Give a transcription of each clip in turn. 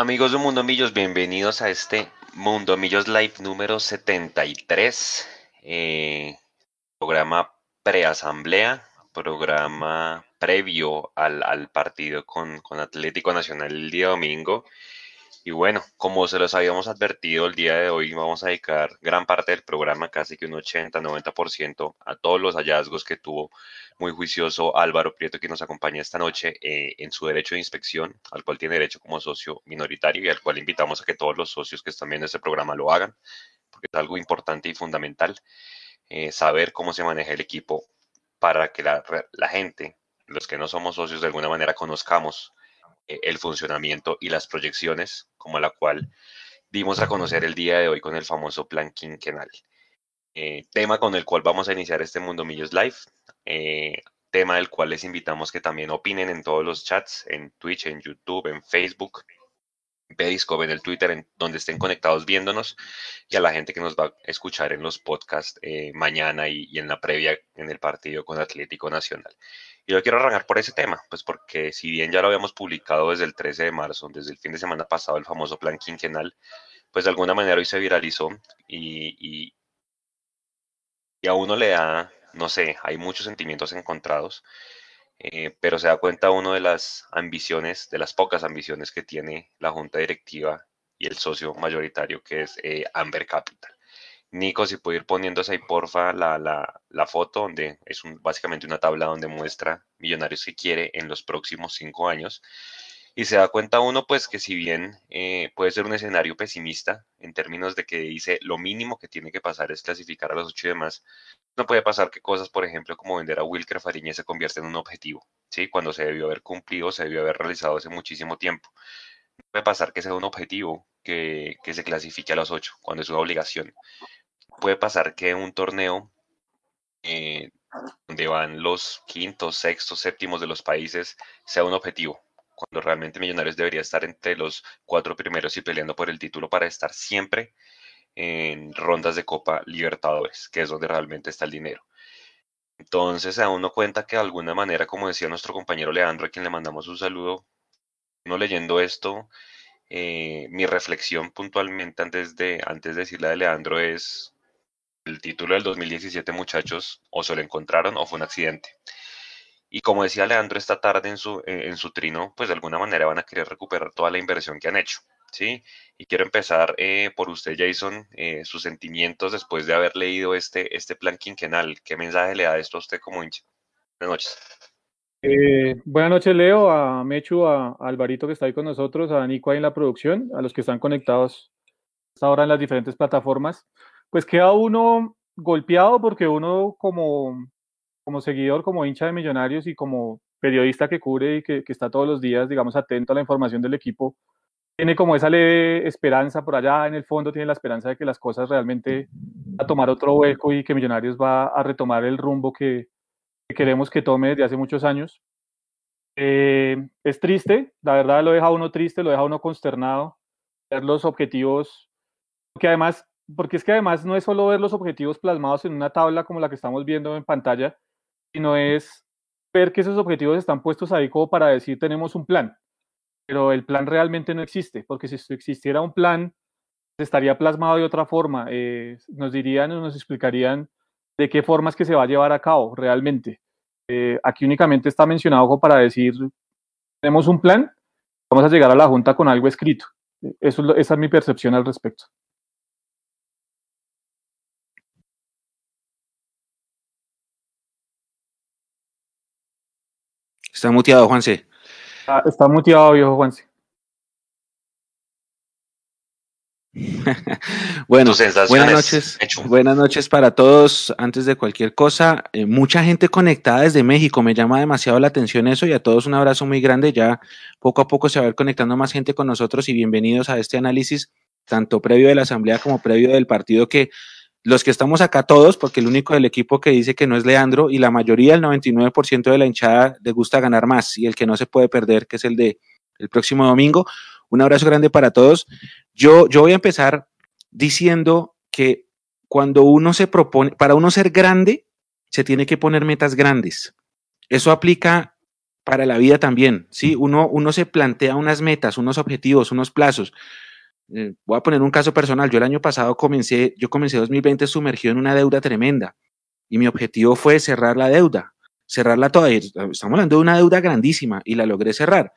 Amigos de Mundo Millos, bienvenidos a este Mundo Millos Live número 73, eh, programa preasamblea, programa previo al, al partido con, con, Atlético Nacional el día domingo. Y bueno, como se los habíamos advertido el día de hoy, vamos a dedicar gran parte del programa, casi que un 80-90%, a todos los hallazgos que tuvo muy juicioso Álvaro Prieto, que nos acompaña esta noche eh, en su derecho de inspección, al cual tiene derecho como socio minoritario y al cual invitamos a que todos los socios que están viendo este programa lo hagan, porque es algo importante y fundamental eh, saber cómo se maneja el equipo para que la, gente, los que no somos socios de alguna manera, conozcamos eh, el funcionamiento y las proyecciones, como la cual dimos a conocer el día de hoy con el famoso plan quinquenal. Eh, tema con el cual vamos a iniciar este Mundo Millos Live, eh, tema del cual les invitamos que también opinen en todos los chats, en Twitch, en YouTube, en Facebook, en Periscope, en el Twitter, en donde estén conectados viéndonos, y a la gente que nos va a escuchar en los podcasts mañana y, en la previa en el partido con Atlético Nacional. Y yo quiero arrancar por ese tema, pues porque si bien ya lo habíamos publicado desde el 13 de marzo, desde el fin de semana pasado, el famoso plan quinquenal, pues de alguna manera hoy se viralizó y, a uno le da, no sé, hay muchos sentimientos encontrados, eh, pero se da cuenta uno de las ambiciones, de las pocas ambiciones que tiene la junta directiva y el socio mayoritario que es eh, Amber Capital. Nico, si puede ir poniéndose ahí, porfa, la, la, la foto, donde es un, básicamente una tabla donde muestra millonarios que quiere en los próximos cinco años. Y se da cuenta uno, pues, que si bien eh, puede ser un escenario pesimista en términos de que dice lo mínimo que tiene que pasar es clasificar a los ocho y demás, no puede pasar que cosas, por ejemplo, como vender a Wilker Fariñez se convierten en un objetivo, ¿sí? Cuando se debió haber cumplido, se debió haber realizado hace muchísimo tiempo. No puede pasar que sea un objetivo que, que se clasifique a los ocho, cuando es una obligación puede pasar que un torneo eh, donde van los quintos, sextos, séptimos de los países sea un objetivo, cuando realmente Millonarios debería estar entre los cuatro primeros y peleando por el título para estar siempre en rondas de Copa Libertadores, que es donde realmente está el dinero. Entonces se da uno cuenta que de alguna manera, como decía nuestro compañero Leandro, a quien le mandamos un saludo, no leyendo esto, eh, mi reflexión puntualmente antes de, antes de decirle de Leandro es, el título del 2017, muchachos, o se lo encontraron o fue un accidente. Y como decía Leandro esta tarde en su, eh, en su trino, pues de alguna manera van a querer recuperar toda la inversión que han hecho. ¿sí? Y quiero empezar eh, por usted, Jason, eh, sus sentimientos después de haber leído este, este plan quinquenal. ¿Qué mensaje le da esto a usted como hincha? Buenas noches. buenas noches, Leo, a Mechu, a, Alvarito que está ahí con nosotros, a Nico ahí en la producción, a los que están conectados ahora en las diferentes plataformas pues queda uno golpeado porque uno como, como seguidor, como hincha de Millonarios y como periodista que cubre y que, está todos los días, digamos, atento a la información del equipo, tiene como esa leve esperanza por allá en el fondo, tiene la esperanza de que las cosas realmente a tomar otro hueco y que Millonarios va a retomar el rumbo que, queremos que tome desde hace muchos años. Eh, es triste, la verdad lo deja uno triste, lo deja uno consternado, ver los objetivos, que además porque es que además no es solo ver los objetivos plasmados en una tabla como la que estamos viendo en pantalla, sino es ver que esos objetivos están puestos ahí como para decir tenemos un plan, pero el plan realmente no existe, porque si existiera un plan, estaría plasmado de otra forma, eh, nos dirían o nos explicarían de qué formas que se va a llevar a cabo realmente. Eh, aquí únicamente está mencionado como para decir tenemos un plan, vamos a llegar a la Junta con algo escrito. Eso, esa es mi percepción al respecto. Está muteado, Juanse. Ah, está muteado, viejo Juanse. bueno, buenas noches. Buenas noches para todos. Antes de cualquier cosa, eh, mucha gente conectada desde México. Me llama demasiado la atención eso y a todos un abrazo muy grande. Ya poco a poco se va a ir conectando más gente con nosotros y bienvenidos a este análisis, tanto previo de la asamblea como previo del partido que los que estamos acá todos, porque el único del equipo que dice que no es Leandro y la mayoría, el 99% de la hinchada, le gusta ganar más y el que no se puede perder, que es el de el próximo domingo. Un abrazo grande para todos. Yo, yo voy a empezar diciendo que cuando uno se propone, para uno ser grande, se tiene que poner metas grandes. Eso aplica para la vida también, ¿sí? Uno, uno se plantea unas metas, unos objetivos, unos plazos. Eh, voy a poner un caso personal. Yo el año pasado comencé, yo comencé 2020 sumergido en una deuda tremenda y mi objetivo fue cerrar la deuda, cerrarla toda. Estamos hablando de una deuda grandísima y la logré cerrar.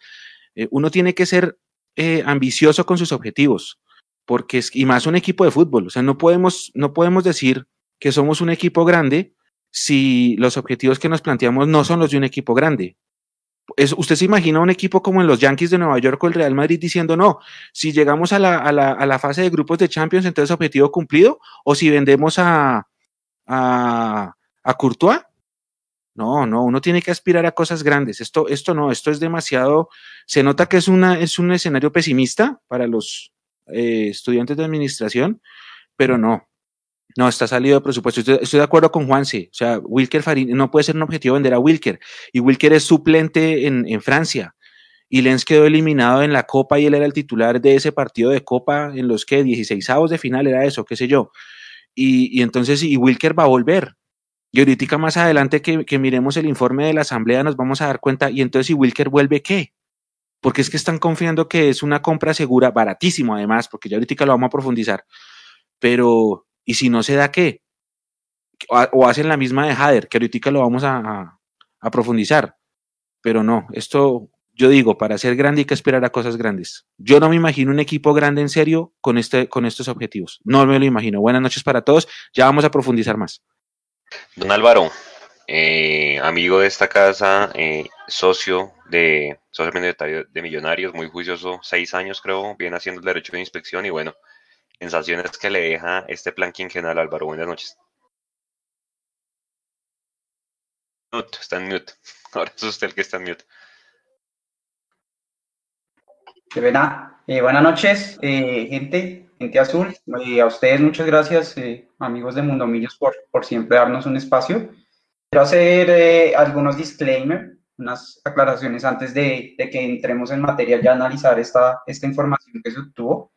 Eh, uno tiene que ser eh, ambicioso con sus objetivos, porque es, y más un equipo de fútbol. O sea, no podemos, no podemos decir que somos un equipo grande si los objetivos que nos planteamos no son los de un equipo grande. ¿Usted se imagina un equipo como en los Yankees de Nueva York o el Real Madrid diciendo, no, si llegamos a la, a la, a la fase de grupos de Champions, entonces objetivo cumplido? ¿O si vendemos a, a, a Courtois? No, no, uno tiene que aspirar a cosas grandes. Esto, esto no, esto es demasiado. Se nota que es, una, es un escenario pesimista para los eh, estudiantes de administración, pero no, no, está salido de presupuesto. Estoy, de acuerdo con Juanse. O sea, Wilker Farín no puede ser un objetivo vender a Wilker. Y Wilker es suplente en, en Francia. Y Lens quedó eliminado en la Copa y él era el titular de ese partido de Copa en los que 16 avos de final era eso, qué sé yo. Y, y, entonces, y Wilker va a volver. Y ahorita más adelante que, que, miremos el informe de la asamblea nos vamos a dar cuenta, y entonces si Wilker vuelve, ¿qué? Porque es que están confiando que es una compra segura, baratísimo además, porque ya ahorita lo vamos a profundizar. Pero, y si no se da, ¿qué? O, hacen la misma de Hader, que ahorita lo vamos a, profundizar. Pero no, esto, yo digo, para ser grande hay que esperar a cosas grandes. Yo no me imagino un equipo grande en serio con, este, con estos objetivos. No me lo imagino. Buenas noches para todos. Ya vamos a profundizar más. Don Álvaro, eh, amigo de esta casa, eh, socio de socio de Millonarios, muy juicioso, seis años creo, viene haciendo el derecho de inspección y bueno, sensaciones que le deja este plan quinquenal, Álvaro. Buenas noches. Mute, está en mute. Ahora es usted el que está en mute. Eh, buenas noches, eh, gente, gente azul. Eh, a ustedes muchas gracias, eh, amigos de Mundo Millos, por, por siempre darnos un espacio. Quiero hacer eh, algunos disclaimers, unas aclaraciones antes de, de, que entremos en materia ya analizar esta, esta información que se obtuvo.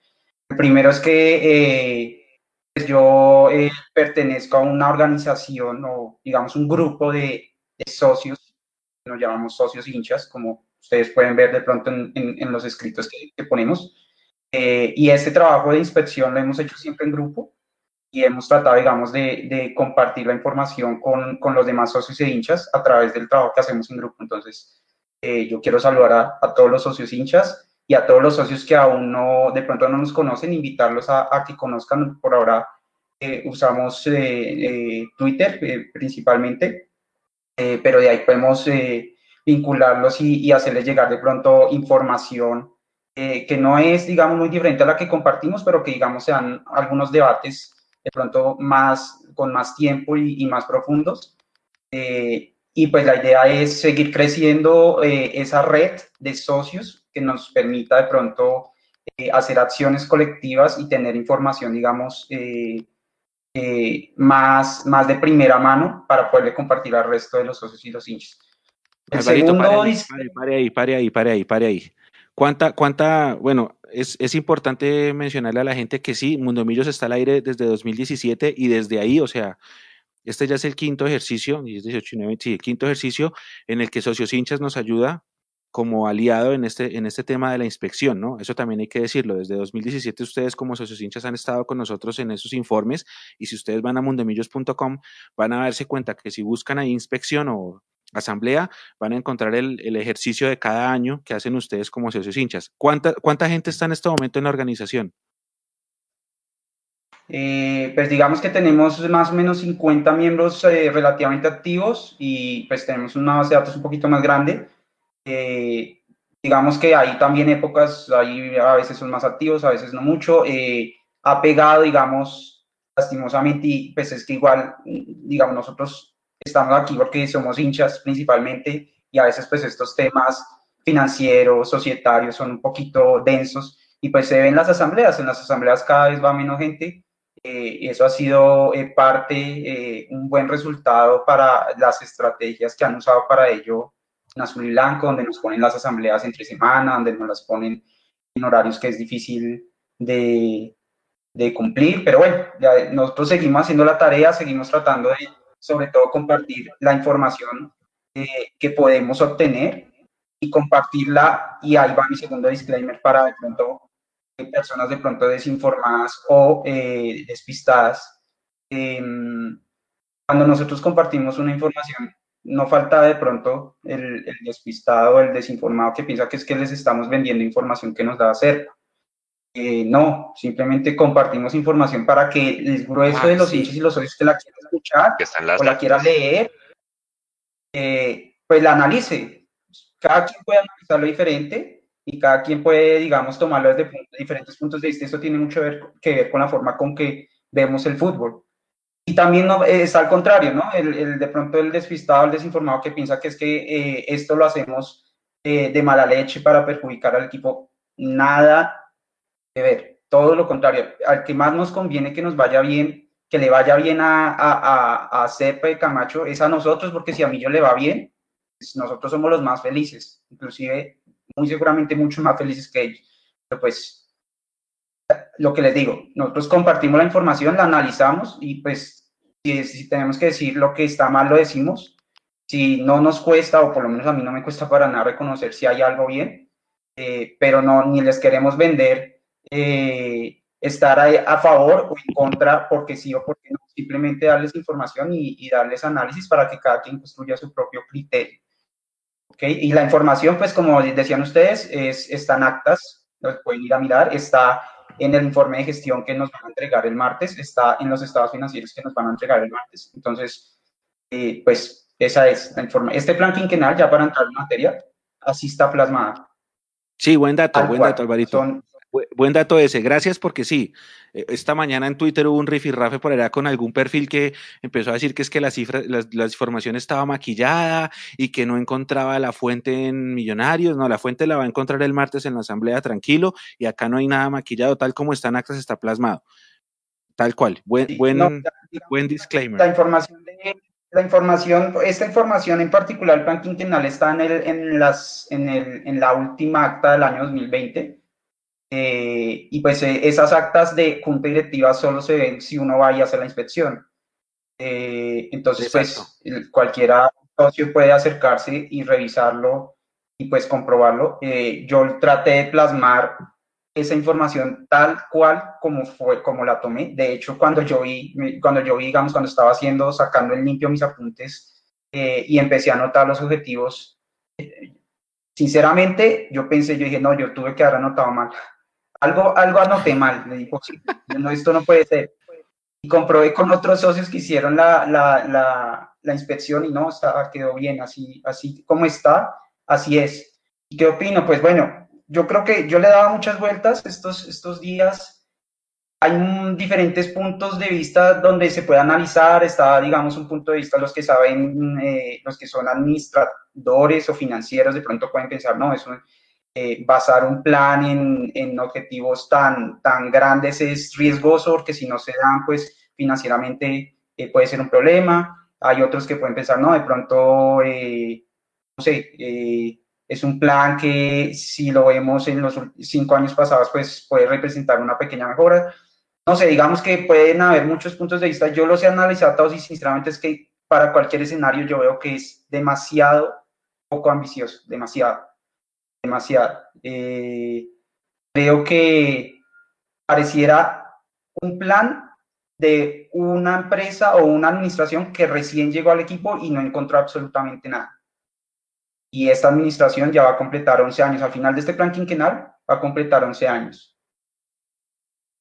Primero es que eh, pues yo eh, pertenezco a una organización o digamos un grupo de, de socios, nos llamamos socios hinchas, como ustedes pueden ver de pronto en, en, en los escritos que, que ponemos. Eh, y este trabajo de inspección lo hemos hecho siempre en grupo y hemos tratado, digamos, de, de compartir la información con, con, los demás socios e hinchas a través del trabajo que hacemos en grupo. Entonces, eh, yo quiero saludar a, a todos los socios hinchas y a todos los socios que aún no, de pronto no nos conocen, invitarlos a, a que conozcan. Por ahora eh, usamos eh, eh, Twitter eh, principalmente, eh, pero de ahí podemos eh, vincularlos y, y, hacerles llegar de pronto información que no es, digamos, muy diferente a la que compartimos, pero que, digamos, sean algunos debates de pronto más, con más tiempo y, y más profundos. y pues la idea es seguir creciendo esa red de socios que nos permita de pronto eh, hacer acciones colectivas y tener información, digamos, eh, eh, más, más de primera mano para poderle compartir al resto de los socios y los hinchas. El Alvarito, segundo pare, ahí, pare, ahí, pare ahí, pare ahí, pare ahí. ¿Cuánta, cuánta, bueno, es, es, importante mencionarle a la gente que sí, Mundo Millos está al aire desde 2017 y desde ahí, o sea, este ya es el quinto ejercicio, 18 9, sí, el quinto ejercicio en el que Socios Hinchas nos ayuda como aliado en este, en este tema de la inspección, ¿no? Eso también hay que decirlo. Desde 2017 ustedes como socios hinchas han estado con nosotros en esos informes y si ustedes van a mundomillos.com van a darse cuenta que si buscan ahí inspección o asamblea van a encontrar el, el, ejercicio de cada año que hacen ustedes como socios hinchas. ¿Cuánta, cuánta gente está en este momento en la organización? Eh, pues digamos que tenemos más o menos 50 miembros eh, relativamente activos y pues tenemos una base de datos un poquito más grande eh, digamos que hay también épocas, ahí a veces son más activos, a veces no mucho. Eh, ha pegado, digamos, lastimosamente, y pues es que igual, digamos, nosotros estamos aquí porque somos hinchas principalmente y a veces pues estos temas financieros, societarios son un poquito densos y pues se ven las asambleas, en las asambleas cada vez va menos gente. Eh, eso ha sido eh, parte, eh, un buen resultado para las estrategias que han usado para ello azul y blanco, donde nos ponen las asambleas entre semana, donde nos las ponen en horarios que es difícil de, de cumplir, pero bueno, ya nosotros seguimos haciendo la tarea, seguimos tratando de, sobre todo, compartir la información eh, que podemos obtener y compartirla. Y ahí va mi segundo disclaimer para de pronto personas de pronto desinformadas o eh, despistadas. Em, cuando nosotros compartimos una información, no falta de pronto el, despistado o el desinformado que piensa que es que les estamos vendiendo información que nos da hacer. Eh, no, simplemente compartimos información para que el grueso ah, de los hinchas y los socios que la quieran escuchar o la quieran leer, eh, pues la analice. Cada quien puede analizarlo diferente y cada quien puede, digamos, tomarlo desde diferentes puntos de vista. Eso tiene mucho que ver con la forma con que vemos el fútbol. Y también no, es al contrario, ¿no? El, de pronto el despistado, el desinformado que piensa que es que eh, esto lo hacemos eh, de mala leche para perjudicar al equipo. Nada de ver, todo lo contrario. Al que más nos conviene que nos vaya bien, que le vaya bien a, a, a, a Cepe Camacho, es a nosotros, porque si a mí yo le va bien, pues nosotros somos los más felices. Inclusive muy seguramente mucho más felices que ellos. Pero pues, lo que les digo, nosotros compartimos la información, la analizamos y pues si, si tenemos que decir lo que está mal, lo decimos. Si no nos cuesta, o por lo menos a mí no me cuesta para nada reconocer si hay algo bien, eh, pero no, ni les queremos vender eh, estar a, favor o en contra porque sí o porque no, simplemente darles información y, y darles análisis para que cada quien construya su propio criterio. Y la información, pues como decían ustedes, es, está en actas, pueden ir a mirar, está en el informe de gestión que nos van a entregar el martes, está en los estados financieros que nos van a entregar el martes. Entonces, eh, pues esa es la información. Este plan quinquenal, ya para entrar en materia, así está plasmada. Sí, buen dato, buen dato, Alvarito. Buen dato ese, gracias porque sí, eh, esta mañana en Twitter hubo un rifirrafe por allá con algún perfil que empezó a decir que es que la cifra, la, información estaba maquillada y que no encontraba la fuente en Millonarios, no, la fuente la va a encontrar el martes en la asamblea tranquilo y acá no hay nada maquillado, tal como está en actas está plasmado, tal cual, buen, buen, buen disclaimer. La información la información, esta información en particular, el plan quinquenal está en, el, en, las, en, el, en la última acta del año 2020 eh, y pues eh, esas actas de junta directiva solo se ven si uno va y hace la inspección. Eh, entonces, pues cualquiera socio puede acercarse y revisarlo y pues comprobarlo. yo traté de plasmar esa información tal cual como fue, como la tomé. De hecho, cuando yo vi, cuando yo vi, digamos, cuando estaba haciendo, sacando en limpio mis apuntes y empecé a anotar los objetivos, sinceramente, yo pensé, yo dije, no, yo tuve que haber anotado mal algo, algo anoté mal, me dijo, no, esto no puede ser. Y comprobé con otros socios que hicieron la, la, la, la inspección y no, estaba, quedó bien, así, así como está, así es. ¿Y qué opino? Pues bueno, yo creo que yo le daba muchas vueltas estos, estos días. Hay diferentes puntos de vista donde se puede analizar. Está, digamos, un punto de vista los que saben, eh, los que son administradores o financieros, de pronto pueden pensar, no, eso eh, basar un plan en, en, objetivos tan, tan grandes es riesgoso porque si no se dan, pues financieramente eh, puede ser un problema. Hay otros que pueden pensar, no, de pronto, eh, no sé, es un plan que si lo vemos en los cinco años pasados, pues puede representar una pequeña mejora. No sé, digamos que pueden haber muchos puntos de vista. Yo los he analizado todos y sinceramente es que para cualquier escenario yo veo que es demasiado poco ambicioso, demasiado demasiado. Eh, creo que pareciera un plan de una empresa o una administración que recién llegó al equipo y no encontró absolutamente nada. Y esta administración ya va a completar 11 años. Al final de este plan quinquenal va a completar 11 años.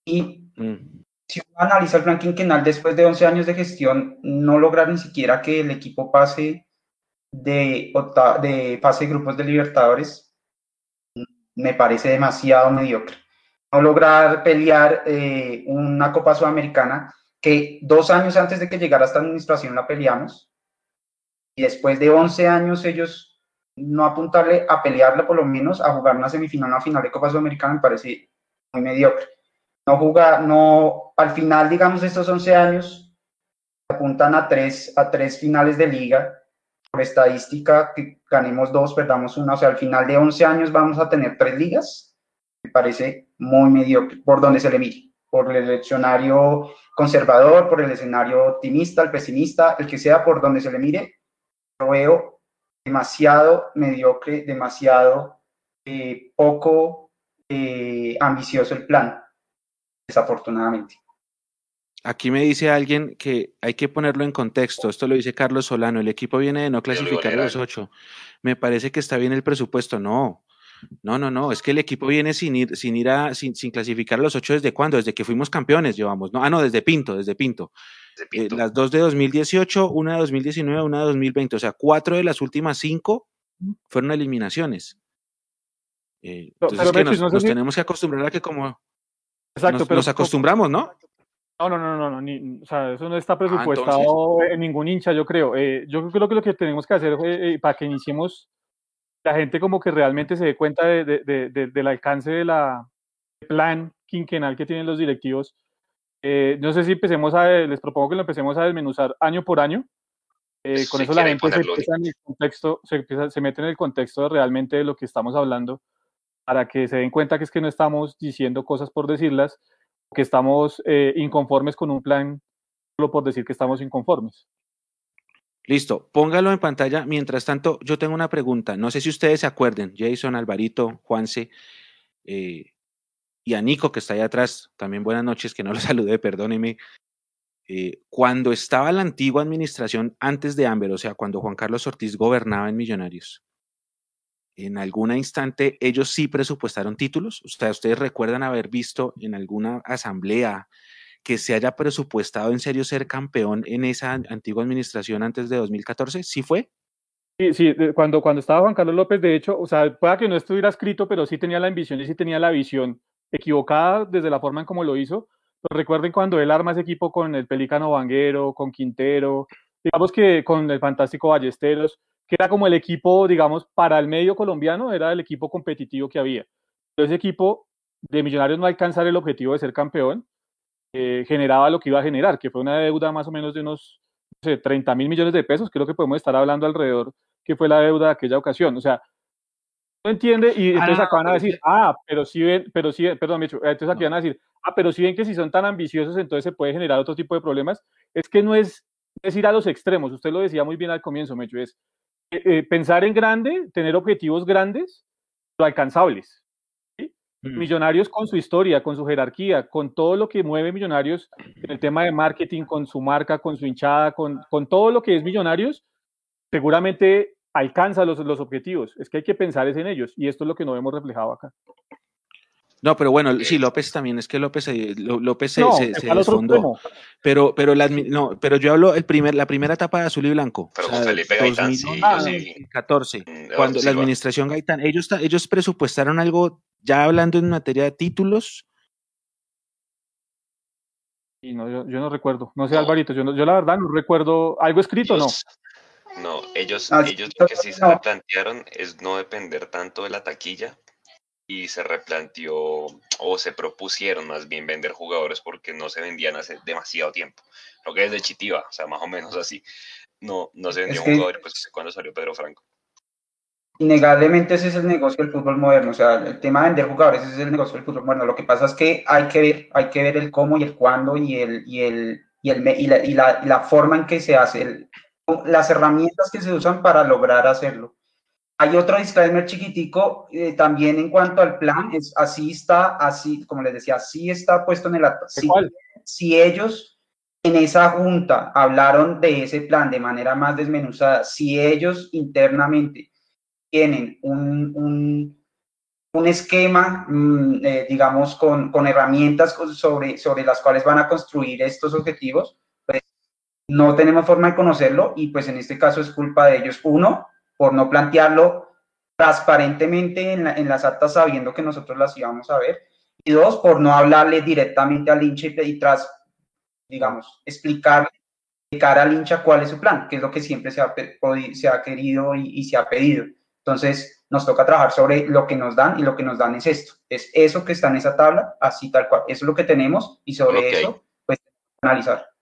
Y mm. si uno analiza el plan quinquenal después de 11 años de gestión, no lograr ni siquiera que el equipo pase de, de fase de grupos de Libertadores me parece demasiado mediocre. No lograr pelear eh, una Copa Sudamericana que dos años antes de que llegara esta administración la peleamos y después de 11 años ellos no apuntarle a pelearla por lo menos a jugar una semifinal, una final de Copa Sudamericana me parece muy mediocre. No jugar, no, al final digamos estos 11 años apuntan a tres, a tres finales de liga estadística, que ganemos dos, perdamos una, o sea, al final de 11 años vamos a tener tres ligas, me parece muy mediocre, por donde se le mire, por el escenario conservador, por el escenario optimista, el pesimista, el que sea por donde se le mire, lo veo demasiado mediocre, demasiado eh, poco eh, ambicioso el plan, desafortunadamente. Aquí me dice alguien que hay que ponerlo en contexto. Esto lo dice Carlos Solano. El equipo viene de no clasificar a los ocho. Me parece que está bien el presupuesto. No, no, no, no. Es que el equipo viene sin ir, sin ir a, sin, clasificar a los ocho desde cuándo? Desde que fuimos campeones, llevamos. No, ah, no, desde Pinto, desde Pinto. Eh, las dos de 2018, una de 2019, una de 2020. O sea, cuatro de las últimas cinco fueron eliminaciones. Eh, entonces, nos, tenemos que acostumbrar a que como Exacto, nos, pero nos acostumbramos, ¿no? No, no, no, no, no o sea, eso no está ah, presupuestado en ningún hincha, yo creo. Eh, yo creo que lo que tenemos que hacer eh, para que iniciemos, la gente como que realmente se dé cuenta del alcance de la plan quinquenal que tienen los directivos. Eh, no sé si empecemos a, les propongo que lo empecemos a desmenuzar año por año. con eso la gente se, en el contexto, se, se mete en el contexto realmente de lo que estamos hablando, para que se den cuenta que es que no estamos diciendo cosas por decirlas, que estamos eh, inconformes con un plan solo por decir que estamos inconformes. Listo, póngalo en pantalla. Mientras tanto, yo tengo una pregunta. No sé si ustedes se acuerden, Jason, Alvarito, Juanse eh, y a Nico, que está ahí atrás. También buenas noches, que no lo saludé, perdóneme. Eh, cuando estaba la antigua administración antes de Amber, o sea, cuando Juan Carlos Ortiz gobernaba en Millonarios, en algún instante ellos sí presupuestaron títulos. ¿Ustedes recuerdan haber visto en alguna asamblea que se haya presupuestado en serio ser campeón en esa antigua administración antes de 2014? ¿Sí fue? Sí, sí, cuando, cuando estaba Juan Carlos López, de hecho, o sea, pueda que no estuviera escrito, pero sí tenía la ambición y sí tenía la visión equivocada desde la forma en cómo lo hizo. recuerden cuando él arma ese equipo con el Pelícano Vanguero, con Quintero, digamos que con el fantástico Ballesteros, que era como el equipo, digamos, para el medio colombiano, era el equipo competitivo que había. Pero ese equipo de Millonarios no alcanzar el objetivo de ser campeón, eh, generaba lo que iba a generar, que fue una deuda más o menos de unos no sé, 30 mil millones de pesos, creo que podemos estar hablando alrededor, que fue la deuda de aquella ocasión. O sea, no entiende y entonces ah, acaban a decir, ah, pero si ven, pero sí, perdón, entonces aquí van a decir, ah, pero si ven que si son tan ambiciosos, entonces se puede generar otro tipo de problemas. Es que no es decir a los extremos, usted lo decía muy bien al comienzo, Mecho, es eh, eh, pensar en grande, tener objetivos grandes, pero alcanzables. Mm. Millonarios con su historia, con su jerarquía, con todo lo que mueve Millonarios en el tema de marketing, con su marca, con su hinchada, con, con todo lo que es Millonarios, seguramente alcanza los, los objetivos. Es que hay que pensar en ellos y esto es lo que no vemos reflejado acá. No, pero bueno, sí, López también, es que López, eh, López se, se, desfondó. Pero, pero, no, pero yo hablo el primer, la primera etapa de Azul y Blanco. Pero con Felipe Gaitán, 2014, mm, cuando la administración Gaitán, ellos, ellos presupuestaron algo, ya hablando en materia de títulos. Y no, yo, no recuerdo, no sé, Alvarito, yo, yo la verdad no recuerdo, ¿algo escrito no? No, ellos, ah, ellos lo que sí se plantearon es no depender tanto de la taquilla, y se replanteó o se propusieron más bien vender jugadores porque no se vendían hace demasiado tiempo. Lo que es de Chitiva, o sea, más o menos así. No, no se vendió un jugador pues cuando salió Pedro Franco. Innegablemente ese es el negocio del fútbol moderno, o sea, el tema de vender jugadores ese es el negocio del fútbol moderno. Lo que pasa es que hay que ver, hay que ver el cómo y el cuándo y el y el y el y la, y la, la forma en que se hace, las herramientas que se usan para lograr hacerlo. Hay otro disclaimer chiquitico eh, también en cuanto al plan, es así está, así, como les decía, así está puesto en el acto. Si, si ellos en esa junta hablaron de ese plan de manera más desmenuzada, si ellos internamente tienen un, un, un esquema, mm, eh, digamos, con, con herramientas sobre, sobre las cuales van a construir estos objetivos, pues no tenemos forma de conocerlo y pues en este caso es culpa de ellos. Uno, por no plantearlo transparentemente en, las actas sabiendo que nosotros las íbamos a ver. Y dos, por no hablarle directamente al hincha y, tras, digamos, explicarle de cara al hincha cuál es su plan, que es lo que siempre se ha, se ha querido y, se ha pedido. Entonces, nos toca trabajar sobre lo que nos dan y lo que nos dan es esto. Es eso que está en esa tabla, así tal cual. Eso es lo que tenemos y sobre eso, pues, analizar.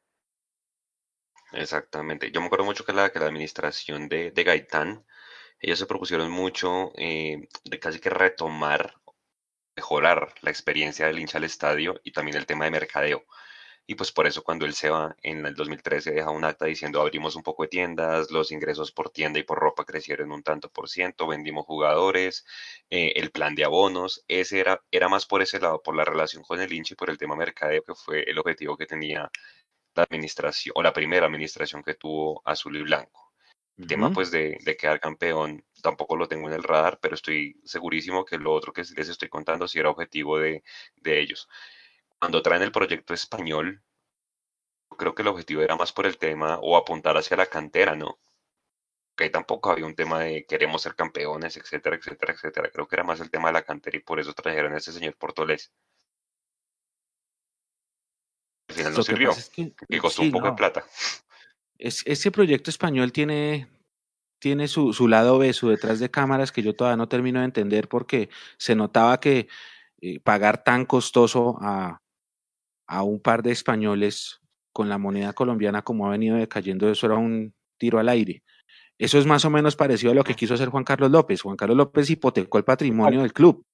Exactamente. Yo me acuerdo mucho que la, que la administración de, de Gaitán, ellos se propusieron mucho eh, de casi que retomar, mejorar la experiencia del hincha al estadio y también el tema de mercadeo. y pues por eso cuando él se va en el 2013 deja un acta diciendo abrimos un poco de tiendas, los ingresos por tienda y por ropa crecieron un tanto por ciento, vendimos jugadores, eh, el plan de abonos, ese era, era más por ese lado, por la relación con el hincha y por el tema mercadeo que fue el objetivo que tenía la administración o la primera administración que tuvo Azul y Blanco. El tema pues de, de, quedar campeón tampoco lo tengo en el radar, pero estoy segurísimo que lo otro que les estoy contando sí era objetivo de, de ellos cuando traen el proyecto español, creo que el objetivo era más por el tema o apuntar hacia la cantera, ¿no? Que tampoco había un tema de queremos ser campeones, etcétera, etcétera, etcétera. Creo que era más el tema de la cantera y por eso trajeron a ese señor Portolés. Al final no sirvió, que, costó un poco de plata. Es, ese proyecto español tiene, tiene su, su, lado B, su detrás de cámaras, que yo todavía no termino de entender porque se notaba que eh, pagar tan costoso a, a un par de españoles con la moneda colombiana como ha venido decayendo, eso era un tiro al aire. Eso es más o menos parecido a lo que quiso hacer Juan Carlos López. Juan Carlos López hipotecó el patrimonio del club.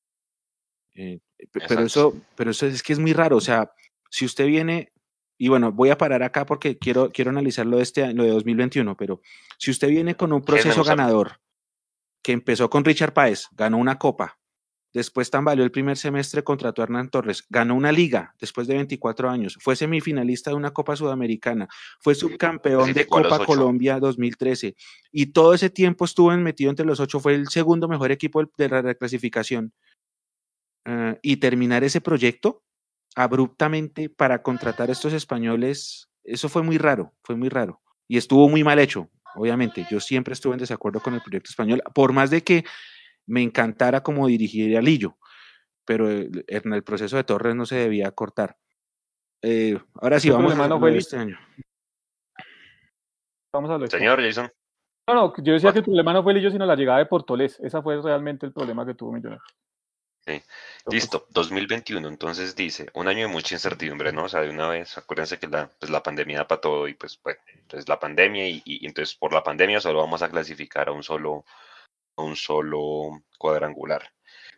Eh, pero eso, pero eso es que es muy raro. O sea, si usted viene, y bueno, voy a parar acá porque quiero, quiero analizar lo de este lo de 2021, pero si usted viene con un proceso ganador que empezó con Richard Páez, ganó una copa, Después tambaleó el primer semestre, contrató a Hernán Torres, ganó una liga después de 24 años, fue semifinalista de una Copa Sudamericana, fue subcampeón de Copa Colombia 2013 y todo ese tiempo estuvo metido entre los ocho, fue el segundo mejor equipo de la reclasificación. Eh, y terminar ese proyecto abruptamente para contratar a estos españoles, eso fue muy raro, fue muy raro y estuvo muy mal hecho. Obviamente, yo siempre estuve en desacuerdo con el proyecto español, por más de que me encantara como dirigir a Lillo, pero en el proceso de Torres no se debía cortar. Eh, ahora sí, vamos a no fue este año. Vamos a ver. Señor Jason. No, no, yo decía que el problema no fue Lillo, sino la llegada de Portolés. Esa fue realmente el problema que tuvo Millonarios. Sí. Listo, 2021, entonces dice, un año de mucha incertidumbre, ¿no? O sea, de una vez, acuérdense que la, pues, la pandemia da para todo y pues, bueno, entonces la pandemia y, y, entonces por la pandemia solo vamos a clasificar a un solo, un solo cuadrangular.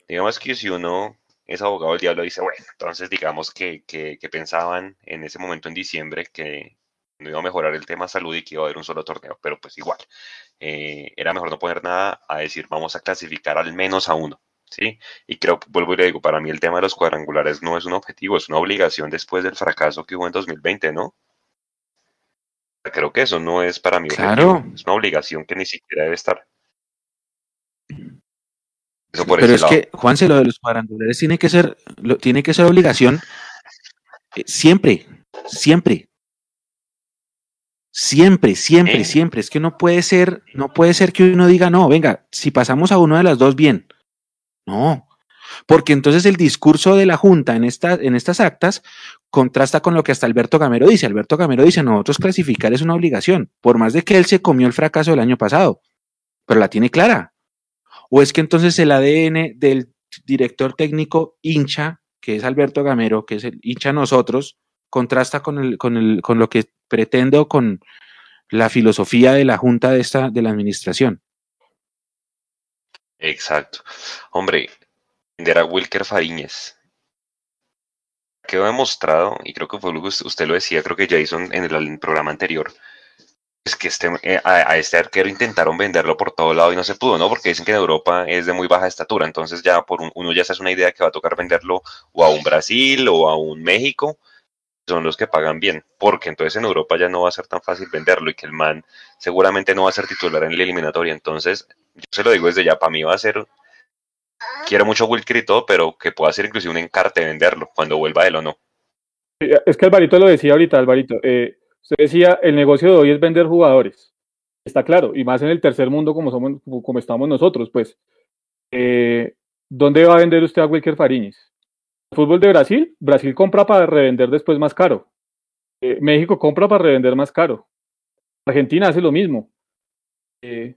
Digamos que si uno es abogado del diablo, dice, bueno, entonces digamos que, que, pensaban en ese momento en diciembre que no iba a mejorar el tema salud y que iba a haber un solo torneo, pero pues igual, eh, era mejor no poner nada a decir, vamos a clasificar al menos a uno. ¿Sí? Y creo, vuelvo y le digo, para mí el tema de los cuadrangulares no es un objetivo, es una obligación después del fracaso que hubo en 2020, ¿no? Creo que eso no es para mí claro. es una obligación que ni siquiera debe estar. Pero es que, Juanse, lo de los cuadrangulares tiene que ser, lo, tiene que ser obligación eh, siempre, siempre. Siempre, siempre, siempre. Es que no puede ser, no puede ser que uno diga, no, venga, si pasamos a uno de las dos, bien. No. Porque entonces el discurso de la Junta en, en estas actas contrasta con lo que hasta Alberto Gamero dice. Alberto Gamero dice, nosotros clasificar es una obligación, por más de que él se comió el fracaso del año pasado, pero la tiene clara. ¿O es que entonces el ADN del director técnico hincha, que es Alberto Gamero, que es el hincha nosotros, contrasta con, el, con, el, con lo que pretende o con la filosofía de la junta de, esta, de la administración? Exacto. Hombre, era Wilker Fariñez. Quedó demostrado, y creo que fue usted lo decía, creo que Jason en el programa anterior, es que este, eh, a, este arquero intentaron venderlo por todo lado y no se pudo, ¿no? Porque dicen que en Europa es de muy baja estatura, entonces ya por uno ya se hace una idea que va a tocar venderlo o a un Brasil o a un México, son los que pagan bien, porque entonces en Europa ya no va a ser tan fácil venderlo y que el man seguramente no va a ser titular en la eliminatoria, entonces yo se lo digo desde ya, para mí va a ser, quiero mucho Wilker y todo, pero que pueda ser inclusive un encarte venderlo cuando vuelva él o no. Es que Alvarito lo decía ahorita, Alvarito, eh, Usted decía, el negocio de hoy es vender jugadores. Está claro, y más en el tercer mundo como, somos, como estamos nosotros, pues. Eh, ¿Dónde va a vender usted a Wilker Fariñez? ¿Fútbol de Brasil? Brasil compra para revender después más caro. Eh, México compra para revender más caro. Argentina hace lo mismo. Eh,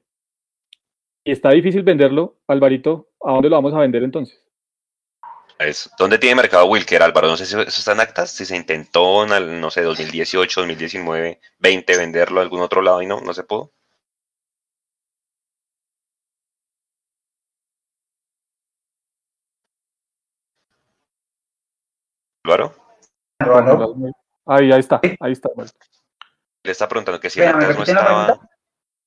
y está difícil venderlo, Alvarito. ¿A dónde lo vamos a vender entonces? ¿Dónde tiene mercado Wilker, Álvaro? No sé si eso está en actas, si se intentó en, no sé, 2018, 2019, 20 venderlo a algún otro lado y no, no se pudo. Álvaro. Ahí, ahí está, ahí está. Le está preguntando que si en actas no estaba,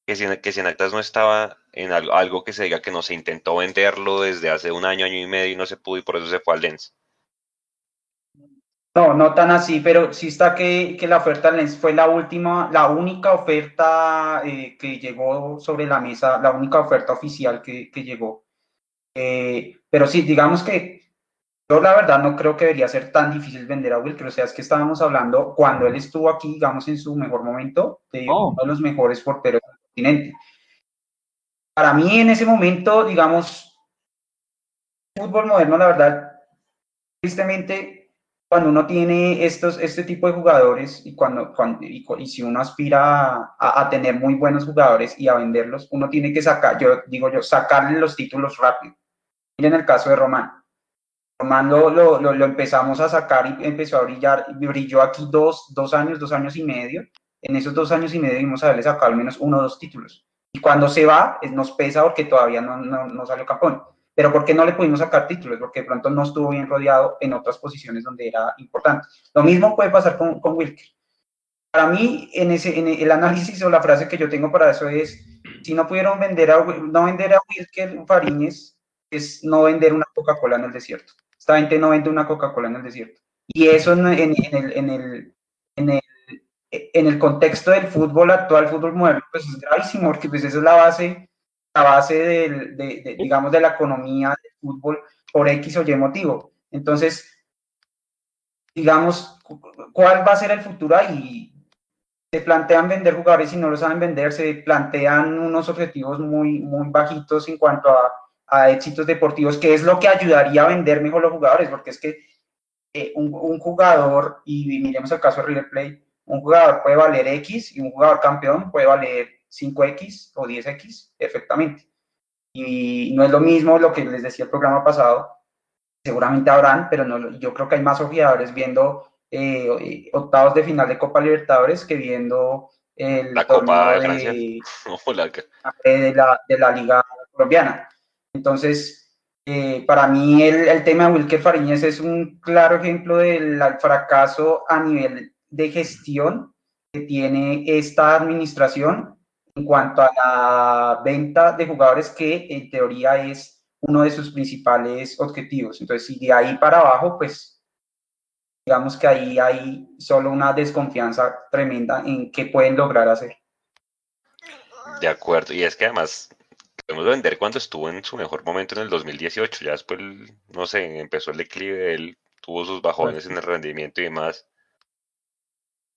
que si, que si en actas no estaba en algo, algo, que se diga que no se intentó venderlo desde hace un año, año y medio y no se pudo y por eso se fue al Lens. No, no tan así, pero sí está que, que la oferta Lens fue la última, la única oferta eh, que llegó sobre la mesa, la única oferta oficial que, que llegó. Eh, pero sí, digamos que yo la verdad no creo que debería ser tan difícil vender a Wilker, o sea, es que estábamos hablando cuando él estuvo aquí, digamos, en su mejor momento, de oh. uno de los mejores porteros del continente. Para mí en ese momento, digamos, fútbol moderno, la verdad, tristemente, cuando uno tiene estos, este tipo de jugadores y, cuando, cuando y, si uno aspira a, a, tener muy buenos jugadores y a venderlos, uno tiene que sacar, yo digo yo, sacarle los títulos rápido. Miren el caso de Román Román lo, lo, lo, empezamos a sacar y empezó a brillar, brilló aquí dos, dos años, dos años y medio. En esos dos años y medio vimos haberle sacado al menos uno o dos títulos. Y cuando se va, nos pesa porque todavía no, no, no salió campeón. Pero ¿por qué no le pudimos sacar títulos? Porque de pronto no estuvo bien rodeado en otras posiciones donde era importante. Lo mismo puede pasar con, con Wilker. Para mí, en, ese, en el análisis o la frase que yo tengo para eso es, si no pudieron vender a, no vender a Wilker Fariñez, es no vender una Coca-Cola en el desierto. Esta gente no vende una Coca-Cola en el desierto. Y eso en, el, en, el, en, el, en el contexto del fútbol actual, fútbol moderno, pues es gravísimo, porque pues esa es la base, la base del, de, digamos, de la economía del fútbol por X o Y motivo. Entonces, digamos, ¿cuál va a ser el futuro ahí? Se plantean vender jugadores y no lo saben vender, se plantean unos objetivos muy, muy bajitos en cuanto a a éxitos deportivos, que es lo que ayudaría a vender mejor los jugadores, porque es que eh, un, un, jugador, y miremos el caso de River Plate, un jugador puede valer X y un jugador campeón puede valer 5X o 10X perfectamente. Y no es lo mismo lo que les decía el programa pasado, seguramente habrán, pero no, yo creo que hay más jugadores viendo eh, octavos de final de Copa Libertadores que viendo el la Copa de, de, la, de la Liga Colombiana. Entonces, eh, para mí el, el, tema de Wilker Fariñez es un claro ejemplo del fracaso a nivel de gestión que tiene esta administración en cuanto a la venta de jugadores que en teoría es uno de sus principales objetivos. Entonces, si de ahí para abajo, pues digamos que ahí hay solo una desconfianza tremenda en qué pueden lograr hacer. De acuerdo, y es que además podemos vender cuando estuvo en su mejor momento en el 2018. Ya después, no sé, empezó el declive, él tuvo sus bajones en el rendimiento y demás.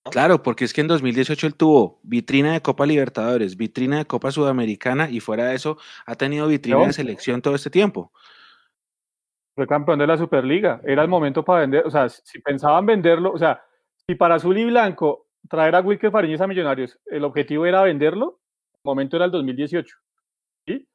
Claro, porque es que en 2018 él tuvo vitrina de Copa Libertadores, vitrina de Copa Sudamericana y fuera de eso ha tenido vitrina de selección todo este tiempo. Fue campeón de la Superliga, era el momento para vender, o sea, si pensaban venderlo, o sea, si para Azul y Blanco traer a Wilker Fariñez a Millonarios, el objetivo era venderlo, el momento era el 2018.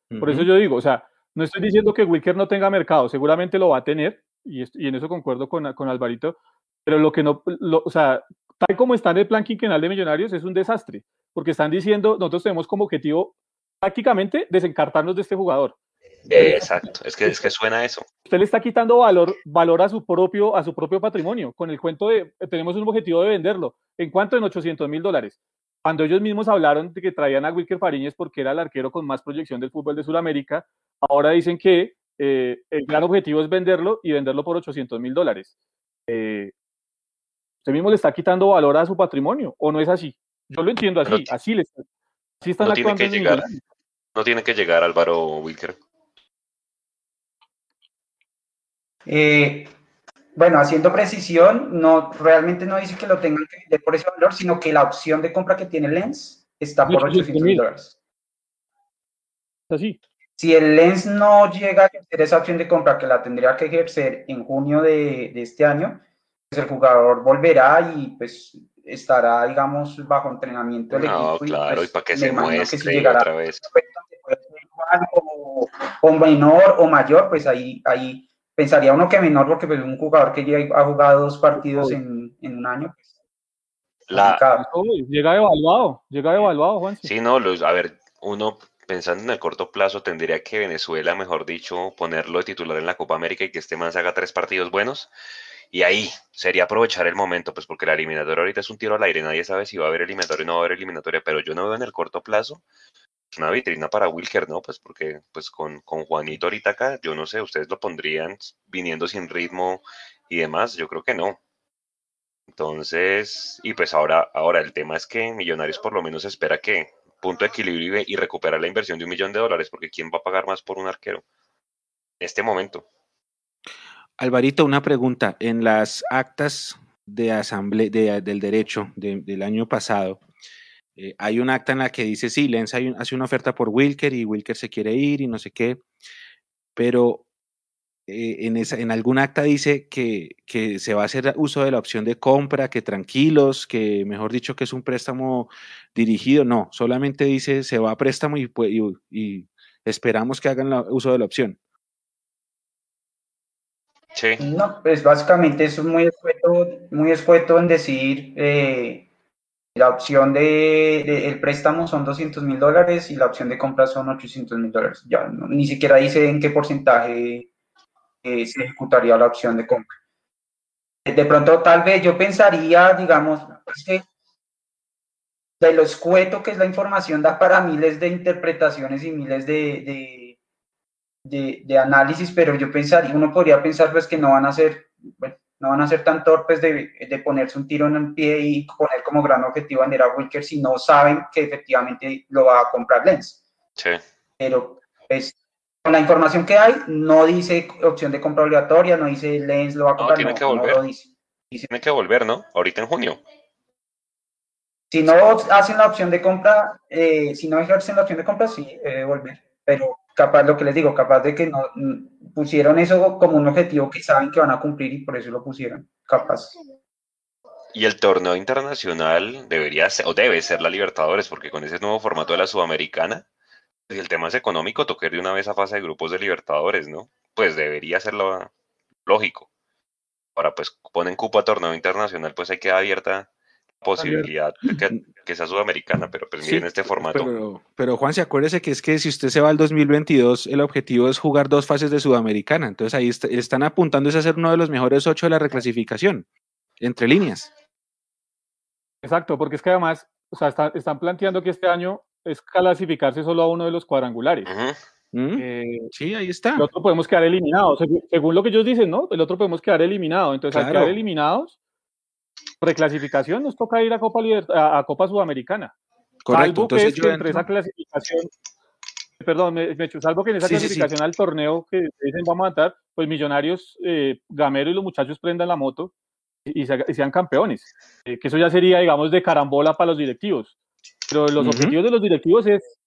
Por eso yo digo, o sea, no estoy diciendo que Wilker no tenga mercado, seguramente lo va a tener, y, y en eso concuerdo con, con Alvarito, pero lo que no, o sea, tal como está en el plan quinquenal de Millonarios, es un desastre, porque están diciendo, nosotros tenemos como objetivo prácticamente desencartarnos de este jugador. exacto, es que, es que suena eso. Usted le está quitando valor, valor a, su propio, a su propio patrimonio, con el cuento de, tenemos un objetivo de venderlo. ¿En cuánto? En 800 mil dólares cuando ellos mismos hablaron de que traían a Wilker Fariñez porque era el arquero con más proyección del fútbol de Sudamérica, ahora dicen que eh, el gran objetivo es venderlo y venderlo por 800 mil dólares. Eh, usted mismo le está quitando valor a su patrimonio, ¿o no es así? Yo lo entiendo así, así, le está, así están no tiene que llegar, No tiene que llegar Álvaro Wilker. Eh, bueno, haciendo precisión, no, realmente no dice que lo tengan que vender por ese valor, sino que la opción de compra que tiene Lens está por 800 mil dólares. Así. Si el Lens no llega a ejercer esa opción de compra que la tendría que ejercer en junio de, de este año, pues el jugador volverá y pues estará, digamos, bajo entrenamiento del no, equipo. Claro, y, pues, y para que se muestre que si otra vez. O, o menor o mayor, pues ahí, ahí pensaría uno que menor, porque pues, un jugador que ha jugado dos partidos en, en un año. Pues, la... llega evaluado, llega evaluado, Juan. Sí, no, los, a ver, uno pensando en el corto plazo tendría que Venezuela, mejor dicho, ponerlo de titular en la Copa América y que este man se haga tres partidos buenos Y ahí sería aprovechar el momento, pues porque la eliminatoria ahorita es un tiro al aire, nadie sabe si va a haber eliminatoria o no va a haber eliminatoria, pero yo no veo en el corto plazo una vitrina para Wilker, ¿no? Pues porque pues con, con Juanito ahorita acá, yo no sé, ustedes lo pondrían viniendo sin ritmo y demás, yo creo que no. Entonces, y pues ahora, ahora el tema es que Millonarios por lo menos espera que punto de equilibrio y recuperar la inversión de un millón de dólares, porque ¿quién va a pagar más por un arquero? En este momento. Alvarito, una pregunta. En las actas de asamblea del derecho del año pasado, eh, hay un acta en la que dice, sí, Lenz hace una oferta por Wilker y Wilker se quiere ir y no sé qué, pero eh, en, esa, en algún acta dice que, que, se va a hacer uso de la opción de compra, que tranquilos, que mejor dicho que es un préstamo dirigido. No, solamente dice se va a préstamo y, y, esperamos que hagan uso de la opción. Sí. No, pues básicamente eso es muy escueto, muy escueto en decir eh, la opción de, el préstamo son 200 mil dólares y la opción de compra son 800 mil dólares. Ya ni siquiera dice en qué porcentaje eh, se ejecutaría la opción de compra. De pronto, tal vez yo pensaría, digamos, que de lo escueto que es la información da para miles de interpretaciones y miles de, de, de, análisis, pero yo pensaría, uno podría pensar pues que no van a ser, no van a ser tan torpes de, de, ponerse un tiro en el pie y poner como gran objetivo a Wilker si no saben que efectivamente lo va a comprar Lens. Sí. Pero pues, con la información que hay, no dice opción de compra obligatoria, no dice Lens lo va a comprar. No, tiene que volver. dice. Tiene que volver, ¿no? Ahorita en junio. Si no hacen la opción de compra, eh, si no ejercen la opción de compra, sí, debe volver. Pero capaz, lo que les digo, capaz de que no pusieron eso como un objetivo que saben que van a cumplir y por eso lo pusieron, capaz. Y el torneo internacional debería ser, o debe ser la Libertadores, porque con ese nuevo formato de la Sudamericana, si el tema es económico, tocar de una vez a fase de grupos de Libertadores, ¿no? Pues debería ser lo lógico. Ahora, pues ponen cupo a torneo internacional, pues hay que abierta posibilidad que, sea sudamericana, pero pues miren este formato. Pero, pero, Juan, se acuérdese que es que si usted se va al 2022, el objetivo es jugar dos fases de sudamericana. Entonces ahí están apuntando a ser uno de los mejores ocho de la reclasificación, entre líneas. Exacto, porque es que además, o sea, están planteando que este año es clasificarse solo a uno de los cuadrangulares. ¿Mm? Eh, sí, ahí está. El otro podemos quedar eliminados, según, lo que ellos dicen, ¿no? El otro podemos quedar eliminado. Entonces, al quedar eliminados, reclasificación nos toca ir a Copa, a, Copa Sudamericana. Correcto. Salvo que, es que entre esa clasificación, perdón, me, salvo que en esa clasificación al torneo que dicen vamos a matar, pues Millonarios, eh, Gamero y los muchachos prendan la moto y, sean campeones. Eh, que eso ya sería, digamos, de carambola para los directivos. Pero los objetivos de los directivos es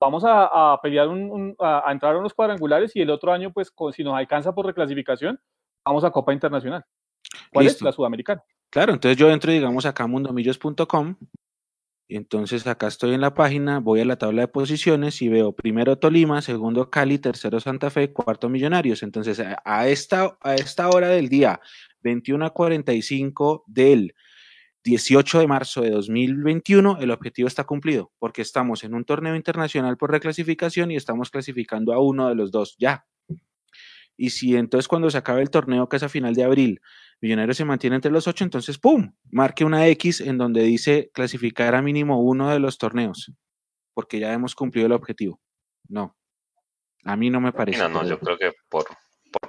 vamos a, pelear un, a, entrar a unos cuadrangulares y el otro año, pues, si nos alcanza por reclasificación, vamos a Copa Internacional. ¿Cuál es? La Sudamericana. Claro, entonces yo entro, digamos, acá a mundomillos.com. Y entonces acá estoy en la página, voy a la tabla de posiciones y veo primero Tolima, segundo Cali, tercero Santa Fe, cuarto Millonarios. Entonces a esta, a esta hora del día, 21 a 45 del 18 de marzo de 2021, el objetivo está cumplido, porque estamos en un torneo internacional por reclasificación y estamos clasificando a uno de los dos ya. Y si entonces cuando se acabe el torneo, que es a final de abril, Millonarios se mantiene entre los ocho, entonces, ¡pum!, marque una X en donde dice clasificar a mínimo uno de los torneos, porque ya hemos cumplido el objetivo. No, a mí no me parece. No, no, yo creo que por,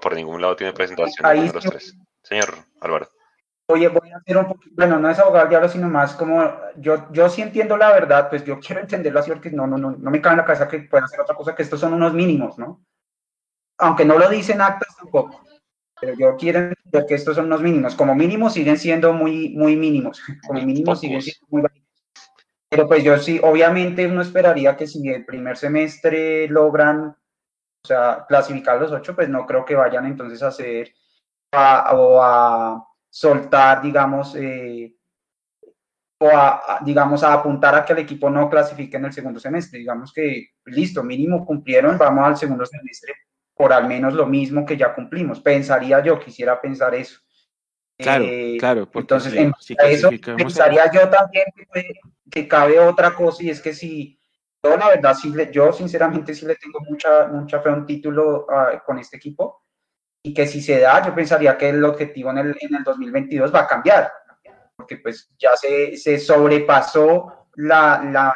por, ningún lado tiene presentación de los tres. Señor Álvaro. Oye, voy a hacer un poquito, bueno, no es abogado diablo, sino más como, yo, yo sí entiendo la verdad, pues yo quiero entenderlo así porque no, no, no, no me cabe en la cabeza que pueda hacer otra cosa, que estos son unos mínimos, ¿no? Aunque no lo dicen actas tampoco pero yo quiero entender que estos son los mínimos. Como mínimo siguen siendo muy, muy mínimos. Como mínimo siguen siendo muy bajos. Pero pues yo sí, obviamente uno esperaría que si el primer semestre logran, o sea, clasificar los ocho, pues no creo que vayan entonces a hacer o a soltar, digamos, eh, o a, digamos, a apuntar a que el equipo no clasifique en el segundo semestre. Digamos que, listo, mínimo cumplieron, vamos al segundo semestre por al menos lo mismo que ya cumplimos. Pensaría yo, quisiera pensar eso. Claro, eh, claro. Entonces, en eso pensaría yo también que, cabe otra cosa y es que si yo la verdad sí yo sinceramente sí le tengo mucha mucha fe a un título ah, con este equipo y que si se da, yo pensaría que el objetivo en el, en el 2022 va a cambiar, porque pues ya se, se sobrepasó la, la,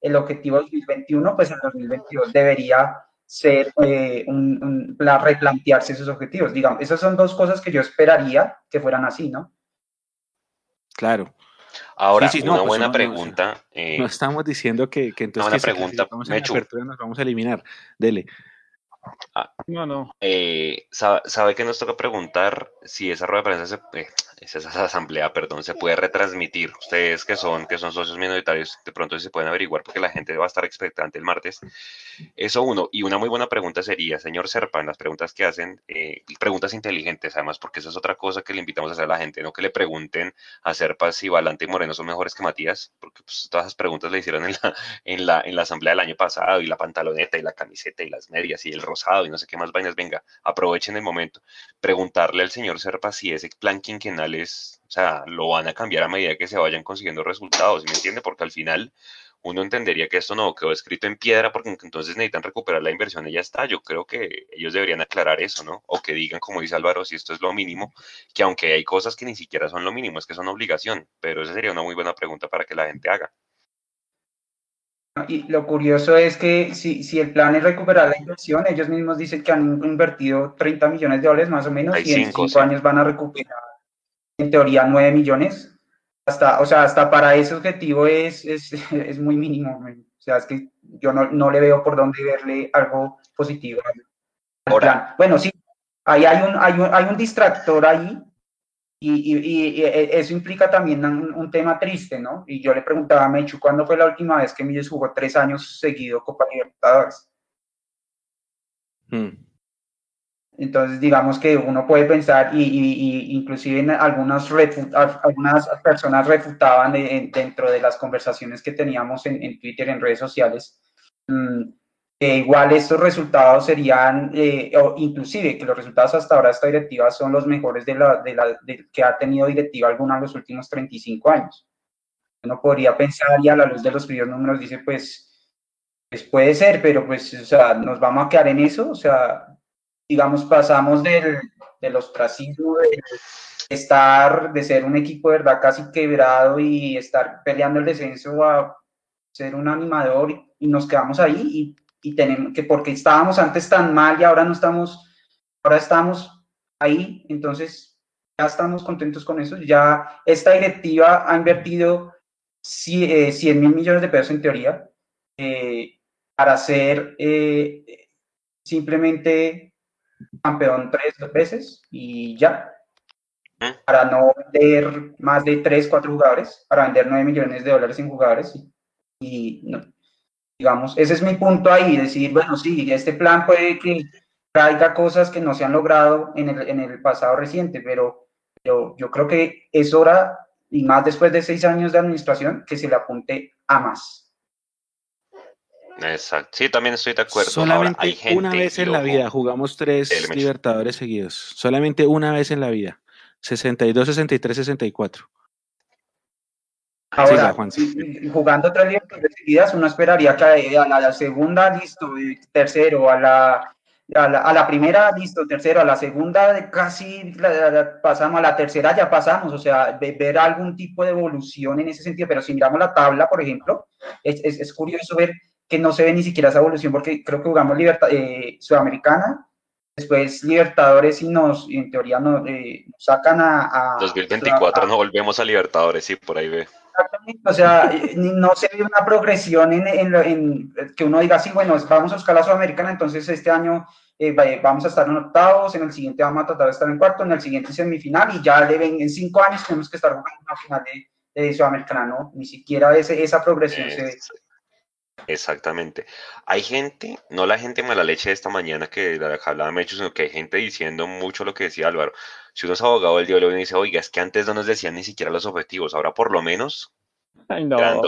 el objetivo 2021, pues en 2022 debería ser eh, un, replantearse esos objetivos. Digamos, esas son dos cosas que yo esperaría que fueran así, ¿no? Claro. Ahora, una pues buena pregunta. Eh, no estamos diciendo que, que entonces una pregunta, vamos a nos vamos a eliminar. Dele. Ah, no, no. Eh, sabe, que nos toca preguntar si esa rueda de prensa, se, eh, esa asamblea, perdón, se puede retransmitir. Ustedes que son, que son socios minoritarios, de pronto se pueden averiguar porque la gente va a estar expectante el martes. Eso uno. Y una muy buena pregunta sería, señor Serpa, en las preguntas que hacen, eh, preguntas inteligentes además, porque esa es otra cosa que le invitamos a hacer a la gente, no que le pregunten a Serpa si Valante y Moreno son mejores que Matías, porque pues, todas esas preguntas le hicieron en la, en, la, en la asamblea del año pasado, y la pantaloneta, y la camiseta, y las medias, y el rosado, y no sé qué más vainas. Venga, aprovechen el momento. Preguntarle al señor Serpa si ese plan quinquenal o sea, lo van a cambiar a medida que se vayan consiguiendo resultados, ¿me entiende? Porque al final uno entendería que esto no quedó escrito en piedra porque entonces necesitan recuperar la inversión y ya está. Yo creo que ellos deberían aclarar eso, ¿no? O que digan, como dice Álvaro, si esto es lo mínimo, que aunque hay cosas que ni siquiera son lo mínimo, es que son obligación, pero esa sería una muy buena pregunta para que la gente haga. Y lo curioso es que si, si el plan es recuperar la inversión, ellos mismos dicen que han invertido 30 millones de dólares más o menos y en cinco años van a recuperar en teoría 9 millones hasta, o sea, hasta para ese objetivo es, es, es muy mínimo. O sea, es que yo no, no, le veo por dónde verle algo positivo plan. Bueno, sí, ahí hay un, hay un, hay un distractor ahí y, y, y, eso implica también un, tema triste, ¿no? Y yo le preguntaba a Mechu, ¿cuándo fue la última vez que Millos jugó tres años seguido Copa Libertadores? Hmm. Entonces, digamos que uno puede pensar, y, y, inclusive en algunas, algunas personas refutaban dentro de las conversaciones que teníamos en, en Twitter, en redes sociales, mm, que igual estos resultados serían, eh, o inclusive que los resultados hasta ahora de esta directiva son los mejores de la, de la que ha tenido directiva alguna en los últimos 35 años. Uno podría pensar, y a la luz de los primeros números dice, pues, pues puede ser, pero pues, o sea, nos vamos a quedar en eso, o sea, digamos, pasamos del, del ostracismo, de estar, de ser un equipo verdad casi quebrado y estar peleando el descenso a ser un animador y, nos quedamos ahí y, y, tenemos que porque estábamos antes tan mal y ahora no estamos, ahora estamos ahí, entonces ya estamos contentos con eso, ya esta directiva ha invertido 100 eh, mil millones de pesos en teoría eh, para hacer eh, simplemente campeón tres veces y ya. Para no vender más de tres, cuatro jugadores, para vender nueve millones de dólares en jugadores. Y, no, digamos, ese es mi punto ahí, decir, bueno, sí, este plan puede que traiga cosas que no se han logrado en el, en el pasado reciente, pero, pero yo creo que es hora, y más después de seis años de administración, que se le apunte a más. Exacto. Sí, también estoy de acuerdo. Solamente una vez en la vida jugamos tres Libertadores seguidos. Solamente una vez en la vida. 62, 63, 64. Ahora, jugando tres Libertadores seguidas, uno esperaría que a la, segunda, listo, tercero, a la, a la, primera, listo, tercero, a la segunda, casi pasamos, a la tercera ya pasamos, o sea, ver algún tipo de evolución en ese sentido, pero si miramos la tabla, por ejemplo, es, es, es curioso ver que no se ve ni siquiera esa evolución porque creo que jugamos libertad, eh, Sudamericana, después Libertadores y nos, en teoría nos, eh, sacan a, 2024 no volvemos a Libertadores, sí, por ahí ve. Exactamente, o sea, eh, no se ve una progresión en, en, que uno diga, sí, bueno, vamos a buscar la Sudamericana, entonces este año vamos a estar en octavos, en el siguiente vamos a tratar de estar en cuarto, en el siguiente semifinal y ya deben, en cinco años tenemos que estar jugando una final de, Sudamericana, ¿no? Ni siquiera ese, esa progresión se ve. Exactamente. Hay gente, no la gente mala leche de esta mañana que la hablaba Mecho, sino que hay gente diciendo mucho lo que decía Álvaro. Si uno es abogado del diablo y dice, oiga, es que antes no nos decían ni siquiera los objetivos, ahora por lo menos,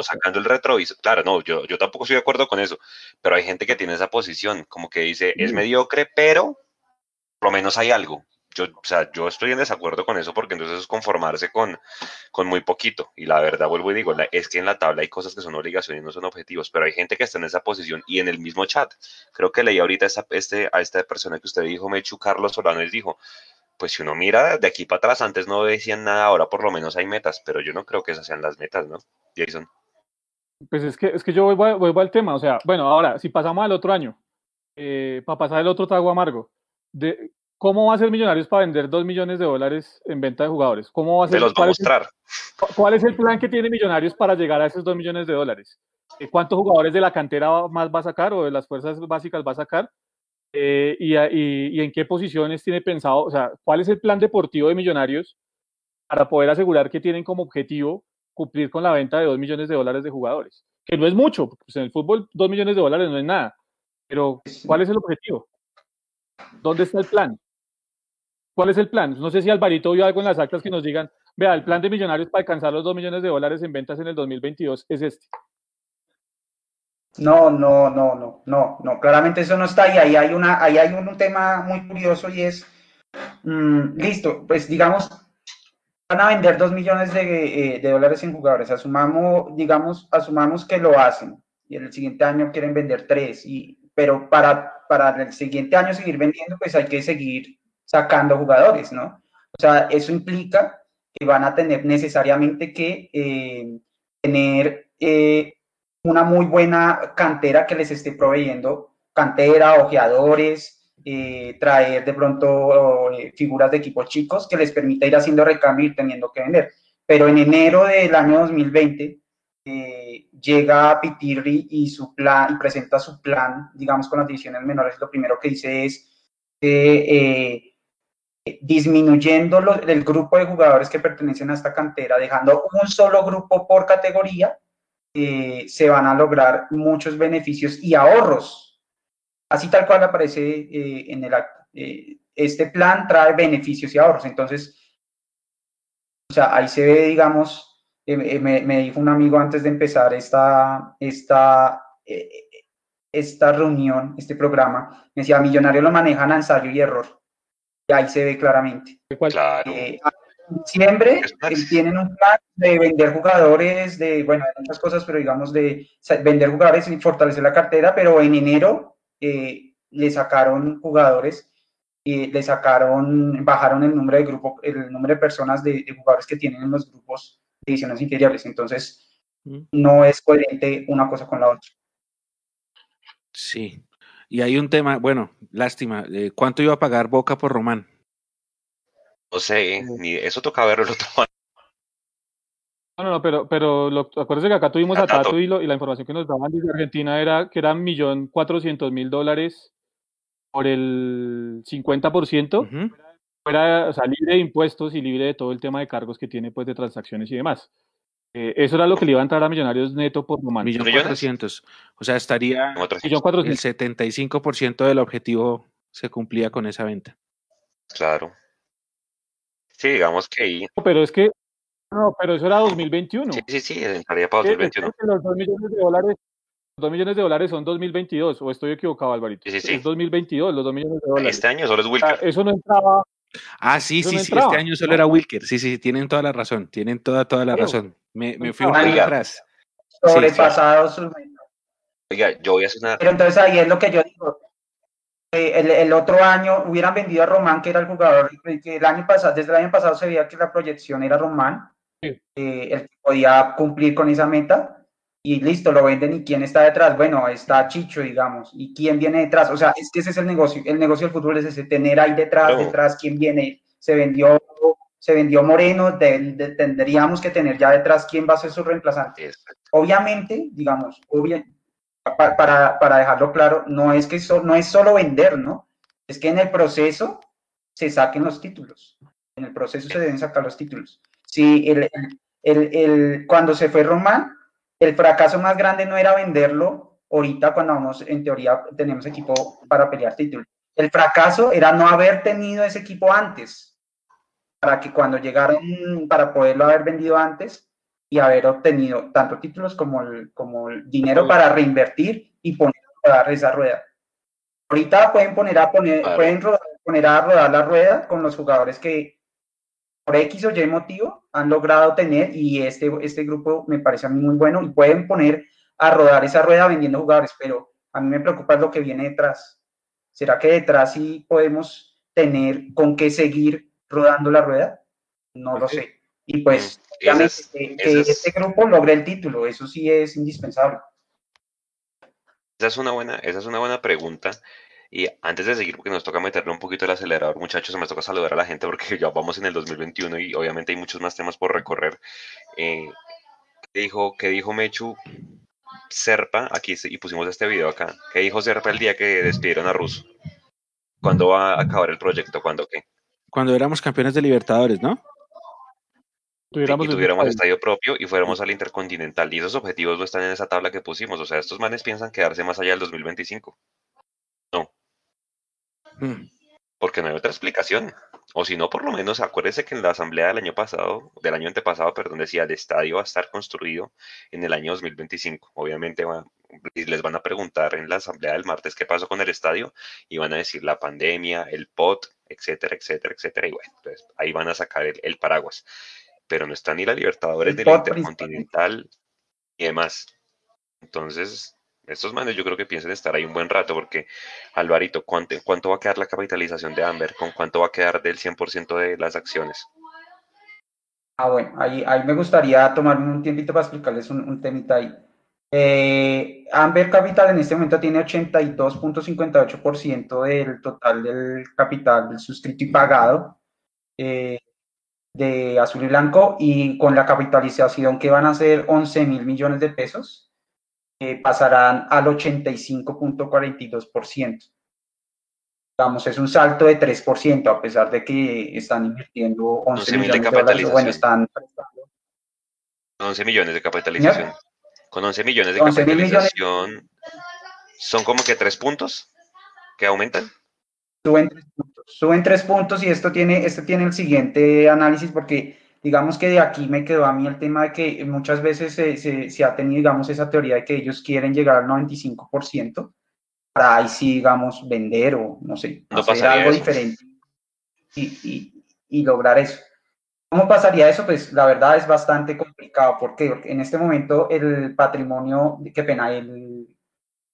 sacando el retrovisor. Claro, no, yo, yo tampoco estoy de acuerdo con eso, pero hay gente que tiene esa posición, como que dice, es mediocre, pero por lo menos hay algo. Yo, o sea, yo estoy en desacuerdo con eso porque entonces es conformarse con, con muy poquito. Y la verdad, vuelvo y digo, es que en la tabla hay cosas que son obligaciones y no son objetivos, pero hay gente que está en esa posición y en el mismo chat. Creo que leí ahorita esta, este, a esta persona que usted dijo, Mechu Carlos Solano, él dijo, pues si uno mira de aquí para atrás, antes no decían nada, ahora por lo menos hay metas, pero yo no creo que esas sean las metas, ¿no? Jason. Pues es que, es que yo vuelvo, al tema, o sea, bueno, ahora, si pasamos al otro año, eh, para pasar el otro trago amargo, de, ¿cómo va a ser Millonarios para vender 2 millones de dólares en venta de jugadores? ¿Cómo va a ser? los va a mostrar. ¿Cuál es el plan que tiene Millonarios para llegar a esos 2 millones de dólares? Eh, ¿Cuántos jugadores de la cantera más va a sacar o de las fuerzas básicas va a sacar? Eh, y, y, en qué posiciones tiene pensado, o sea, cuál es el plan deportivo de Millonarios para poder asegurar que tienen como objetivo cumplir con la venta de 2 millones de dólares de jugadores? Que no es mucho, pues en el fútbol 2 millones de dólares no es nada, pero ¿cuál es el objetivo? ¿Dónde está el plan? ¿Cuál es el plan? No sé si Alvarito vio algo en las actas que nos digan, vea, el plan de Millonarios para alcanzar los 2 millones de dólares en ventas en el 2022 es este. No, no, no, no, no, no, claramente eso no está ahí. Ahí hay, una, ahí hay un, tema muy curioso y es, mm, listo, pues digamos, van a vender dos millones de, eh, de, dólares en jugadores. Asumamos, digamos, asumamos que lo hacen y en el siguiente año quieren vender tres, y, pero para, para el siguiente año seguir vendiendo, pues hay que seguir sacando jugadores, ¿no? O sea, eso implica que van a tener necesariamente que eh, tener eh, una muy buena cantera que les esté proveyendo cantera, ojeadores, eh, traer de pronto eh, figuras de equipos chicos que les permita ir haciendo recambio y teniendo que vender. Pero en enero del año 2020 eh, llega Pitirri y su plan y presenta su plan, digamos, con las divisiones menores. Lo primero que dice es que disminuyendo el grupo de jugadores que pertenecen a esta cantera, dejando un solo grupo por categoría, eh, se van a lograr muchos beneficios y ahorros. Así tal cual aparece eh, en el acto. Eh, este plan trae beneficios y ahorros. Entonces, o sea, ahí se ve, digamos, me, me, dijo un amigo antes de empezar esta, esta, esta reunión, este programa, me decía, Millonario lo manejan a ensayo y error. Y ahí se ve claramente. Claro diciembre tienen un plan de vender jugadores, de, bueno, muchas cosas, pero digamos de vender jugadores y fortalecer la cartera, pero en enero eh, le sacaron jugadores y le sacaron, bajaron el número de grupo, el número de personas de, jugadores que tienen en los grupos de ediciones inferiores. Entonces, mm. no es coherente una cosa con la otra. Sí. Y hay un tema, bueno, lástima, eh, ¿cuánto iba a pagar Boca por Román? No sé, ni eso toca verlo el otro No, no, no, pero, pero lo, acuérdense que acá tuvimos a Tato y, la información que nos daban desde Argentina era que eran millón cuatrocientos mil dólares por el 50%, fuera, o sea, libre de impuestos y libre de todo el tema de cargos que tiene, pues, de transacciones y demás. Eh, eso era lo que le iba a entrar a Millonarios neto por Román. Millón cuatrocientos. O sea, estaría el 75% del objetivo se cumplía con esa venta. Claro. Sí, digamos que ahí. Pero es que, no, pero eso era 2021. Sí, sí, sí, entraría para 2021. los 2 millones de dólares, los 2 millones de dólares son 2022, o estoy equivocado, Alvarito. Sí, sí, sí. Es 2022, los 2 millones de dólares. Este año solo es Wilker. eso no entraba. Ah, sí, sí, sí, este año solo era Wilker. Sí, sí, tienen toda la razón, tienen toda, toda la razón. Me, me fui un poco atrás. Sobrepasados. Oiga, yo voy a hacer una. Pero entonces ahí es lo que yo digo el, otro año hubieran vendido a Román, que era el jugador que el año pasado, desde el año pasado se veía que la proyección era Román, eh, el que podía cumplir con esa meta, y listo, lo venden y quién está detrás. Bueno, está Chicho, digamos, y quién viene detrás. O sea, es que ese es el negocio. El negocio del fútbol es ese, tener ahí detrás, detrás, quién viene. Se vendió, se vendió Moreno, tendríamos que tener ya detrás quién va a ser su reemplazante. Obviamente, digamos, para, para, dejarlo claro, no es que no es solo vender, ¿no? Es que en el proceso se saquen los títulos. En el proceso se deben sacar los títulos. Si el, el, el, cuando se fue Román, el fracaso más grande no era venderlo ahorita cuando vamos, en teoría, tenemos equipo para pelear títulos. El fracaso era no haber tenido ese equipo antes, para que cuando llegaron, para poderlo haber vendido antes, y haber obtenido tanto títulos como el, como el dinero para reinvertir y poner a dar esa rueda. Ahorita pueden poner a poner, pueden poner a rodar la rueda con los jugadores que por X o Y motivo han logrado tener y este, este grupo me parece a mí muy bueno y pueden poner a rodar esa rueda vendiendo jugadores, pero a mí me preocupa lo que viene detrás. ¿Será que detrás sí podemos tener con qué seguir rodando la rueda? No lo sé. Y pues, mm, que, este grupo logre el título, eso sí es indispensable. Esa es una buena, esa es una buena pregunta. Y antes de seguir, porque nos toca meterle un poquito el acelerador, muchachos, me toca saludar a la gente porque ya vamos en el 2021 y obviamente hay muchos más temas por recorrer. Eh, ¿qué, dijo, ¿Qué dijo Mechu Serpa? Aquí y pusimos este video acá. ¿Qué dijo Serpa el día que despidieron a Russo? ¿Cuándo va a acabar el proyecto? ¿Cuándo qué? Cuando éramos campeones de Libertadores, ¿no? Tuviéramos y tuviéramos estadio propio y fuéramos al Intercontinental. Y esos objetivos no están en esa tabla que pusimos. O sea, estos manes piensan quedarse más allá del 2025. No. Hmm. Porque no hay otra explicación. O si no, por lo menos acuérdense que en la asamblea del año pasado, del año antepasado, perdón, decía el estadio va a estar construido en el año 2025. Obviamente les van a preguntar en la asamblea del martes qué pasó con el estadio y van a decir la pandemia, el POT, etcétera, etcétera, etcétera. Y bueno, pues ahí van a sacar el paraguas pero no está ni la Libertadores ni la Intercontinental y demás. Entonces, estos manes yo creo que piensan estar ahí un buen rato, porque Alvarito, ¿cuánto, ¿cuánto va a quedar la capitalización de Amber? ¿Con cuánto va a quedar del 100% de las acciones? Ah, bueno, ahí, ahí me gustaría tomarme un tiempito para explicarles un, temita ahí. Eh, Amber Capital en este momento tiene 82.58% del total del capital del suscrito y pagado. Eh, de azul y blanco y con la capitalización que van a ser 11 mil millones de pesos, eh, pasarán al 85.42%. Digamos, es un salto de 3%, a pesar de que están invirtiendo 11, millones de capitalización. bueno, están 11 millones de capitalización. Con 11 millones de capitalización, ¿son como que tres puntos que aumentan? Suben tres puntos. Suben tres puntos y esto tiene, esto tiene el siguiente análisis porque digamos que de aquí me quedó a mí el tema de que muchas veces se, se, ha tenido, digamos, esa teoría de que ellos quieren llegar al 95% para ahí sí, digamos, vender o no sé, hacer algo diferente y, y, y, lograr eso. ¿Cómo pasaría eso? Pues la verdad es bastante complicado. ¿Por qué? Porque en este momento el patrimonio, qué pena, el,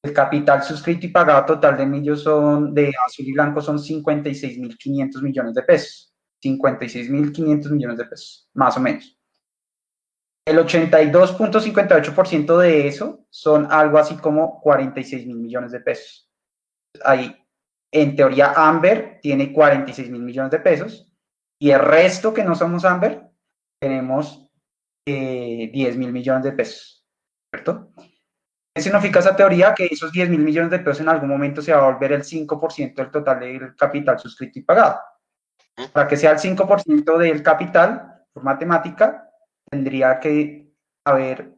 el capital suscrito y pagado total de millos son, de azul y blanco son 56.500 millones de pesos. 56.500 millones de pesos, más o menos. El 82.58% de eso son algo así como 46 mil millones de pesos. Ahí, en teoría, Amber tiene 46 mil millones de pesos y el resto que no somos Amber tenemos 10 eh, mil millones de pesos, ¿cierto? ¿Qué significa esa teoría? Que esos 10 mil millones de pesos en algún momento se va a volver el 5% del total del capital suscrito y pagado. Para que sea el 5% del capital, por matemática, tendría que haber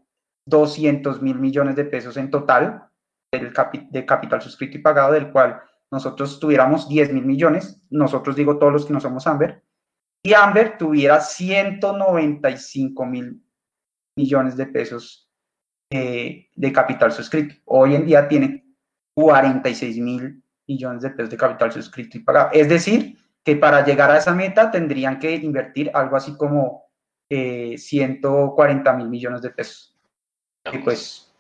200 mil millones de pesos en total del de capital suscrito y pagado, del cual nosotros tuviéramos 10 mil millones, nosotros digo todos los que no somos Amber, y Amber tuviera 195 mil millones de pesos eh, de capital suscrito. Hoy en día tiene 46 mil millones de pesos de capital suscrito y pagado. Es decir, que para llegar a esa meta tendrían que invertir algo así como 140 eh, mil millones de pesos. Y pues,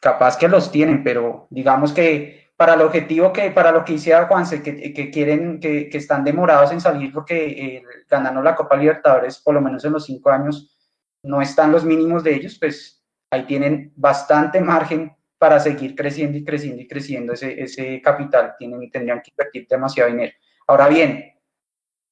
capaz que los tienen, pero digamos que para el objetivo que, para lo que hiciera Juanse, que, que quieren, que, están demorados en salir porque eh, ganando la Copa Libertadores, por lo menos en los cinco años, no están los mínimos de ellos, pues ahí tienen bastante margen para seguir creciendo y creciendo y creciendo ese, ese capital. Tienen, tendrían que invertir demasiado dinero. Ahora bien,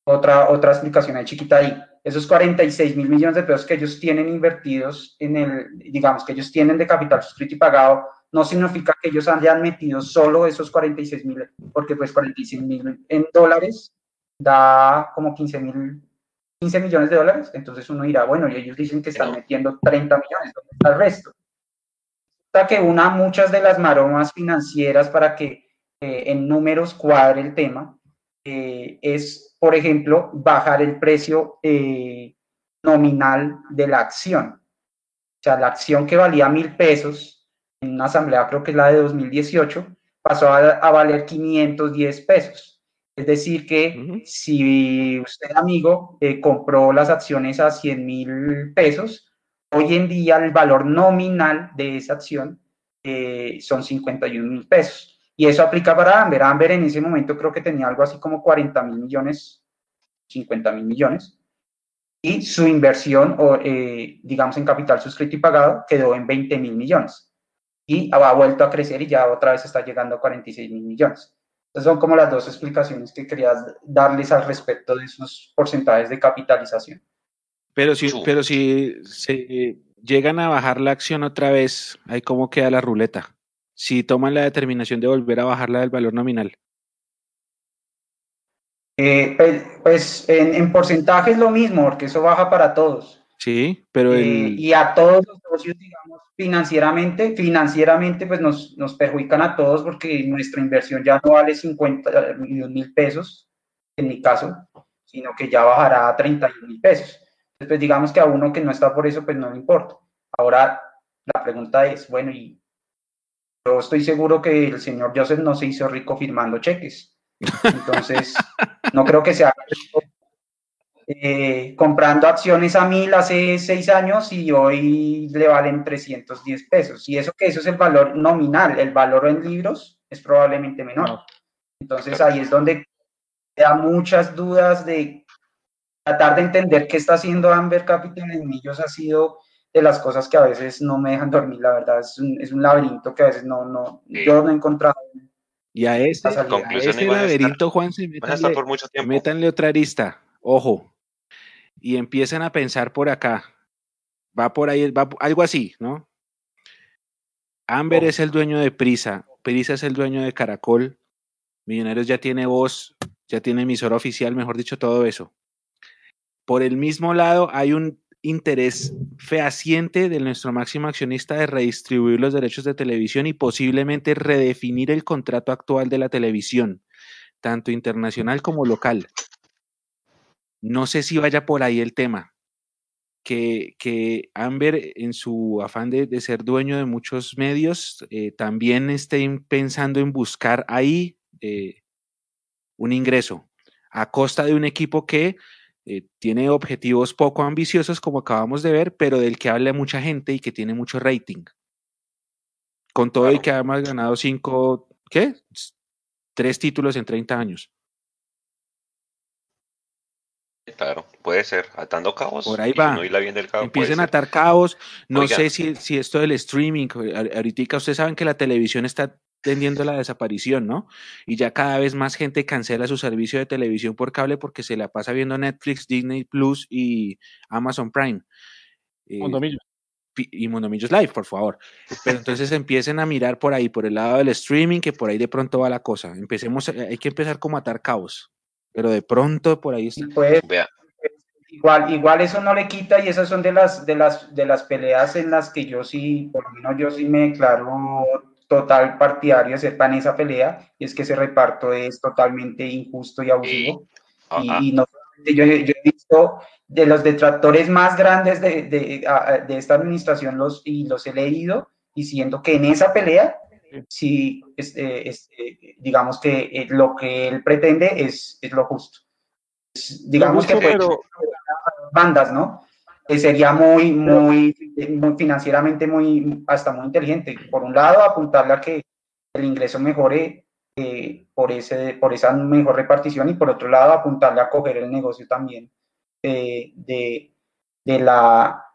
otra, otra explicación ahí chiquita ahí. Esos 46 mil millones de pesos que ellos tienen invertidos en el, digamos, que ellos tienen de capital suscrito y pagado, no significa que ellos hayan metido solo esos 46 mil, porque pues 46 mil en dólares da como 15 mil 15 millones de dólares, entonces uno dirá, bueno, y ellos dicen que están metiendo 30 millones, ¿dónde está el resto? Hasta que una muchas de las maromas financieras para que eh, en números cuadre el tema eh, es, por ejemplo, bajar el precio eh, nominal de la acción. O sea, la acción que valía mil pesos en una asamblea, creo que es la de 2018, pasó a, valer 510 pesos. Es decir, que si usted, amigo, eh, compró las acciones a 100 mil pesos, hoy en día el valor nominal de esa acción eh, son 51 mil pesos. Y eso aplica para Amber. Amber en ese momento creo que tenía algo así como 40 mil millones, 50 mil millones. Y su inversión, o, eh, digamos, en capital suscrito y pagado, quedó en 20 mil millones y ha vuelto a crecer y ya otra vez está llegando a 46 mil millones. Entonces son como las dos explicaciones que quería darles al respecto de esos porcentajes de capitalización. Pero si, pero si se llegan a bajar la acción otra vez, ahí cómo queda la ruleta. Si toman la determinación de volver a bajarla del valor nominal. Eh, pues, pues en, en porcentaje es lo mismo, porque eso baja para todos. Sí, pero eh, y a todos los socios, digamos, financieramente, financieramente, pues nos, nos perjudican a todos porque nuestra inversión ya no vale 50 mil pesos, en mi caso, sino que ya bajará a 31 mil pesos. Entonces, pues digamos que a uno que no está por eso, pues no le importa. Ahora, la pregunta es, bueno, y yo estoy seguro que el señor Joseph no se hizo rico firmando cheques. Entonces, no creo que sea eh, comprando acciones a mil hace seis años y hoy le valen 310 pesos. Y eso que eso es el valor nominal, el valor en libros es probablemente menor. Entonces ahí es donde da muchas dudas de tratar de entender qué está haciendo Amber Capital en Millos ha sido de las cosas que a veces no me dejan dormir, la verdad, es un, es un laberinto que a veces no, no, yo no he encontrado. Y a ese, laberinto, Juan, se métanle otra arista. Ojo, y empiezan a pensar por acá. Va por ahí, va algo así, ¿no? Amber oh. es el dueño de Prisa, Prisa es el dueño de Caracol, Millonarios ya tiene voz, ya tiene emisora oficial, mejor dicho, todo eso. Por el mismo lado, hay un interés fehaciente de nuestro máximo accionista de redistribuir los derechos de televisión y posiblemente redefinir el contrato actual de la televisión, tanto internacional como local. No sé si vaya por ahí el tema. Que, que Amber, en su afán de, ser dueño de muchos medios, eh, también esté pensando en buscar ahí eh, un ingreso a costa de un equipo que eh, tiene objetivos poco ambiciosos, como acabamos de ver, pero del que habla mucha gente y que tiene mucho rating. Con todo y que además ganado cinco, ¿qué? Tres títulos en 30 años. Claro, puede ser, atando cabos. Por ahí va. Empiecen a atar cabos. No sé si, si esto del streaming, ahorita ustedes saben que la televisión está tendiendo a la desaparición, ¿no? Y ya cada vez más gente cancela su servicio de televisión por cable porque se la pasa viendo Netflix, Disney Plus y Amazon Prime. Eh, y Mondomillos Live, por favor. Pero entonces empiecen a mirar por ahí, por el lado del streaming, que por ahí de pronto va la cosa. Empecemos, hay que empezar como a atar cabos pero de pronto por ahí está. Pues, igual, igual eso no le quita y esas son de las, de las, de las peleas en las que yo sí, por lo menos yo sí me declaro total partidario de ser pan esa pelea, y es que ese reparto es totalmente injusto y abusivo. Y, no yo, yo, he visto de los detractores más grandes de, de, de, esta administración los, y los he leído diciendo que en esa pelea si este, este, digamos que eh, lo que él pretende es, es lo justo. digamos que pero... bandas, ¿no? Sería muy, muy, muy, financieramente muy, hasta muy inteligente. Por un lado, apuntarle a que el ingreso mejore eh, por, ese, por esa mejor repartición y por otro lado, apuntarle a coger el negocio también eh, de, de la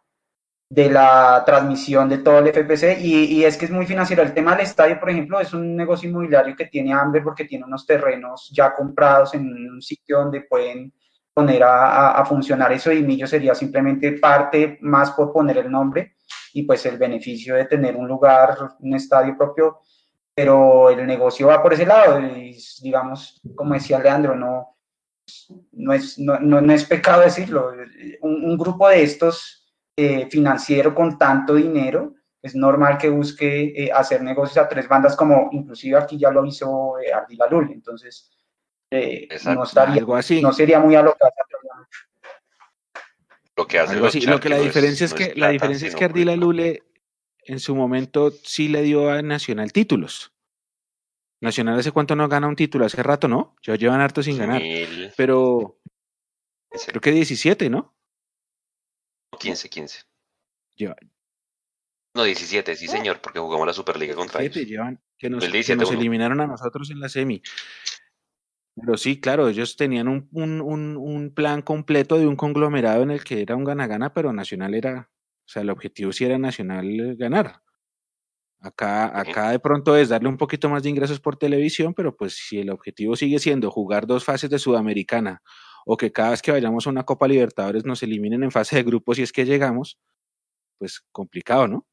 de la transmisión de todo el FPC y, es que es muy financiero. El tema del estadio, por ejemplo, es un negocio inmobiliario que tiene Amber porque tiene unos terrenos ya comprados en un sitio donde pueden poner a, funcionar eso y Millo sería simplemente parte más por poner el nombre y pues el beneficio de tener un lugar, un estadio propio, pero el negocio va por ese lado y digamos, como decía Leandro, no, no, es, no, no, es pecado decirlo, un grupo de estos eh, financiero con tanto dinero, es normal que busque eh, hacer negocios a tres bandas, como inclusive aquí ya lo hizo eh, Ardila Lul. Entonces, eh, no, estaría, así. no sería muy alocado. Lo que hace lo que la diferencia es, que la diferencia es que Ardila Lule en su momento sí le dio a Nacional títulos. Nacional hace cuánto no gana un título, hace rato, ¿no? Ya llevan harto sin ganar. Pero creo que 17, ¿no? 15, 15. No, 17, sí, señor, porque jugamos la Superliga contra ellos. Llevan, que nos, eliminaron a nosotros en la semi. Pero sí, claro, ellos tenían un, un, un, plan completo de un conglomerado en el que era un gana-gana, pero Nacional era, o sea, el objetivo sí era Nacional ganar. Acá, acá de pronto es darle un poquito más de ingresos por televisión, pero pues si el objetivo sigue siendo jugar dos fases de Sudamericana o que cada vez que vayamos a una Copa Libertadores nos eliminen en fase de grupos si es que llegamos, pues complicado, ¿no?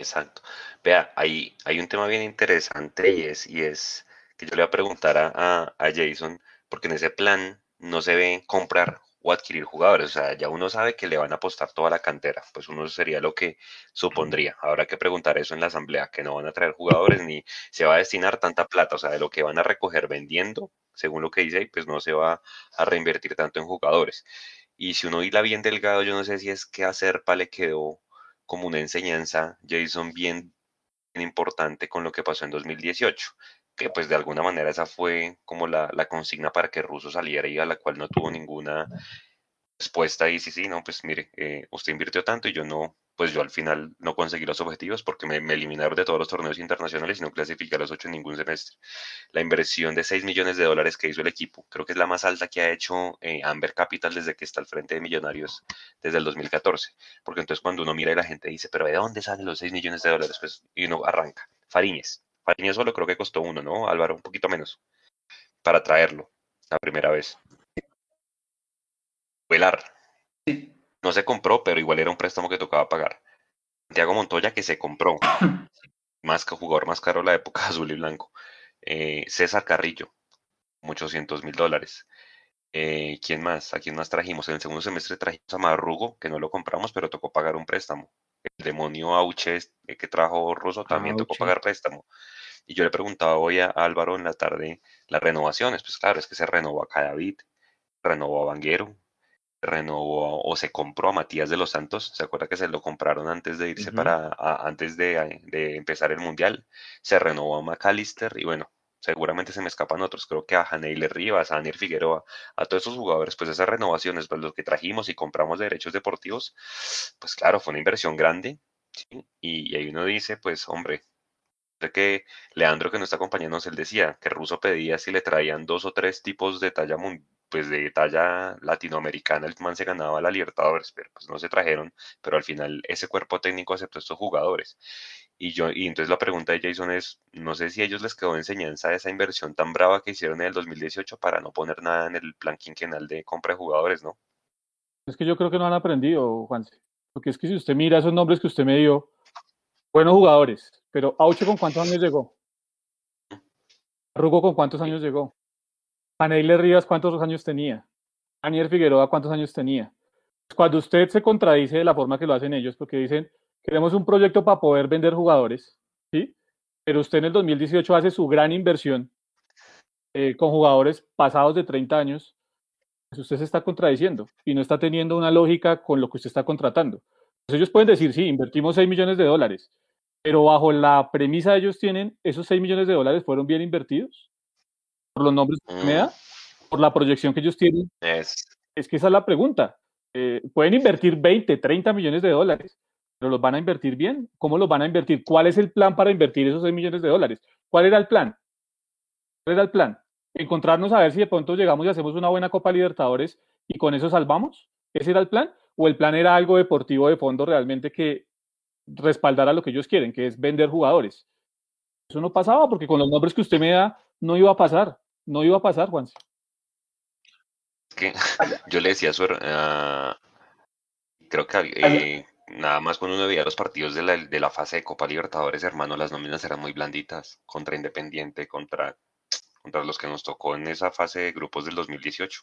Exacto. Vea, hay, hay un tema bien interesante y es, y es que yo le voy a preguntar a, a, Jason, porque en ese plan no se ve comprar o adquirir jugadores. O sea, ya uno sabe que le van a apostar toda la cantera. Pues uno sería lo que supondría. Habrá que preguntar eso en la asamblea, que no van a traer jugadores ni se va a destinar tanta plata. O sea, de lo que van a recoger vendiendo, según lo que dice, pues no se va a reinvertir tanto en jugadores. Y si uno hila bien delgado, yo no sé si es que hacer Serpa le quedó como una enseñanza, Jason, bien, importante con lo que pasó en 2018 que pues de alguna manera esa fue como la, la, consigna para que Russo saliera y a la cual no tuvo ninguna respuesta y sí, sí, no, pues mire, eh, usted invirtió tanto y yo no, pues yo al final no conseguí los objetivos porque me, eliminaron de todos los torneos internacionales y no clasifiqué a los ocho en ningún semestre. La inversión de 6 millones de dólares que hizo el equipo, creo que es la más alta que ha hecho eh, Amber Capital desde que está al frente de Millonarios desde el 2014. Porque entonces cuando uno mira y la gente dice, pero ¿de dónde salen los 6 millones de dólares? Pues y uno arranca. Fariñez. Fariñez solo creo que costó uno, ¿no? Álvaro, un poquito menos. Para traerlo la primera vez. Velar. Sí no se compró, pero igual era un préstamo que tocaba pagar. Santiago Montoya que se compró, más que jugador más caro de la época azul y blanco. Eh, César Carrillo, muchos cientos mil dólares. Eh, ¿Quién más? ¿A quién más trajimos? En el segundo semestre trajimos a Marrugo, que no lo compramos, pero tocó pagar un préstamo. El demonio Auche eh, que trajo Russo también tocó pagar préstamo. Y yo le preguntaba hoy a Álvaro en la tarde las renovaciones. Pues claro, es que se renovó a Cadavid, renovó a Vanguero, renovó o se compró a Matías de los Santos. ¿Se acuerda que se lo compraron antes de irse para, antes de, empezar el Mundial? Se renovó a McAllister y bueno, seguramente se me escapan otros. Creo que a Janeile Rivas, a Daniel Figueroa, a todos esos jugadores, pues esas renovaciones, pues los que trajimos y compramos derechos deportivos, pues claro, fue una inversión grande. Y, ahí uno dice, pues hombre, que Leandro que nos está acompañando, él decía que Russo pedía si le traían dos o tres tipos de talla mundial pues de talla latinoamericana el man se ganaba la Libertadores, pero pues no se trajeron, pero al final ese cuerpo técnico aceptó estos jugadores. Y yo, y entonces la pregunta de Jason es, no sé si a ellos les quedó enseñanza esa inversión tan brava que hicieron en el 2018 para no poner nada en el plan quinquenal de compra de jugadores, ¿no? Es que yo creo que no han aprendido, Juanse. Porque es que si usted mira esos nombres que usted me dio, buenos jugadores, pero Auche con cuántos años llegó? Rugo con cuántos años llegó? Paneile Rivas, ¿cuántos años tenía? Anier Figueroa, ¿cuántos años tenía? Cuando usted se contradice de la forma que lo hacen ellos, porque dicen, queremos un proyecto para poder vender jugadores, ¿sí? Pero usted en el 2018 hace su gran inversión eh, con jugadores pasados de 30 años, pues usted se está contradiciendo y no está teniendo una lógica con lo que usted está contratando. Entonces ellos pueden decir, sí, invertimos 6 millones de dólares, pero bajo la premisa ellos tienen, esos 6 millones de dólares fueron bien invertidos por los nombres que me da, mm. por la proyección que ellos tienen. Es, es que esa es la pregunta. Eh, pueden invertir 20, 30 millones de dólares, pero los van a invertir bien. ¿Cómo los van a invertir? ¿Cuál es el plan para invertir esos 6 millones de dólares? ¿Cuál era el plan? ¿Cuál era el plan? Encontrarnos a ver si de pronto llegamos y hacemos una buena Copa Libertadores y con eso salvamos. ¿Ese era el plan? ¿O el plan era algo deportivo de fondo realmente que respaldara lo que ellos quieren, que es vender jugadores? Eso no pasaba porque con los nombres que usted me da no iba a pasar, no iba a pasar, Juan. Que yo le decía a su uh, creo que eh, nada más cuando uno veía los partidos de la, de la fase de Copa Libertadores, hermano, las nóminas eran muy blanditas contra Independiente, contra, contra los que nos tocó en esa fase de grupos del 2018.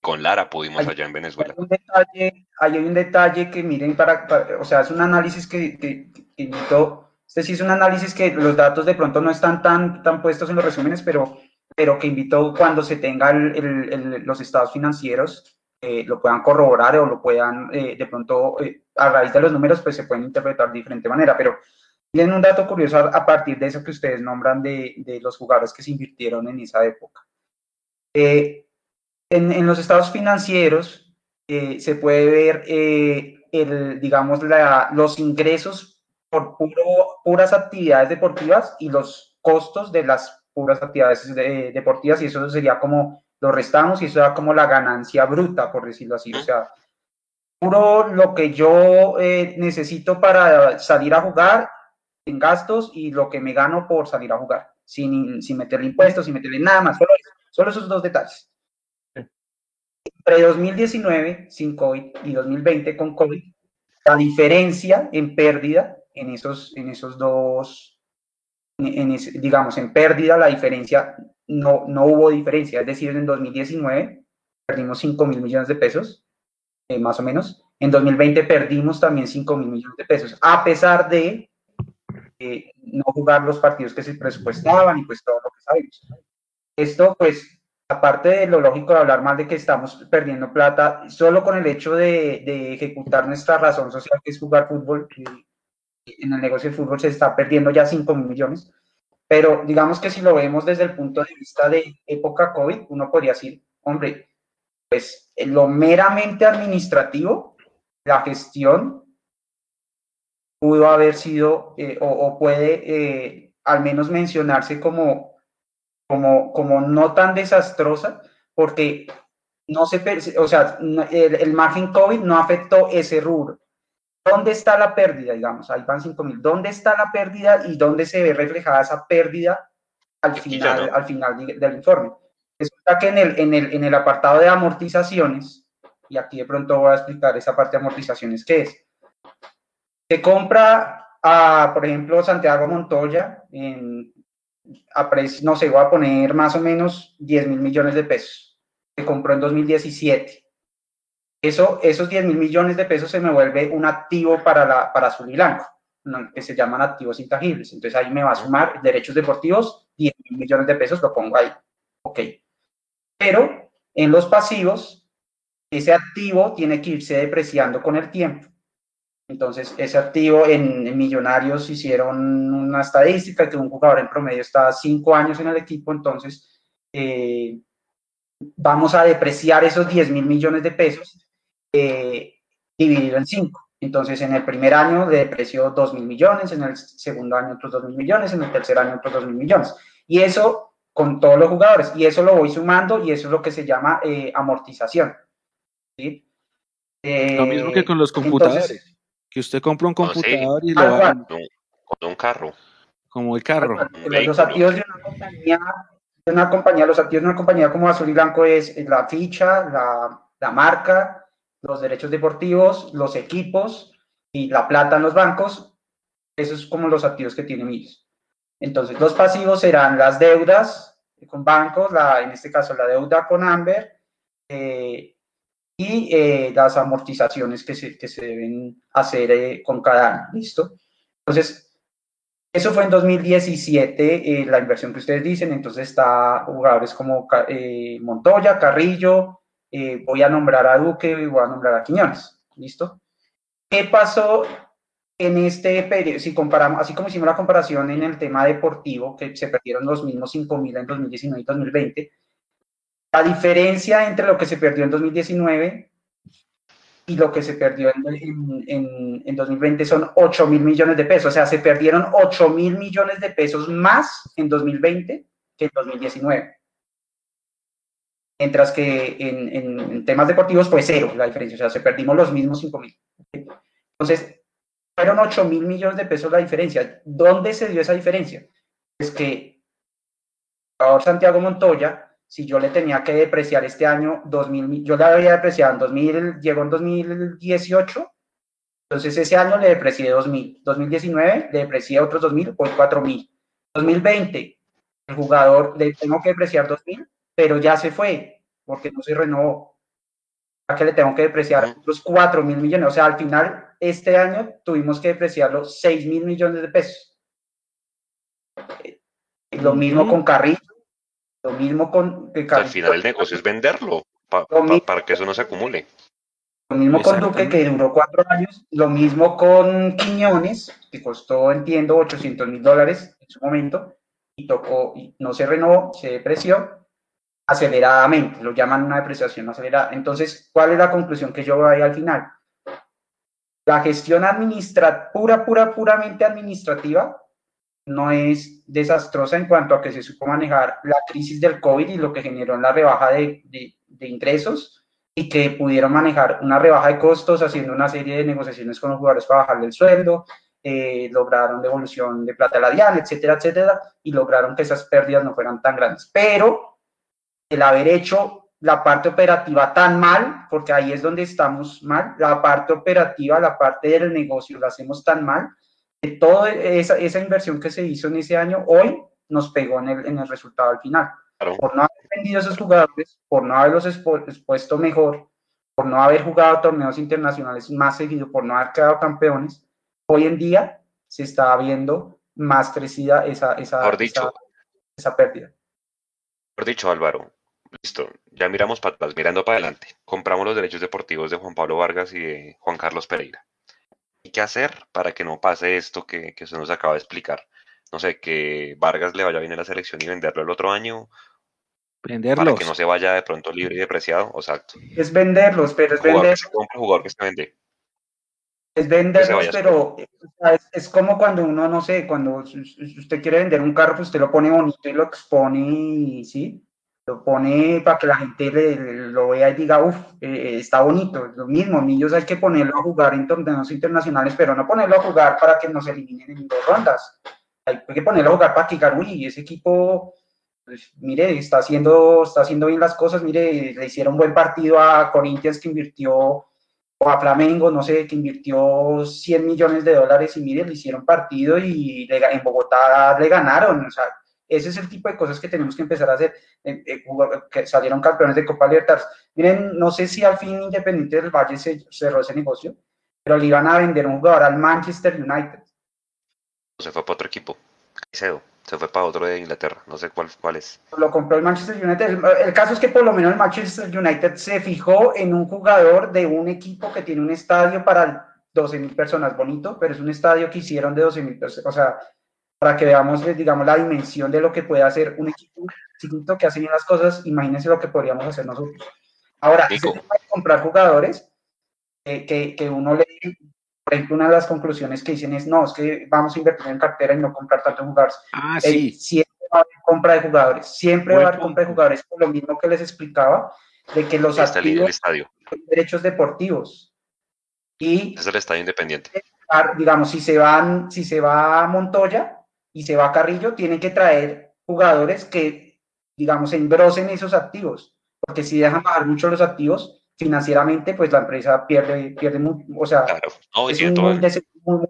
Con Lara pudimos allá en Venezuela. Hay un detalle, hay un detalle que miren para, o sea, es un análisis que, que, que este sí es un análisis que los datos de pronto no están tan, tan puestos en los resúmenes, pero, pero que invito cuando se tengan los estados financieros eh, lo puedan corroborar o lo puedan eh, de pronto, eh, a raíz de los números, pues se pueden interpretar de diferente manera. Pero Miren un dato curioso a, partir de eso que ustedes nombran de, de, los jugadores que se invirtieron en esa época. Eh, en, en, los estados financieros eh, se puede ver, eh, el, digamos, la, los ingresos por puro, puras actividades deportivas y los costos de las puras actividades deportivas y eso sería como lo restamos y eso da como la ganancia bruta, por decirlo así. O sea, puro lo que yo necesito para salir a jugar en gastos y lo que me gano por salir a jugar, sin, sin meterle impuestos, sin meterle nada más, solo, esos dos detalles. Entre 2019 sin COVID y 2020 con COVID, la diferencia en pérdida en esos, en esos dos, en, digamos, en pérdida, la diferencia, no, no hubo diferencia. Es decir, en 2019 perdimos 5 mil millones de pesos, eh, más o menos. En 2020 perdimos también 5 mil millones de pesos, a pesar de no jugar los partidos que se presupuestaban y pues todo lo que sabemos. Esto pues, aparte de lo lógico de hablar mal de que estamos perdiendo plata, solo con el hecho de, de ejecutar nuestra razón social que es jugar fútbol, en el negocio del fútbol se está perdiendo ya 5 mil millones, pero digamos que si lo vemos desde el punto de vista de época COVID, uno podría decir, hombre, pues lo meramente administrativo, la gestión pudo haber sido eh, o, puede eh, al menos mencionarse como, como, como no tan desastrosa, porque no se, o sea, el, margen COVID no afectó ese rubro. ¿Dónde está la pérdida? Digamos, ahí van 5 mil. ¿Dónde está la pérdida y dónde se ve reflejada esa pérdida al final, al final del informe? Resulta que en el, en, el, en el apartado de amortizaciones, y aquí de pronto voy a explicar esa parte de amortizaciones, ¿qué es? Se compra a, por ejemplo, Santiago Montoya, en, a no sé, voy a poner más o menos 10 mil millones de pesos. Se compró en 2017. Eso, esos 10 mil millones de pesos se me vuelve un activo para, la, para Azul y que se llaman activos intangibles. Entonces ahí me va a sumar derechos deportivos, 10 mil millones de pesos, lo pongo ahí. Ok. Pero en los pasivos, ese activo tiene que irse depreciando con el tiempo. Entonces, ese activo en, Millonarios hicieron una estadística que un jugador en promedio está cinco años en el equipo, entonces eh, vamos a depreciar esos 10 mil millones de pesos eh, dividido en cinco. Entonces, en el primer año le depreció 2 mil millones, en el segundo año otros 2 mil millones, en el tercer año otros 2 mil millones. Y eso con todos los jugadores. Y eso lo voy sumando y eso es lo que se llama eh, amortización. ¿sí? lo mismo que con los computadores que usted compra un computador y lo va con un carro. Como el carro. Los activos de una compañía, de una compañía, los activos de una compañía como Azul y Blanco es la ficha, la, la marca, los derechos deportivos, los equipos y la plata en los bancos. Esos es como los activos que tienen ellos. Entonces, los pasivos serán las deudas con bancos, en este caso la deuda con Amber, eh, y eh, las amortizaciones que se, que se deben hacer eh, con cada año. ¿Listo? Entonces, eso fue en 2017, eh, la inversión que ustedes dicen. Entonces, está jugadores como Montoya, Carrillo, voy a nombrar a Duque y voy a nombrar a Quiñones. ¿Listo? ¿Qué pasó en este periodo? Si comparamos, así como hicimos la comparación en el tema deportivo, que se perdieron los mismos 5.000 en 2019 y 2020 la diferencia entre lo que se perdió en 2019 y lo que se perdió en, 2020 son 8 mil millones de pesos. O sea, se perdieron 8 mil millones de pesos más en 2020 que en 2019. Mientras que en, temas deportivos fue cero la diferencia. O sea, se perdimos los mismos 5 mil. Entonces, fueron 8 mil millones de pesos la diferencia. ¿Dónde se dio esa diferencia? Es que ahora Santiago Montoya si yo le tenía que depreciar este año 2000, yo le había depreciado en 2000, llegó en 2018, entonces ese año le deprecié 2000, 2019 le deprecié otros 2000, pues 4000, 2020 el jugador le tengo que depreciar 2000, pero ya se fue porque no se renovó. ¿A qué le tengo que depreciar otros 4 mil millones? O sea, al final, este año tuvimos que depreciarlo 6 mil millones de pesos. Lo mismo con Carrillo, lo mismo con... Al final el negocio es venderlo para que eso no se acumule. Lo mismo con Duque, que duró cuatro años. Lo mismo con Quiñones, que costó, entiendo, 800 mil dólares en su momento, y tocó, y no se renovó, se depreció aceleradamente, lo llaman una depreciación acelerada. Entonces, ¿cuál es la conclusión que yo veo al final? La gestión administrativa, pura, pura, puramente administrativa, no es desastrosa en cuanto a que se supo manejar la crisis del COVID y lo que generó en la rebaja de, de, ingresos y que pudieron manejar una rebaja de costos haciendo una serie de negociaciones con los jugadores para bajarle el sueldo, eh, lograron devolución de plata a la DIAN, etcétera, etcétera, y lograron que esas pérdidas no fueran tan grandes. Pero el haber hecho la parte operativa tan mal, porque ahí es donde estamos mal, la parte operativa, la parte del negocio la hacemos tan mal, que toda esa, esa inversión que se hizo en ese año hoy nos pegó en el, en el resultado al final. Por no haber vendido esos jugadores, por no haberlos expuesto mejor, por no haber jugado torneos internacionales más seguido, por no haber quedado campeones, hoy en día se está viendo más crecida esa, esa, esa, esa pérdida. Por dicho, Álvaro, listo, ya miramos para atrás, mirando para adelante. Compramos los derechos deportivos de Juan Pablo Vargas y de Juan Carlos Pereira. ¿Y qué hacer para que no pase esto que, que usted nos acaba de explicar? No sé, que Vargas le vaya bien en la selección y venderlo el otro año. Venderlos. Para que no se vaya de pronto libre y depreciado, exacto. Es venderlos, pero es vender. jugador que se vende. Es venderlos, pero es, como cuando uno, no sé, cuando usted quiere vender un carro, pues usted lo pone bonito y lo expone, ¿sí? lo pone para que la gente lo vea y diga, uff, eh, está bonito. Lo mismo, niños hay que ponerlo a jugar en torneos internacionales, pero no ponerlo a jugar para que nos eliminen en dos rondas. Hay que ponerlo a jugar para que digan, uy, ese equipo, pues, mire, está haciendo, está haciendo bien las cosas, mire, le hicieron buen partido a Corinthians que invirtió, a Flamengo, no sé, que invirtió 100 millones de dólares y mire, le hicieron partido y en Bogotá le ganaron, o sea, ese es el tipo de cosas que tenemos que empezar a hacer. Eh, que salieron campeones de Copa Libertadores. Miren, no sé si al fin Independiente del Valle se cerró ese negocio, pero le iban a vender un jugador al Manchester United. Se fue para otro equipo. Caicedo. Se fue para otro de Inglaterra. No sé cuál, cuál es. Lo compró el Manchester United. El, caso es que por lo menos el Manchester United se fijó en un jugador de un equipo que tiene un estadio para 12 mil personas. Bonito, pero es un estadio que hicieron de 12 mil personas. O sea, para que veamos, eh, digamos, la dimensión de lo que puede hacer un equipo chiquito que hace bien las cosas, imagínense lo que podríamos hacer nosotros. Ahora, ese comprar jugadores, eh, que, que, uno le, por ejemplo, una de las conclusiones que dicen es, no, es que vamos a invertir en cartera y no comprar tantos jugadores. Ah, sí. siempre va a haber compra de jugadores, siempre va a haber compra de jugadores, por lo mismo que les explicaba, de que los activos estadio. derechos deportivos. Y es el estadio independiente. Digamos, si se van, si se va a Montoya, y se va a Carrillo, tienen que traer jugadores que, digamos, engrosen esos activos, porque si dejan bajar mucho los activos, financieramente, pues la empresa pierde, pierde mucho, o sea, claro. no, es muy,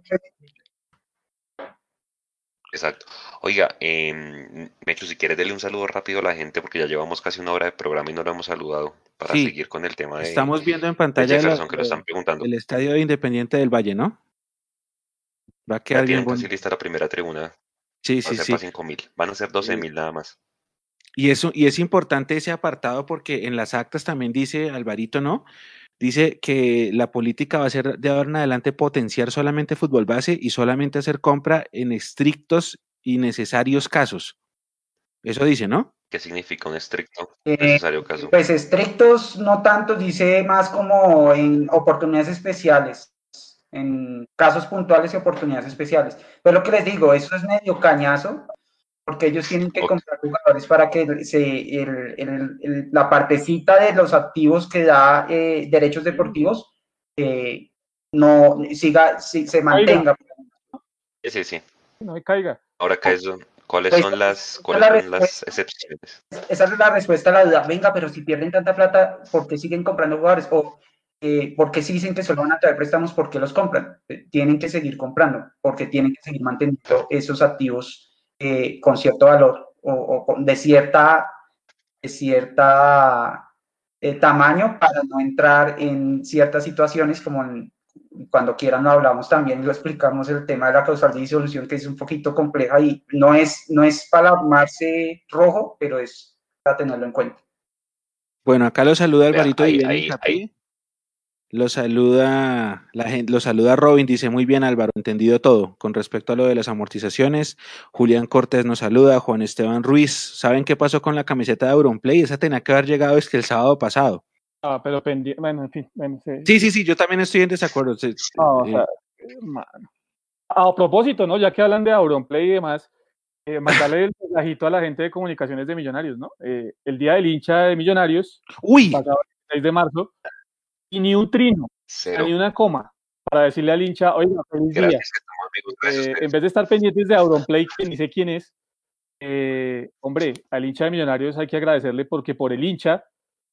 Exacto. Oiga, eh, Mecho, si quieres, dele un saludo rápido a la gente, porque ya llevamos casi una hora de programa y no lo hemos saludado para seguir con el tema de. Estamos viendo en pantalla que están preguntando. el estadio Independiente del Valle, ¿no? Va a quedar bien. Bueno. lista la primera tribuna. Sí, sí, sí. Van a ser 12 mil nada más. Y, eso, y es importante ese apartado porque en las actas también dice, Alvarito, ¿no? Dice que la política va a ser de ahora en adelante potenciar solamente fútbol base y solamente hacer compra en estrictos y necesarios casos. Eso dice, ¿no? ¿Qué significa un estricto eh, necesario caso? Pues estrictos no tanto, dice más como en oportunidades especiales en casos puntuales y oportunidades especiales. Pero lo que les digo, eso es medio cañazo, porque ellos tienen que comprar jugadores para que se, el, la partecita de los activos que da eh, derechos deportivos eh, no siga, si, se mantenga. Sí, sí, sí. No caiga. Ahora, ¿qué es, ¿cuáles pues, son, las, cuáles son las excepciones? Esa es la respuesta a la duda. Venga, pero si pierden tanta plata, ¿por qué siguen comprando jugadores? O eh, porque si dicen que solo van a traer préstamos, ¿por qué los compran? Eh, tienen que seguir comprando, porque tienen que seguir manteniendo esos activos eh, con cierto valor o, de cierta, de cierta tamaño para no entrar en ciertas situaciones como cuando quieran lo hablamos también y lo explicamos el tema de la causal de disolución que es un poquito compleja y no es, no es para armarse rojo, pero es para tenerlo en cuenta. Bueno, acá lo saluda Alvarito y Lo saluda, la gente, lo saluda Robin, dice muy bien Álvaro, entendido todo. Con respecto a lo de las amortizaciones, Julián Cortés nos saluda, Juan Esteban Ruiz, ¿saben qué pasó con la camiseta de Auronplay? Esa tenía que haber llegado es que el sábado pasado. Ah, pero pendiente, bueno, en fin, bueno, sí. sí. sí, yo también estoy en desacuerdo. Eh, a propósito, ¿no? Ya que hablan de Auronplay y demás, eh, mandarle el mensajito a la gente de comunicaciones de Millonarios, ¿no? Eh, el día del hincha de Millonarios, Uy. pasado el 6 de marzo, y ni un trino, ni una coma, para decirle al hincha, oiga, feliz día. Eh, en vez de estar pendientes de Auronplay, que ni sé quién es, eh, hombre, al hincha de Millonarios hay que agradecerle porque por el hincha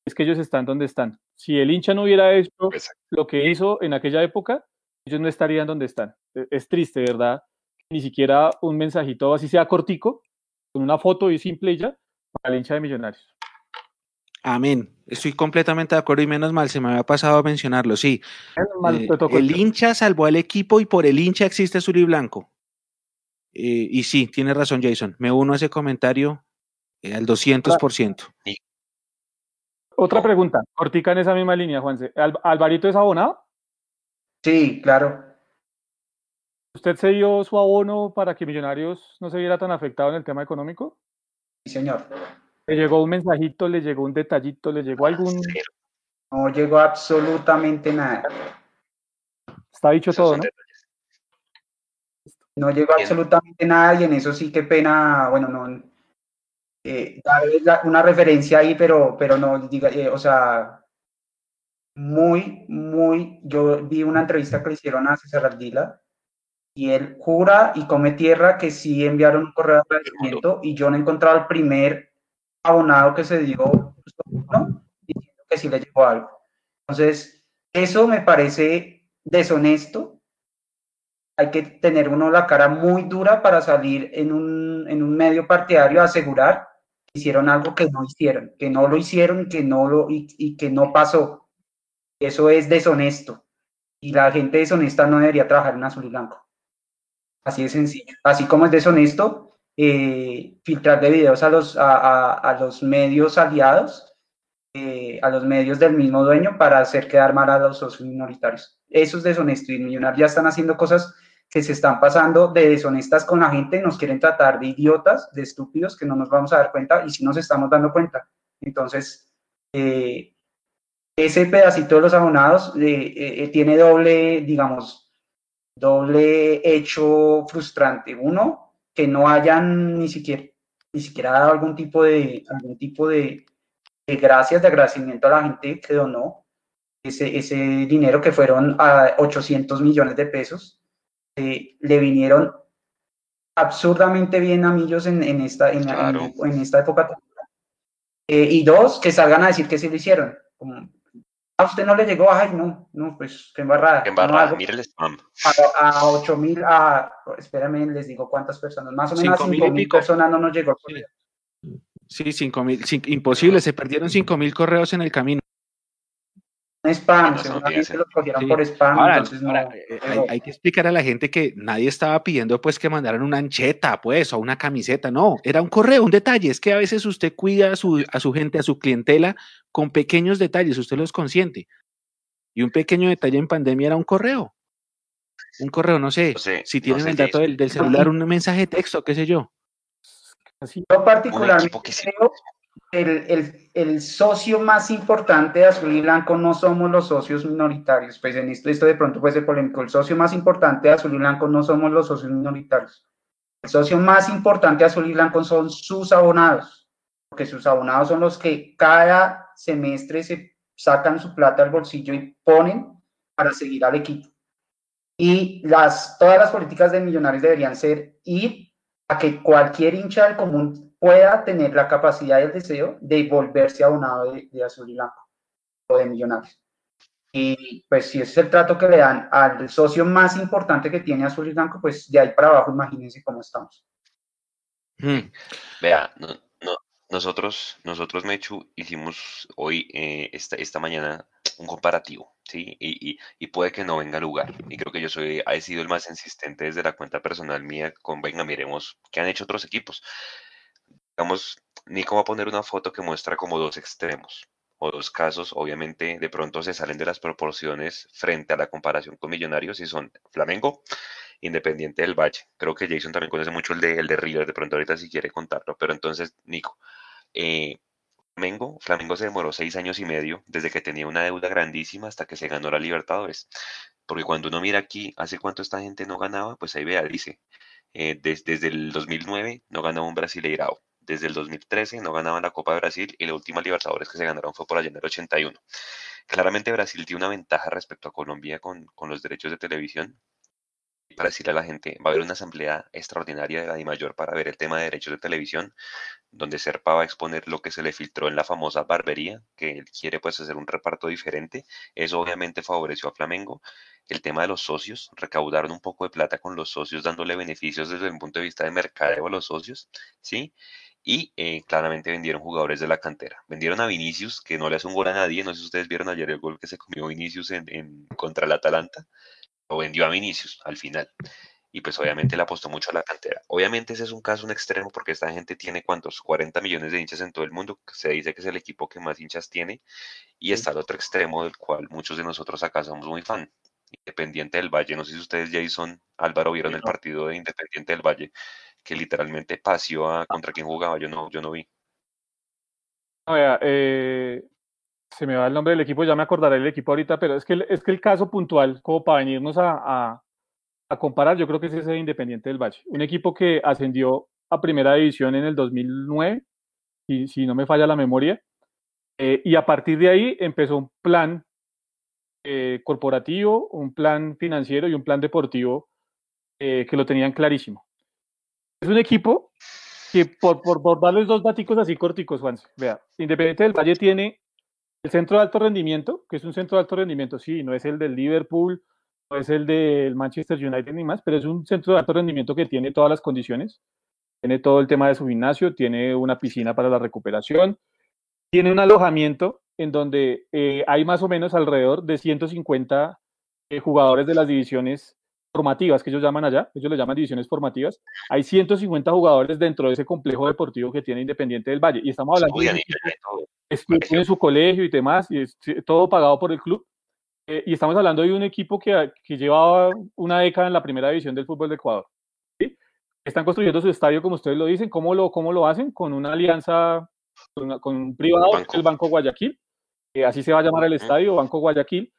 es que ellos están donde están. Si el hincha no hubiera hecho lo que hizo en aquella época, ellos no estarían donde están. E, es triste, ¿verdad? Ni siquiera un mensajito así sea cortico, con una foto y simple ya, para el hincha de Millonarios. Amén. Estoy completamente de acuerdo y menos mal, se me había pasado a mencionarlo, sí. Eh, el hincha salvó al equipo y por el hincha existe azul y blanco. Eh, y sí, tiene razón Jason, me uno a ese comentario eh, al 200%. Otra pregunta, cortica en esa misma línea, Juanse. ¿Alvarito es abonado? Sí, claro. ¿Usted se dio su abono para que Millonarios no se viera tan afectado en el tema económico? Sí, señor. ¿Le llegó un mensajito, le llegó un detallito, le llegó algún...? No llegó absolutamente nada. Está dicho todo, ¿no? No llegó absolutamente nada y en eso sí que pena, bueno, no, eh, una referencia ahí, pero, pero no, diga, eh, o sea, muy, muy, yo vi una entrevista que le hicieron a César Ardila y él jura y come tierra que sí enviaron un correo de agradecimiento y yo no he encontrado el primer abonado que se dio diciendo que sí le llegó algo. Entonces, eso me parece deshonesto. Hay que tener uno la cara muy dura para salir en un, en un medio partidario a asegurar que hicieron algo que no hicieron, que no lo hicieron que no lo, y, y que no pasó. Eso es deshonesto. Y la gente deshonesta no debería trabajar en azul y blanco. Así de sencillo. Así como es deshonesto eh, filtrar de videos a los, a, a, los medios aliados, eh, a los medios del mismo dueño para hacer quedar mal a los socios minoritarios. Eso es deshonesto y Millonarios ya están haciendo cosas que se están pasando de deshonestas con la gente, nos quieren tratar de idiotas, de estúpidos, que no nos vamos a dar cuenta y si nos estamos dando cuenta. Entonces, eh, ese pedacito de los abonados tiene doble, digamos, doble hecho frustrante. Uno, que no hayan ni siquiera, ni siquiera dado algún tipo de, algún tipo de, gracias, de agradecimiento a la gente que donó ese, ese dinero que fueron a 800 millones de pesos. Eh, le vinieron absurdamente bien a Millos en, en esta, en, en, esta época. Eh, y dos, que salgan a decir que sí lo hicieron. Como, a usted no le llegó, ay, no, no, pues qué embarrada. Qué embarrada, mire el spam. A, a 8 mil, a, espérame, les digo cuántas personas, más o menos a 5 mil personas no nos llegó. Sí, 5 mil, imposible, se perdieron 5 mil correos en el camino. Spam, seguramente los cogieron por spam. entonces no, eh, hay, que explicar a la gente que nadie estaba pidiendo pues que mandaran una ancheta, pues, o una camiseta, no, era un correo, un detalle, es que a veces usted cuida a su, a su gente, a su clientela con pequeños detalles, usted los consiente. Y un pequeño detalle en pandemia era un correo. Un correo, no sé, si tienen el dato del, celular, un mensaje de texto, qué sé yo. Yo particularmente creo el, el, socio más importante de Azul y Blanco no somos los socios minoritarios. Pues en esto, esto de pronto puede ser polémico. El socio más importante de Azul y Blanco no somos los socios minoritarios. El socio más importante de Azul y Blanco son sus abonados, porque sus abonados son los que cada semestre se sacan su plata al bolsillo y ponen para seguir al equipo. Y las, todas las políticas de millonarios deberían ser ir a que cualquier hincha del común pueda tener la capacidad y el deseo de volverse abonado de, de azul y blanco o de millonarios. Y pues si ese es el trato que le dan al socio más importante que tiene azul y blanco, pues de ahí para abajo imagínense cómo estamos. Hmm. Vea, no, nosotros, nosotros, Mechu, hicimos hoy, eh, esta, esta mañana, un comparativo, ¿sí? Y, y, puede que no venga a lugar. Y creo que yo soy, he sido el más insistente desde la cuenta personal mía con, venga, miremos qué han hecho otros equipos. Digamos, Nico va a poner una foto que muestra como dos extremos. o dos casos, obviamente de pronto se salen de las proporciones frente a la comparación con Millonarios y son Flamengo, Independiente del Valle. Creo que Jason también conoce mucho el de, el de River, de pronto ahorita si quiere contarlo, pero entonces, Nico, eh, Flamengo, Flamengo se demoró seis años y medio desde que tenía una deuda grandísima hasta que se ganó la Libertadores. Porque cuando uno mira aquí, ¿hace cuánto esta gente no ganaba? Pues ahí vea, dice, eh, desde el 2009 no ganaba un Brasileirao. Desde el 2013 no ganaban la Copa de Brasil y la última Libertadores que se ganaron fue por allá en el 81. Claramente Brasil tiene una ventaja respecto a Colombia con, con los derechos de televisión, para decirle a la gente, va a haber una asamblea extraordinaria de la DIMAYOR para ver el tema de derechos de televisión, donde Serpa va a exponer lo que se le filtró en la famosa barbería, que él quiere pues hacer un reparto diferente. Eso obviamente favoreció a Flamengo. El tema de los socios, recaudaron un poco de plata con los socios, dándole beneficios desde el punto de vista de mercadeo a los socios, ¿sí? Y eh, claramente vendieron jugadores de la cantera. Vendieron a Vinicius, que no le hace un gol a nadie. No sé si ustedes vieron ayer el gol que se comió Vinicius en contra el Atalanta lo vendió a Vinicius al final. Y pues obviamente le apostó mucho a la cantera. Obviamente ese es un caso, un extremo, porque esta gente tiene cuántos, 40 millones de hinchas en todo el mundo. Se dice que es el equipo que más hinchas tiene. Y está el otro extremo del cual muchos de nosotros acá somos muy fan. Independiente del Valle. No sé si ustedes, Jason, Álvaro, vieron el partido de Independiente del Valle, que literalmente paseó a contra quien jugaba. Yo no, yo no vi. eh, se me va el nombre del equipo, ya me acordaré del equipo ahorita, pero es que, es que el caso puntual, como para venirnos a, a, comparar, yo creo que es ese Independiente del Valle, un equipo que ascendió a primera división en el 2009, y, si no me falla la memoria, eh, y a partir de ahí empezó un plan eh, corporativo, un plan financiero y un plan deportivo eh, que lo tenían clarísimo. Es un equipo que, por, por, por darles dos datos así corticos, Juan, vea, Independiente del Valle tiene el centro de alto rendimiento, que es un centro de alto rendimiento, sí, no es el del Liverpool, no es el del Manchester United ni más, pero es un centro de alto rendimiento que tiene todas las condiciones. Tiene todo el tema de su gimnasio, tiene una piscina para la recuperación, tiene un alojamiento en donde eh, hay más o menos alrededor de 150 eh, jugadores de las divisiones formativas que ellos llaman allá, ellos le llaman divisiones formativas. Hay 150 jugadores dentro de ese complejo deportivo que tiene Independiente del Valle. Y estamos hablando de en su colegio y demás, y todo pagado por el club. Eh, y estamos hablando de un equipo que, que llevaba una década en la primera división del fútbol de Ecuador. Están construyendo su estadio, como ustedes lo dicen. ¿Cómo lo, cómo lo hacen? Con una alianza con, un privado, el Banco Guayaquil. así se va a llamar el estadio, Banco Guayaquil.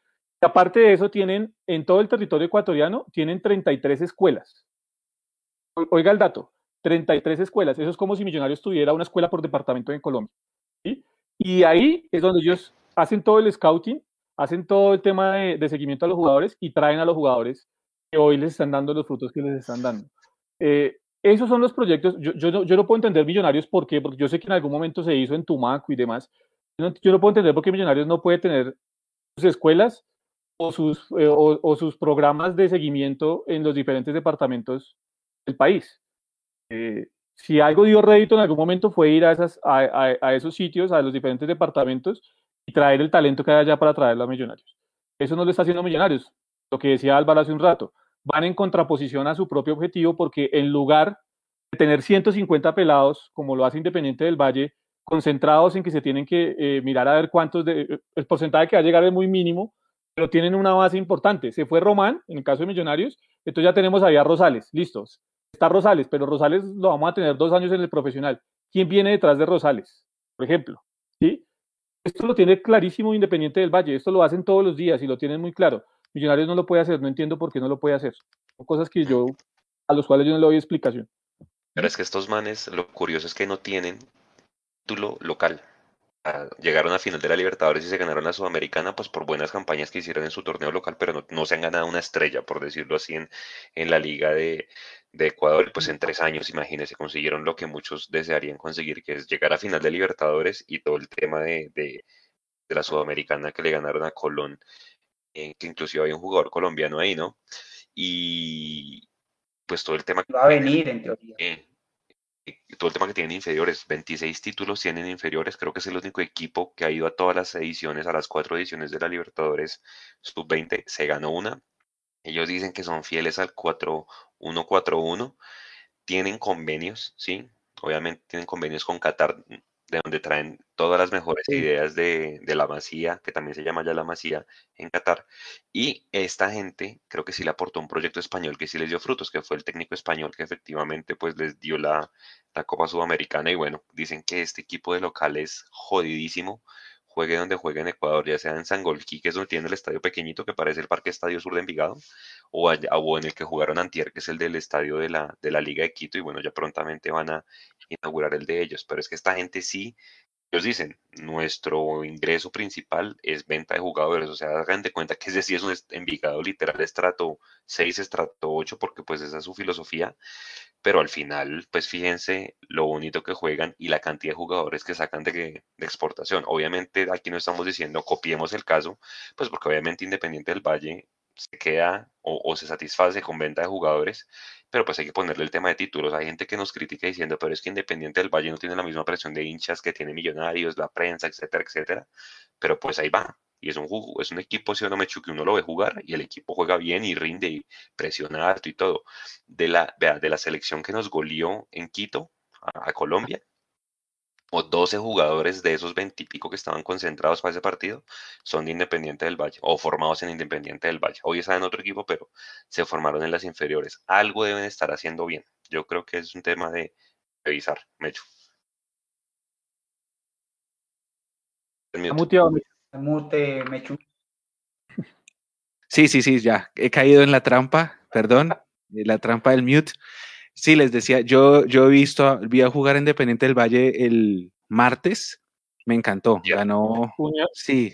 Aparte de eso, tienen en todo el territorio ecuatoriano, tienen 33 escuelas. Oiga el dato, 33 escuelas. Eso es como si Millonarios tuviera una escuela por departamento en Colombia. Y ahí es donde ellos hacen todo el scouting, hacen todo el tema de, seguimiento a los jugadores y traen a los jugadores que hoy les están dando los frutos que les están dando. Eh, esos son los proyectos. Yo, yo, no, yo, no, puedo entender Millonarios por qué, porque yo sé que en algún momento se hizo en Tumaco y demás. Yo no, yo no puedo entender por qué Millonarios no puede tener sus escuelas o sus, eh, o, sus programas de seguimiento en los diferentes departamentos del país. Eh, si algo dio rédito en algún momento fue ir a, esas, a, esos sitios, a los diferentes departamentos y traer el talento que hay allá para traerlo a Millonarios. Eso no lo está haciendo Millonarios. Lo que decía Álvaro hace un rato, van en contraposición a su propio objetivo porque en lugar de tener 150 pelados, como lo hace Independiente del Valle, concentrados en que se tienen que eh, mirar a ver cuántos, el porcentaje que va a llegar es muy mínimo, pero tienen una base importante. Se fue Román, en el caso de Millonarios, entonces ya tenemos ahí a Rosales, listos está Rosales, pero Rosales lo vamos a tener dos años en el profesional. ¿Quién viene detrás de Rosales? Por ejemplo, ¿sí? Esto lo tiene clarísimo Independiente del Valle, esto lo hacen todos los días y lo tienen muy claro. Millonarios no lo puede hacer, no entiendo por qué no lo puede hacer. Son cosas que yo, a los cuales yo no le doy explicación. Pero es que estos manes, lo curioso es que no tienen título local llegaron a final de la Libertadores y se ganaron la Sudamericana, pues por buenas campañas que hicieron en su torneo local, pero no, se han ganado una estrella, por decirlo así, en, en la Liga de, Ecuador. Pues en tres años, imagínense, consiguieron lo que muchos desearían conseguir, que es llegar a final de Libertadores y todo el tema de, la Sudamericana que le ganaron a Colón, eh, que inclusive hay un jugador colombiano ahí, ¿no? Y pues todo el tema... Va a venir, en teoría. Eh, todo el tema que tienen inferiores, 26 títulos tienen inferiores, creo que es el único equipo que ha ido a todas las ediciones, a las cuatro ediciones de la Libertadores Sub-20, se ganó una. Ellos dicen que son fieles al 4-1-4-1, tienen convenios, ¿sí? Obviamente tienen convenios con Qatar, de donde traen todas las mejores ideas de, la Masía, que también se llama ya la Masía en Qatar. Y esta gente creo que sí le aportó un proyecto español que sí les dio frutos, que fue el técnico español que efectivamente pues les dio la, la Copa Sudamericana. Y bueno, dicen que este equipo de local es jodidísimo juegue donde juegue en Ecuador, ya sea en Sangolquí, que es donde tiene el estadio pequeñito que parece el Parque Estadio Sur de Envigado, o, allá, en el que jugaron Antier, que es el del estadio de la, de la Liga de Quito, y bueno, ya prontamente van a inaugurar el de ellos. Pero es que esta gente sí, ellos dicen, nuestro ingreso principal es venta de jugadores, o sea, hagan de cuenta que ese sí es un Envigado literal estrato 6, estrato 8, porque pues esa es su filosofía, pero al final, pues fíjense lo bonito que juegan y la cantidad de jugadores que sacan de, de, exportación. Obviamente aquí no estamos diciendo copiemos el caso, pues porque obviamente Independiente del Valle se queda o, se satisface con venta de jugadores, pero pues hay que ponerle el tema de títulos. Hay gente que nos critica diciendo, pero es que Independiente del Valle no tiene la misma presión de hinchas que tiene Millonarios, la prensa, etcétera, etcétera, pero pues ahí va, y es un, es un equipo, si uno me que uno lo ve jugar y el equipo juega bien y rinde y presiona alto y todo. De la, de la selección que nos goleó en Quito a, Colombia, o 12 jugadores de esos 20 y pico que estaban concentrados para ese partido son de Independiente del Valle o formados en Independiente del Valle. Hoy están en otro equipo, pero se formaron en las inferiores. Algo deben estar haciendo bien. Yo creo que es un tema de revisar, Mecho. Mute, Mechu. Sí, sí, sí, ya. He caído en la trampa, perdón, la trampa del mute. Sí, les decía, yo, yo he visto, vi a jugar Independiente del Valle el martes, me encantó, ganó. Unión, sí.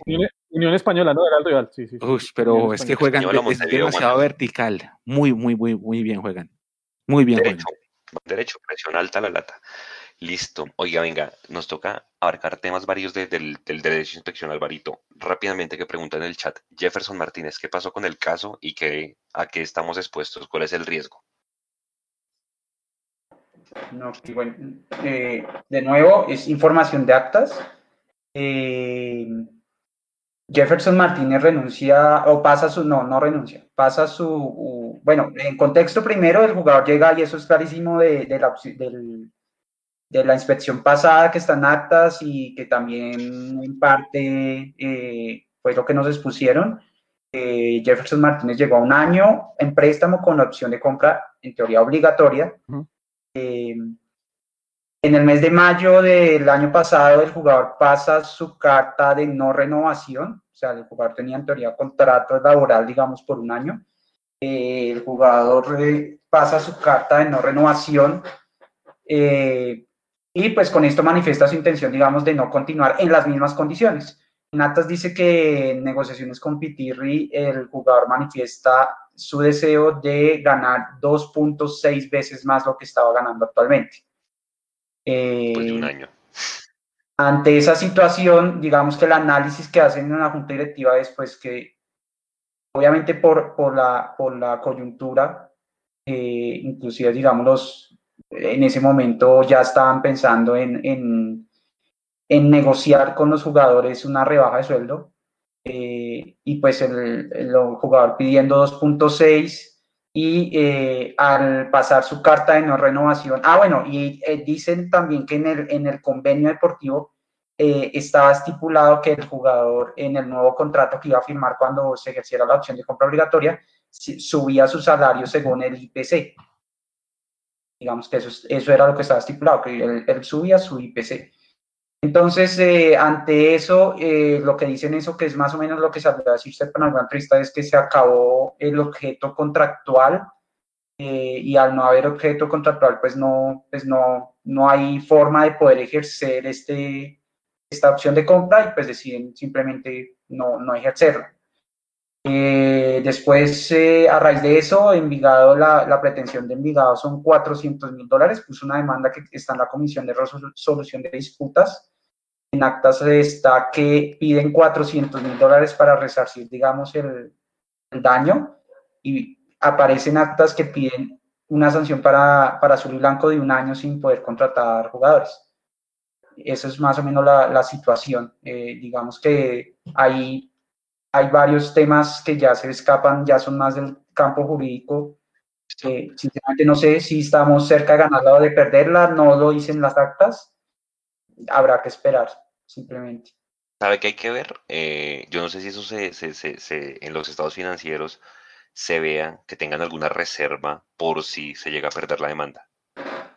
Unión, Española, ¿no? Era el rival, sí, sí. pero es que juegan, es demasiado vertical, muy, muy, muy, muy bien juegan. Muy bien derecho, juegan. Derecho, presión alta la lata. Listo. Oiga, venga, nos toca abarcar temas varios del, del derecho de inspección, Alvarito. Rápidamente que pregunta en el chat. Jefferson Martínez, ¿qué pasó con el caso y qué, a qué estamos expuestos? ¿Cuál es el riesgo? No, bueno, eh, de nuevo, es información de actas. Eh, Jefferson Martínez renuncia o pasa su, no, no renuncia, pasa su, bueno, en contexto primero, el jugador llega y eso es clarísimo de, de la, de la inspección pasada que están actas y que también en parte eh, fue lo que nos expusieron. Eh, Jefferson Martínez llegó a un año en préstamo con la opción de compra, en teoría obligatoria. Eh, en el mes de mayo del año pasado, el jugador pasa su carta de no renovación, o sea, el jugador tenía en teoría contrato laboral, digamos, por un año. el jugador pasa su carta de no renovación y pues con esto manifiesta su intención, digamos, de no continuar en las mismas condiciones. Natas dice que en negociaciones con Pitirri el jugador manifiesta su deseo de ganar 2.6 veces más lo que estaba ganando actualmente. pues de un año. Ante esa situación, digamos que el análisis que hacen en la junta directiva es pues que obviamente por, por, la, por la coyuntura, eh, inclusive digamos los, en ese momento ya estaban pensando en, en, en negociar con los jugadores una rebaja de sueldo. Eh, y pues el, el, jugador pidiendo 2.6 y eh, al pasar su carta de no renovación, ah bueno, y eh, dicen también que en el, en el convenio deportivo estaba estipulado que el jugador en el nuevo contrato que iba a firmar cuando se ejerciera la opción de compra obligatoria subía su salario según el IPC. Digamos que eso, eso era lo que estaba estipulado, que él, subía su IPC. Entonces, eh, ante eso, eh, lo que dicen eso, que es más o menos lo que salió a alguna entrevista, es que se acabó el objeto contractual eh, y al no haber objeto contractual, pues no, pues no, no hay forma de poder ejercer este, esta opción de compra y pues deciden simplemente no, no ejercerlo. Eh, después, eh, a raíz de eso, Envigado, la, la pretensión de Envigado son 400 mil dólares, puso una demanda que está en la Comisión de Resolución de Disputas. En actas está que piden 400 mil dólares para resarcir, digamos, el, el, daño y aparecen actas que piden una sanción para, para Azul y Blanco de un año sin poder contratar jugadores. Esa es más o menos la, la situación. Eh, digamos que hay hay varios temas que ya se escapan, ya son más del campo jurídico. Eh, sinceramente no sé si estamos cerca de ganarla o de perderla, no lo dicen las actas. habrá que esperar, simplemente. ¿Sabe qué hay que ver? Eh, yo no sé si eso se, se, se, en los estados financieros se vea que tengan alguna reserva por si se llega a perder la demanda.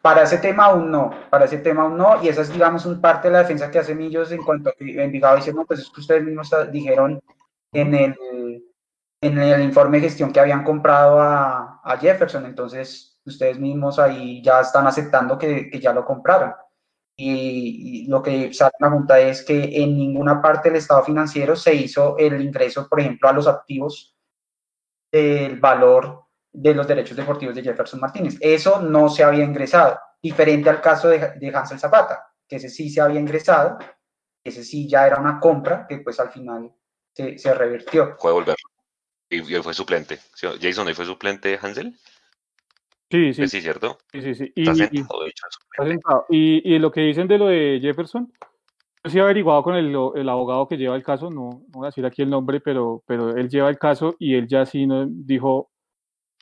Para ese tema aún no, para ese tema aún no, y esa es, digamos, un parte de la defensa que hace Millos en cuanto a que Envigado dice, no, pues es que ustedes mismos dijeron en el, en el informe de gestión que habían comprado a, a Jefferson, entonces ustedes mismos ahí ya están aceptando que, que ya lo compraron. Y, lo que sale en la Junta es que en ninguna parte del estado financiero se hizo el ingreso, por ejemplo, a los activos del valor de los derechos deportivos de Jefferson Martínez. Eso no se había ingresado, diferente al caso de, de Hansel Zapata, que ese sí se había ingresado, ese sí ya era una compra que pues al final se, se revirtió. Fue volver. Y, fue suplente. Jason, ¿y fue suplente Hansel? Sí, sí. Sí, ¿cierto? Sí, sí, sí. Y, y, lo que dicen de lo de Jefferson, yo sí he averiguado con el, el, abogado que lleva el caso, no, no, voy a decir aquí el nombre, pero, pero él lleva el caso y él ya sí no, dijo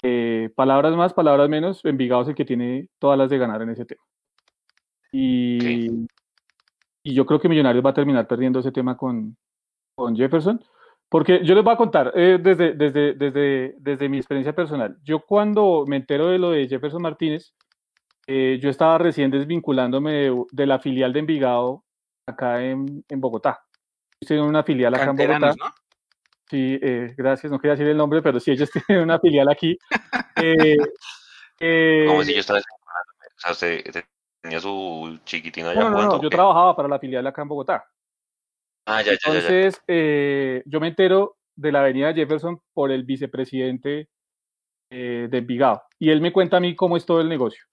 eh, palabras más, palabras menos, Envigado es el que tiene todas las de ganar en ese tema. Y, y yo creo que Millonarios va a terminar perdiendo ese tema con, con Jefferson. Porque yo les voy a contar eh, desde, desde, desde, desde mi experiencia personal. Yo cuando me entero de lo de Jefferson Martínez, eh, yo estaba recién desvinculándome de, la filial de Envigado acá en, en Bogotá. Estoy en una filial acá en Bogotá. ¿no? Sí, eh, gracias, no quería decir el nombre, pero sí, ellos tienen una filial aquí. Como si yo estaba o sea, usted tenía su chiquitina allá. No, no, no, yo trabajaba para la filial acá en Bogotá. Ah, Entonces, eh, yo me entero de la avenida Jefferson por el vicepresidente eh, de Envigado. Y él me cuenta a mí cómo es todo el negocio.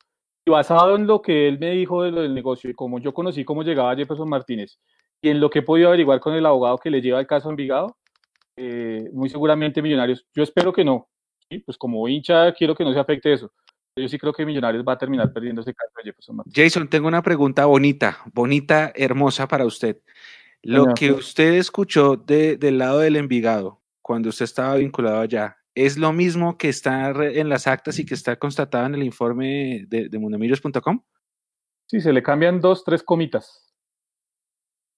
Y basado en lo que él me dijo de lo del negocio y como yo conocí cómo llegaba Jefferson Martínez y en lo que he podido averiguar con el abogado que le lleva el caso a Envigado, eh, muy seguramente Millonarios, yo espero que no, pues como hincha quiero que no se afecte eso. Yo sí creo que Millonarios va a terminar perdiendo ese caso de Jefferson Martínez. Jason, tengo una pregunta bonita, bonita, hermosa para usted. Lo que usted escuchó del lado del Envigado, cuando usted estaba vinculado allá, ¿es lo mismo que está en las actas y que está constatado en el informe de, de mundomillos.com? Sí, se le cambian dos, tres comitas.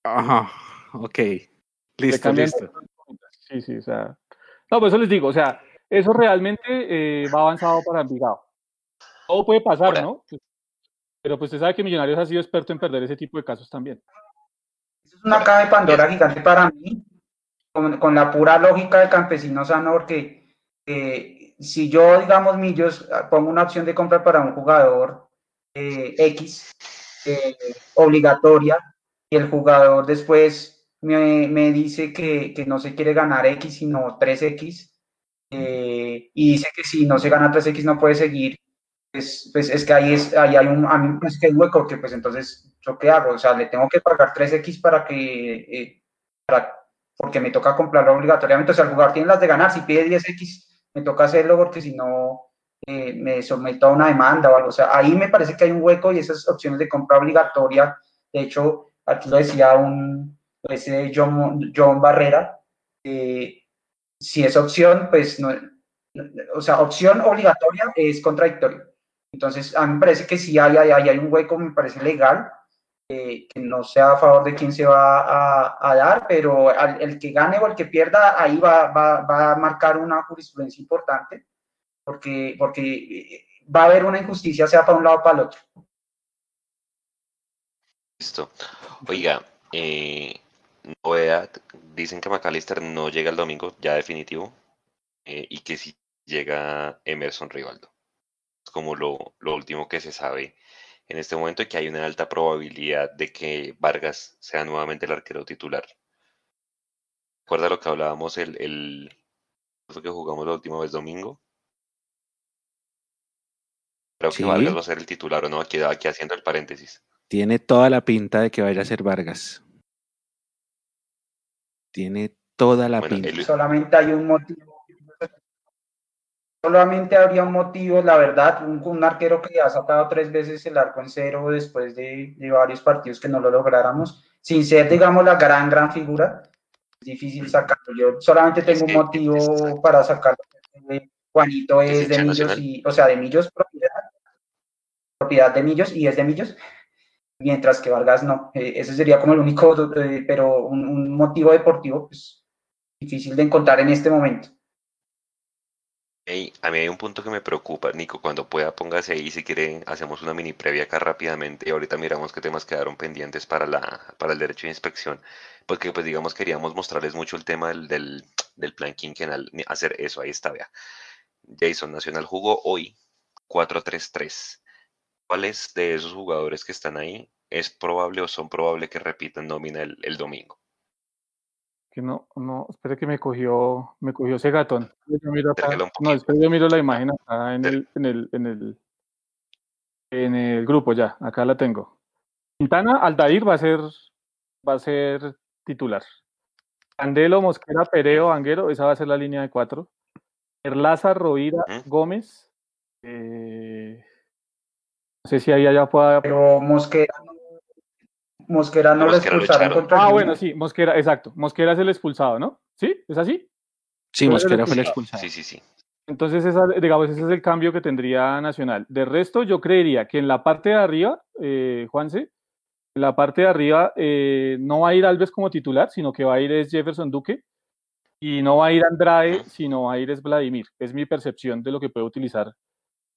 Ajá, ok. Listo, listo. Sí, sí, o sea. No, pues eso les digo, o sea, eso realmente eh, va avanzado para Envigado. Todo puede pasar, ¿no? Pero pues usted sabe que Millonarios ha sido experto en perder ese tipo de casos también una caja de Pandora gigante para mí, con, la pura lógica del campesino sano, porque eh, si yo, digamos, Millos, pongo una opción de compra para un jugador eh, X, eh, obligatoria, y el jugador después me, me dice que, que, no se quiere ganar X, sino 3X, y dice que si no se gana 3X no puede seguir, pues, pues, es que ahí, es, ahí hay un, a mí pues que hueco, que pues entonces, ¿yo qué hago? O sea, le tengo que pagar 3X para que, eh, para, porque me toca comprarlo obligatoriamente, o sea, el jugador tiene las de ganar, si pide 10X, me toca hacerlo porque si no, eh, me someto a una demanda o algo, o sea, ahí me parece que hay un hueco y esas opciones de compra obligatoria, de hecho, aquí lo decía un, ese John, John Barrera, si es opción, pues no, o sea, opción obligatoria es contradictorio. Entonces, a mí me parece que sí hay, hay, hay un hueco, me parece legal, eh, que no sea a favor de quién se va a, dar, pero el que gane o el que pierda, ahí va, va, va, a marcar una jurisprudencia importante, porque, porque eh, va a haber una injusticia, sea para un lado o para el otro. Listo. Oiga, eh, novedad, dicen que McAllister no llega el domingo, ya definitivo, eh, y que si llega Emerson Rivaldo como lo, último que se sabe en este momento y que hay una alta probabilidad de que Vargas sea nuevamente el arquero titular. ¿Recuerda lo que hablábamos el, el que jugamos la última vez domingo? Creo que Vargas va a ser el titular o no, aquí, aquí haciendo el paréntesis. Tiene toda la pinta de que vaya a ser Vargas. Tiene toda la pinta. Solamente hay un motivo solamente habría un motivo, la verdad, un, arquero que ha sacado tres veces el arco en cero después de, varios partidos que no lo lográramos, sin ser, digamos, la gran, gran figura, es difícil sacarlo. Yo solamente tengo un motivo para sacarlo. Juanito es de Millos, y, o sea, de Millos propiedad, propiedad de Millos y es de Millos. mientras que Vargas no. Eh, ese sería como el único, pero un, motivo deportivo pues, difícil de encontrar en este momento. A mí hay un punto que me preocupa, Nico, cuando pueda póngase ahí, si quiere hacemos una mini previa acá rápidamente y ahorita miramos qué temas quedaron pendientes para, la, para el derecho de inspección, porque pues digamos queríamos mostrarles mucho el tema del, del, del plan quinquenal, hacer eso, ahí está, vea. Jason Nacional jugó hoy 4-3-3. ¿Cuáles de esos jugadores que están ahí es probable o son probable que repitan nómina el, el domingo? Que no, no, espere que me cogió, me cogió ese gatón. no, espere, yo miro la imagen acá en el, en el, en el, en el grupo ya, acá la tengo. Quintana, Aldair va a ser, va a ser titular. Candelo, Mosquera, Pereo, Anguero, esa va a ser la línea de cuatro. Erlaza, Rovira, Gómez. Eh, no sé si ahí allá pueda. Pero Mosquera, Mosquera no lo expulsaron contra Ah, bueno, sí, Mosquera, exacto. Mosquera es el expulsado, ¿no? ¿Sí? ¿Es así? Sí, Mosquera fue el expulsado. Sí, sí, sí. Entonces, esa, digamos, ese es el cambio que tendría Nacional. De resto, yo creería que en la parte de arriba, eh, Juanse, en la parte de arriba eh, no va a ir Alves como titular, sino que va a ir es Jefferson Duque y no va a ir Andrade, sino va a ir es Vladimir. Es mi percepción de lo que puede utilizar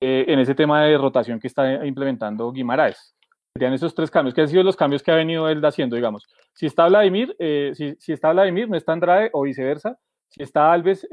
eh, en ese tema de rotación que está implementando Guimaraes. Serían esos tres cambios, que han sido los cambios que ha venido él haciendo, digamos. Si está Vladimir, eh, si, si, está Vladimir, no está Andrade o viceversa. Si está Alves,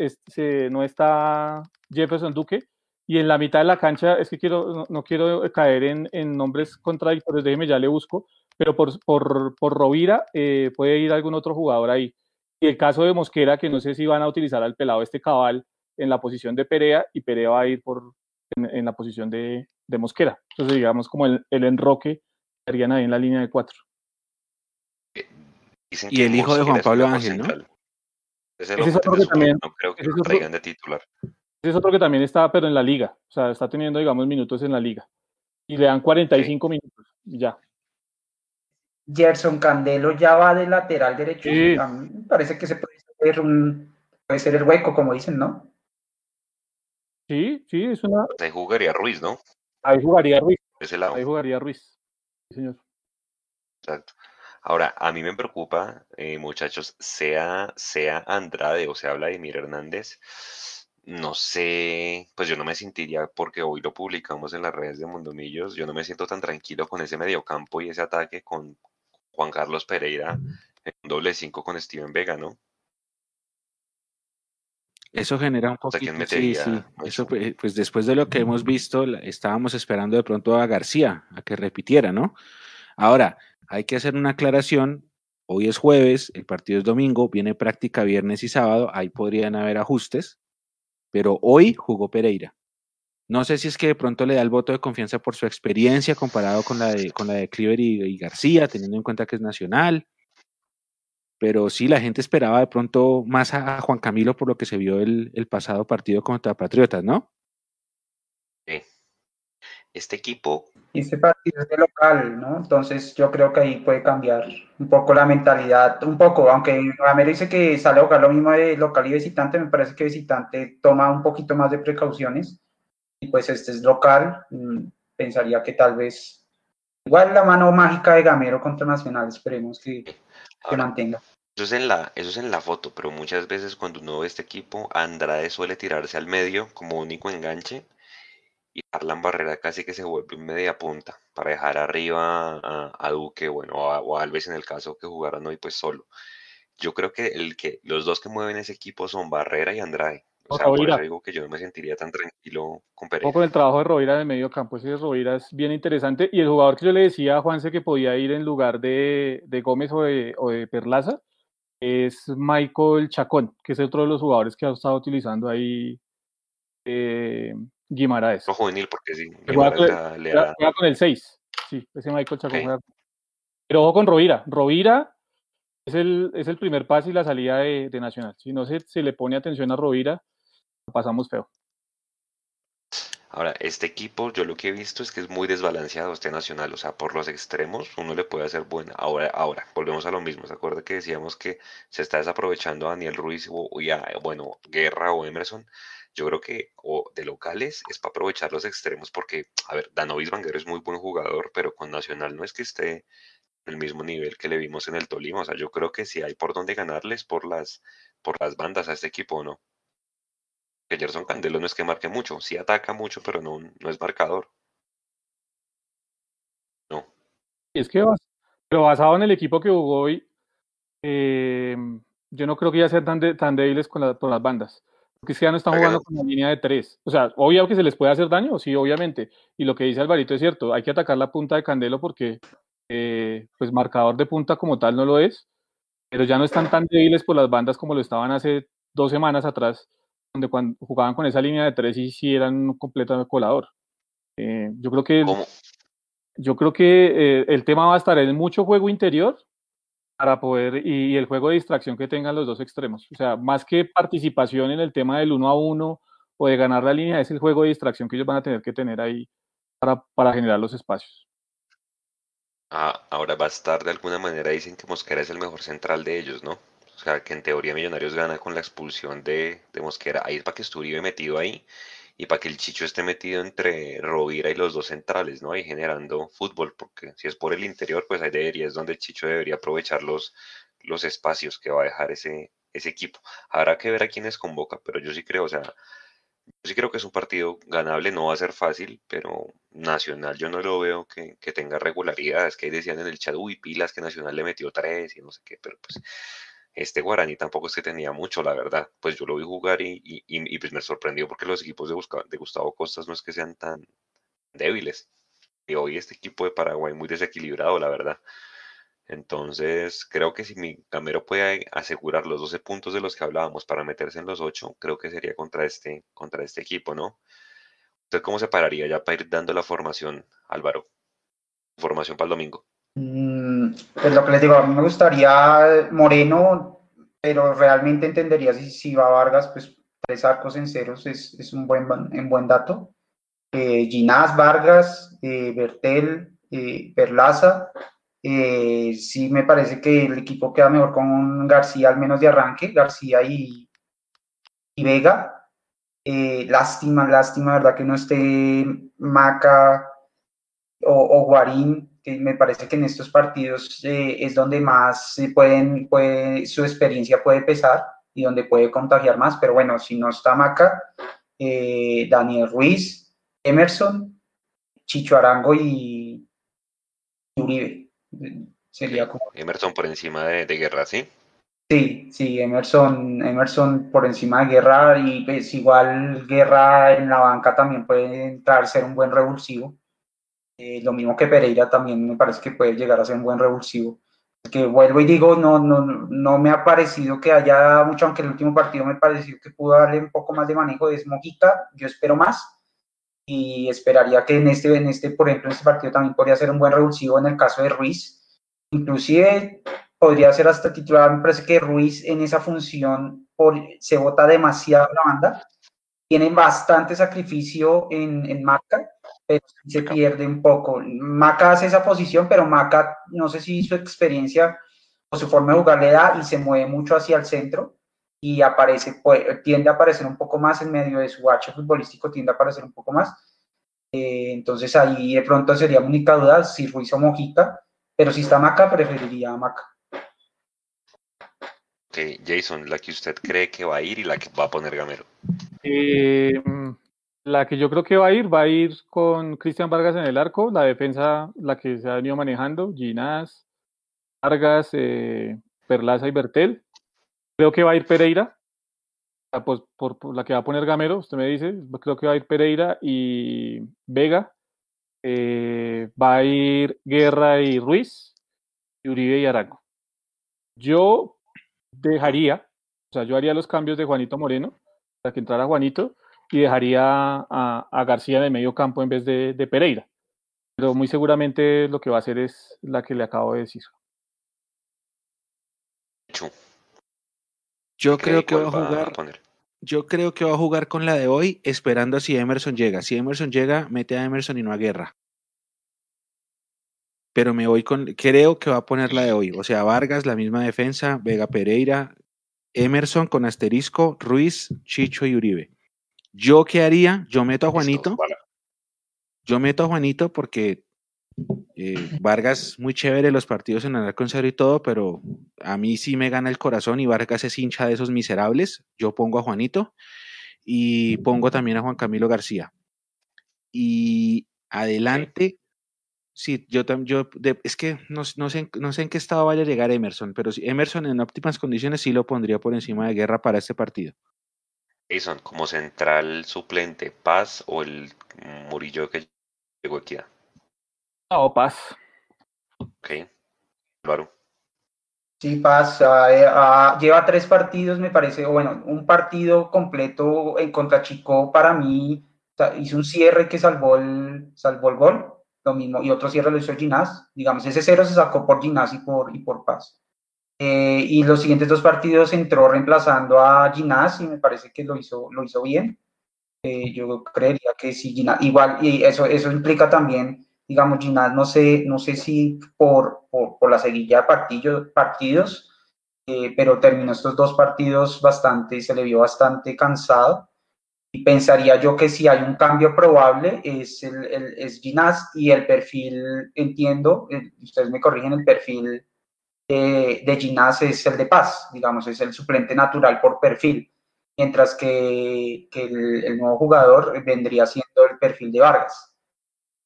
no está Jefferson Duque. Y en la mitad de la cancha, es que quiero, no, quiero caer en, en, nombres contradictorios, déjeme ya le busco, pero por, por, por Rovira eh, puede ir algún otro jugador ahí. Y el caso de Mosquera, que no sé si van a utilizar al pelado este cabal en la posición de Perea y Perea va a ir por, en, la posición de, de, Mosquera. Entonces, digamos, como el, el enroque estarían ahí en la línea de cuatro. y el hijo de Juan Pablo Ángel, ¿no? Ese, es otro que también, no creo que lo traigan de titular. Ese es otro que también está, pero en la liga. O sea, está teniendo, digamos, minutos en la liga. Y le dan 45 sí. minutos y ya. Gerson Candelo ya va de lateral derecho. parece que se puede ser un puede ser el hueco, como dicen, ¿no? Sí, sí, es una. Ahí jugaría Ruiz, ¿no? Ahí jugaría Ruiz. Ese lado. Ahí jugaría Ruiz. Sí, señor. Exacto. Ahora, a mí me preocupa, eh, muchachos, sea, sea Andrade o sea Vladimir Hernández, no sé, pues yo no me sentiría, porque hoy lo publicamos en las redes de Mundomillos, yo no me siento tan tranquilo con ese mediocampo y ese ataque con, Juan Carlos Pereira en doble cinco con Steven Vega, ¿no? Eso genera un poquito. sí, sí. Eso, pues después de lo que hemos visto, estábamos esperando de pronto a García a que repitiera, ¿no? Ahora, hay que hacer una aclaración. Hoy es jueves, el partido es domingo, viene práctica viernes y sábado, ahí podrían haber ajustes, pero hoy jugó Pereira. No sé si es que de pronto le da el voto de confianza por su experiencia comparado con la de, con la de Cliver y, García, teniendo en cuenta que es nacional. Pero sí, la gente esperaba de pronto más a Juan Camilo por lo que se vio el, el pasado partido contra Patriotas, ¿no? Sí. Este equipo. Este partido es de local, ¿no? Entonces yo creo que ahí puede cambiar un poco la mentalidad, un poco, aunque Ramiro dice que sale a jugar lo mismo de local y visitante, me parece que visitante toma un poquito más de precauciones y pues este es local, mm, pensaría que tal vez igual la mano mágica de Gamero contra Nacional, esperemos que, se mantenga. Eso es, en la, eso es en la foto, pero muchas veces cuando uno ve este equipo, Andrade suele tirarse al medio como único enganche y Arlan Barrera casi que se vuelve un media punta para dejar arriba a, Duque, bueno, o a, Alves en el caso que jugaran hoy pues solo. Yo creo que, el que los dos que mueven ese equipo son Barrera y Andrade. O sea, por eso digo que yo no me sentiría tan tranquilo con Pereira. Con el trabajo de Rovira de medio campo, ese Rovira es bien interesante. Y el jugador que yo le decía a Juanse que podía ir en lugar de, de Gómez o de, o de, Perlaza es Michael Chacón, que es otro de los jugadores que ha estado utilizando ahí eh, Guimaraes. No juvenil, porque sí. Juega con, le, da... con, el 6. Sí, ese Michael Chacón. Okay. Pero ojo con Rovira. Rovira es el, es el primer pase y la salida de, de Nacional. Si no se, se le pone atención a Rovira, pasamos feo. Ahora, este equipo, yo lo que he visto es que es muy desbalanceado este Nacional, o sea, por los extremos uno le puede hacer buena. Ahora, ahora, volvemos a lo mismo, ¿se acuerda que decíamos que se está desaprovechando a Daniel Ruiz o, ya, bueno, Guerra o Emerson? Yo creo que o de locales es para aprovechar los extremos porque, a ver, Danovis Vanguero es muy buen jugador, pero con Nacional no es que esté el mismo nivel que le vimos en el Tolima, o sea, yo creo que si hay por dónde ganarles por las, por las bandas a este equipo, ¿no? Que Gerson Candelo no es que marque mucho, sí ataca mucho, pero no, no es marcador. No. Es que pero basado en el equipo que jugó hoy, eh, yo no creo que ya sean tan, tan débiles con, las bandas. Porque es que ya no están jugando con la línea de tres. O sea, obvio que se les puede hacer daño, sí, obviamente. Y lo que dice Alvarito es cierto, hay que atacar la punta de Candelo porque, eh, pues, marcador de punta como tal no lo es. Pero ya no están tan débiles por las bandas como lo estaban hace dos semanas atrás donde cuando jugaban con esa línea de tres y sí eran un completo colador. Eh, yo creo que yo creo que eh, el tema va a estar en mucho juego interior para poder y, el juego de distracción que tengan los dos extremos. O sea, más que participación en el tema del uno a uno o de ganar la línea, es el juego de distracción que ellos van a tener que tener ahí para, para generar los espacios. Ah, ahora va a estar de alguna manera, dicen que Mosquera es el mejor central de ellos, ¿no? O sea, que en teoría Millonarios gana con la expulsión de, Mosquera. Ahí es para que estuviera metido ahí y para que el Chicho esté metido entre Rovira y los dos centrales, ¿no? Ahí generando fútbol, porque si es por el interior, pues ahí debería, es donde el Chicho debería aprovechar los, los espacios que va a dejar ese, ese equipo. Habrá que ver a quiénes convoca, pero yo sí creo, o sea, yo sí creo que es un partido ganable, no va a ser fácil, pero Nacional yo no lo veo que, que tenga regularidad. Es que ahí decían en el chat, uy, pilas que Nacional le metió tres y no sé qué, pero pues este Guaraní tampoco es que tenía mucho, la verdad. Pues yo lo vi jugar y, y, pues me sorprendió porque los equipos de, de Gustavo Costas no es que sean tan débiles. Y hoy este equipo de Paraguay muy desequilibrado, la verdad. Entonces, creo que si mi Gamero puede asegurar los 12 puntos de los que hablábamos para meterse en los 8, creo que sería contra este, contra este equipo, ¿no? ¿Usted cómo se pararía ya para ir dando la formación, Álvaro? Formación para el domingo. Mm, pues lo que les digo, a mí me gustaría Moreno, pero realmente entendería si, si va Vargas, pues tres arcos en ceros es, es un buen, un buen dato. Eh, Ginás, Vargas, eh, Bertel, eh, Perlaza. Eh, sí me parece que el equipo queda mejor con García al menos de arranque, García y, y Vega. lástima, lástima, verdad que no esté Maca o Guarín me parece que en estos partidos eh, es donde más pueden, puede, su experiencia puede pesar y donde puede contagiar más, pero bueno, si no está Maca, eh, Daniel Ruiz, Emerson, Chicho Arango y, Uribe. Sería como... Emerson por encima de, Guerra, ¿sí? Sí, sí, Emerson, Emerson por encima de Guerra y pues igual Guerra en la banca también puede entrar, ser un buen revulsivo. Eh, lo mismo que Pereira también me parece que puede llegar a ser un buen revulsivo. Que vuelvo y digo, no, no, no me ha parecido que haya mucho, aunque el último partido me pareció que pudo darle un poco más de manejo de Smojita, yo espero más y esperaría que en este, en este, por ejemplo, en este partido también podría ser un buen revulsivo en el caso de Ruiz. Inclusive podría ser hasta titular, me parece que Ruiz en esa función por, se vota demasiado la banda, tiene bastante sacrificio en, en marca pero se pierde un poco. Maca hace esa posición, pero Maca, no sé si su experiencia o su forma de jugar le da y se mueve mucho hacia el centro y aparece, pues, tiende a aparecer un poco más en medio de su H futbolístico, tiende a aparecer un poco más. Eh, entonces ahí de pronto sería única duda si Ruiz o Mojica, pero si está Maca, preferiría a Maca. Jason, la que usted cree que va a ir y la que va a poner Gamero. Eh, la que yo creo que va a ir, va a ir con Cristian Vargas en el arco, la defensa, la que se ha venido manejando, Ginás, Vargas, eh, Perlaza y Bertel. Creo que va a ir Pereira, pues, por, la que va a poner Gamero, usted me dice, creo que va a ir Pereira y Vega. Eh, va a ir Guerra y Ruiz, y Uribe y Arango. Yo dejaría, o sea, yo haría los cambios de Juanito Moreno, para que entrara Juanito, y dejaría a, García de medio campo en vez de, Pereira. Pero muy seguramente lo que va a hacer es la que le acabo de decir. Yo creo que va a jugar Yo creo que va a jugar con la de hoy, esperando si Emerson llega. Si Emerson llega, mete a Emerson y no a Guerra. Pero me voy con, creo que va a poner la de hoy. O sea, Vargas, la misma defensa, Vega Pereira, Emerson con asterisco, Ruiz, Chicho y Uribe. ¿Yo qué haría? Yo meto a Juanito. Yo meto a Juanito porque eh, Vargas, muy chévere los partidos en el con y todo, pero a mí sí me gana el corazón y Vargas es hincha de esos miserables. Yo pongo a Juanito y pongo también a Juan Camilo García. Y adelante, sí, yo también, es que no, sé, no sé en qué estado vaya a llegar Emerson, pero si Emerson en óptimas condiciones sí lo pondría por encima de Guerra para este partido. Jason, como central suplente, Paz o el Murillo que llegó aquí. No, Paz. Ok. Claro. Sí, Paz. Ah, lleva tres partidos, me parece. Bueno, un partido completo en contra Chico para mí. hizo un cierre que salvó el, salvó el gol. Lo mismo. Y otro cierre lo hizo Ginás. Digamos, ese cero se sacó por Ginás y por, y por Paz. Eh, y los siguientes dos partidos entró reemplazando a Ginás y me parece que lo hizo, lo hizo bien. Eh, yo creería que sí, Ginás. Igual, y eso, eso implica también digamos, Ginás, no sé, no sé si por, por, la seguilla de partidos, eh, pero terminó estos dos partidos bastante, se le vio bastante cansado. Y pensaría yo que si hay un cambio probable es, el, el es Ginás y el perfil, entiendo, ustedes me corrigen, el perfil de, de Ginás es el de Paz, digamos, es el suplente natural por perfil, mientras que, el, nuevo jugador vendría siendo el perfil de Vargas.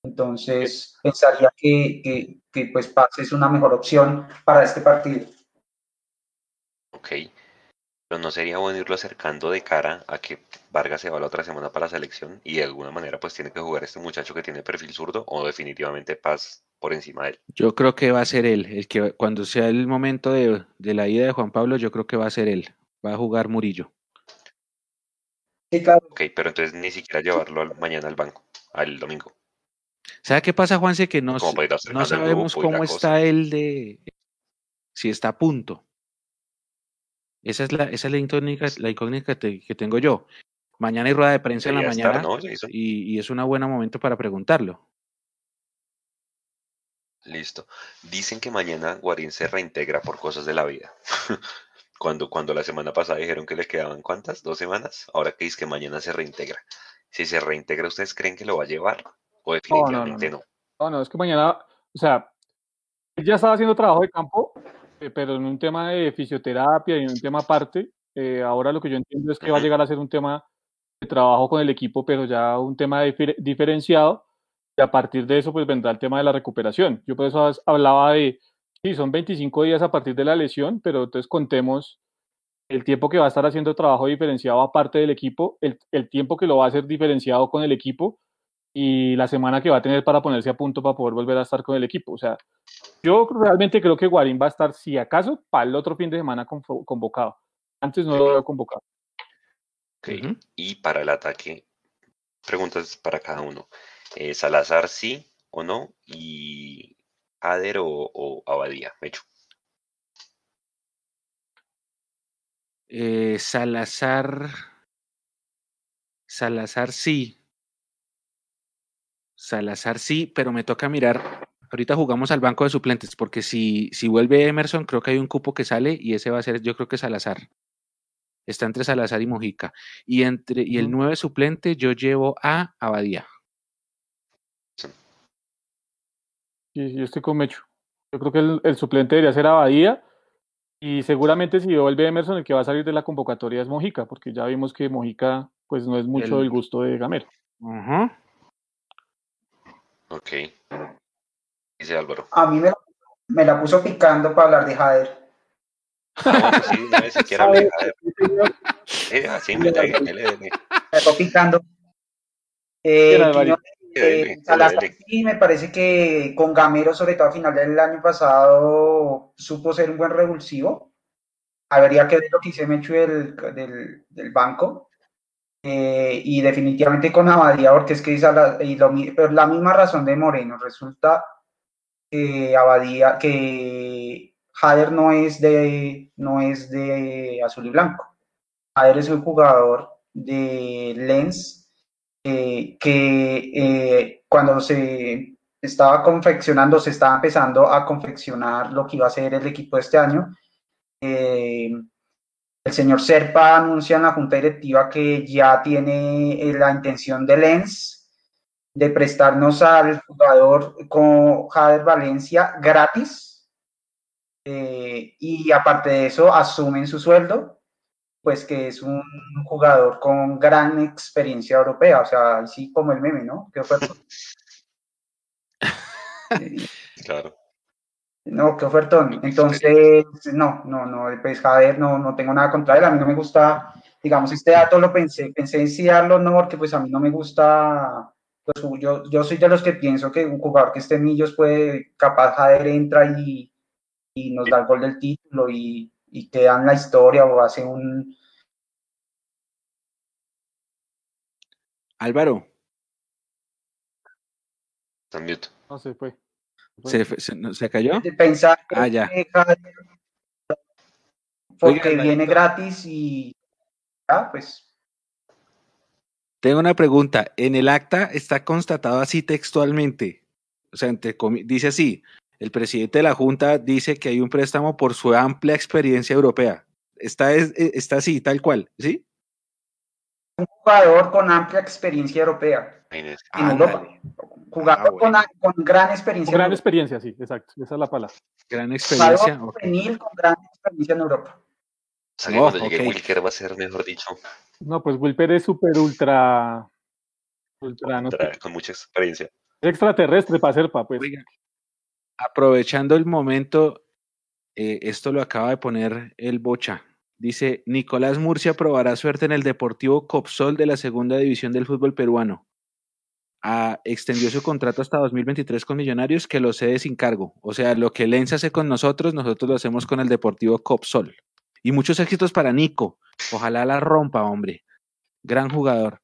Entonces, pensaría que, que, pues Paz es una mejor opción para este partido. Ok, pero no sería bueno irlo acercando de cara a que Vargas se va la otra semana para la selección y de alguna manera pues tiene que jugar este muchacho que tiene perfil zurdo o definitivamente Paz por encima de él. Yo creo que va a ser él, el que cuando sea el momento de, de la ida de Juan Pablo, yo creo que va a ser él, va a jugar Murillo. Sí, claro. Ok, pero entonces ni siquiera llevarlo mañana al banco, al domingo. ¿Sabe qué pasa, Juanse? Que no, no sabemos cómo está él de. si está a punto. Esa es la, esa es la incógnita, la incógnita que tengo yo. Mañana hay rueda de prensa en la mañana y, y, es un buen momento para preguntarlo. Listo. Dicen que mañana Guarín se reintegra por cosas de la vida. cuando, cuando la semana pasada dijeron que le quedaban cuántas, dos semanas, ahora que dice que mañana se reintegra. Si se reintegra, ¿ustedes creen que lo va a llevar? ¿O definitivamente no? No, no, es que mañana, o sea, ya estaba haciendo trabajo de campo, eh, pero en un tema de fisioterapia y en un tema aparte. Eh, ahora lo que yo entiendo es que va a llegar a ser un tema de trabajo con el equipo, pero ya un tema diferenciado. Y a partir de eso, pues vendrá el tema de la recuperación. Yo por eso hablaba de, sí, son 25 días a partir de la lesión, pero entonces contemos el tiempo que va a estar haciendo trabajo diferenciado aparte del equipo, el, el tiempo que lo va a hacer diferenciado con el equipo y la semana que va a tener para ponerse a punto para poder volver a estar con el equipo. O sea, yo realmente creo que Guarín va a estar, si acaso, para el otro fin de semana convocado. Antes no lo veo convocado. Ok, y para el ataque, preguntas para cada uno. Eh, Salazar sí o no, y Ader o, Abadía, hecho. Eh, Salazar. Salazar sí, Salazar sí, pero me toca mirar. Ahorita jugamos al banco de suplentes, porque si, si vuelve Emerson, creo que hay un cupo que sale y ese va a ser, yo creo que Salazar. Está entre Salazar y Mojica. Y, entre, y el nueve suplente yo llevo a Abadía. Sí, yo estoy con Mecho. Yo creo que el, suplente debería ser Abadía. Y seguramente si vuelve Emerson, el que va a salir de la convocatoria es Mojica, porque ya vimos que Mojica pues no es mucho del gusto de Gamero. Ajá. Ok. Dice Álvaro. A mí me, la puso picando para hablar de Jader. No, pues sí, no se quiere hablar de Jader. Eh, así me dele, Me está picando. Eh, eh, sí, me parece que con Gamero, sobre todo a final del año pasado, supo ser un buen revulsivo. Habría que ver lo que hice Mechu del, del, del banco. Eh, y definitivamente con Abadía, porque es que es la, y lo, pero la misma razón de Moreno. Resulta que Abadía, que Jader no es de, no es de azul y blanco. Jader es un jugador de Lens eh, que eh, cuando se estaba confeccionando, se estaba empezando a confeccionar lo que iba a ser el equipo este año. Eh, el señor Serpa anuncia en la junta directiva que ya tiene la intención de Lens de prestarnos al jugador con Jader Valencia gratis. y aparte de eso, asumen su sueldo pues que es un jugador con gran experiencia europea, o sea, así como el meme, ¿no? ¿Qué ofertón? claro. No, qué ofertón. Entonces, no, no, no, pues Javier, no, no tengo nada contra él, a mí no me gusta, digamos, este dato lo pensé, pensé en sí darlo, no, porque pues a mí no me gusta, pues, yo, yo soy de los que pienso que un jugador que esté en Millos puede, capaz Javier entra y, y nos da el gol del título y, y dan la historia o hace un... Álvaro. No, se fue. ¿Se, se, se cayó? De pensar ah, ya. porque viene gratis y ah, pues tengo una pregunta. En el acta está constatado así textualmente. O sea, dice así, el presidente de la Junta dice que hay un préstamo por su amplia experiencia europea. Está, eh, está así, tal cual, ¿sí? Un jugador con amplia experiencia europea en Europa. Jugador ah, con, gran experiencia. Con gran experiencia, sí, exacto. Esa es la palabra. Gran experiencia. Jugador juvenil con gran experiencia en Europa. O sea, cuando llegue Wilker va a ser, mejor dicho. No, pues Wilker es súper ultra, ultra, Con mucha experiencia. extraterrestre para ser, pa, pues aprovechando el momento, eh, esto lo acaba de poner el Bocha. Dice, Nicolás Murcia probará suerte en el Deportivo Copsol de la segunda división del fútbol peruano. Ah, extendió su contrato hasta 2023 con Millonarios, que lo cede sin cargo. O sea, lo que Lenz hace con nosotros, nosotros lo hacemos con el Deportivo Copsol. Y muchos éxitos para Nico. Ojalá la rompa, hombre. Gran jugador.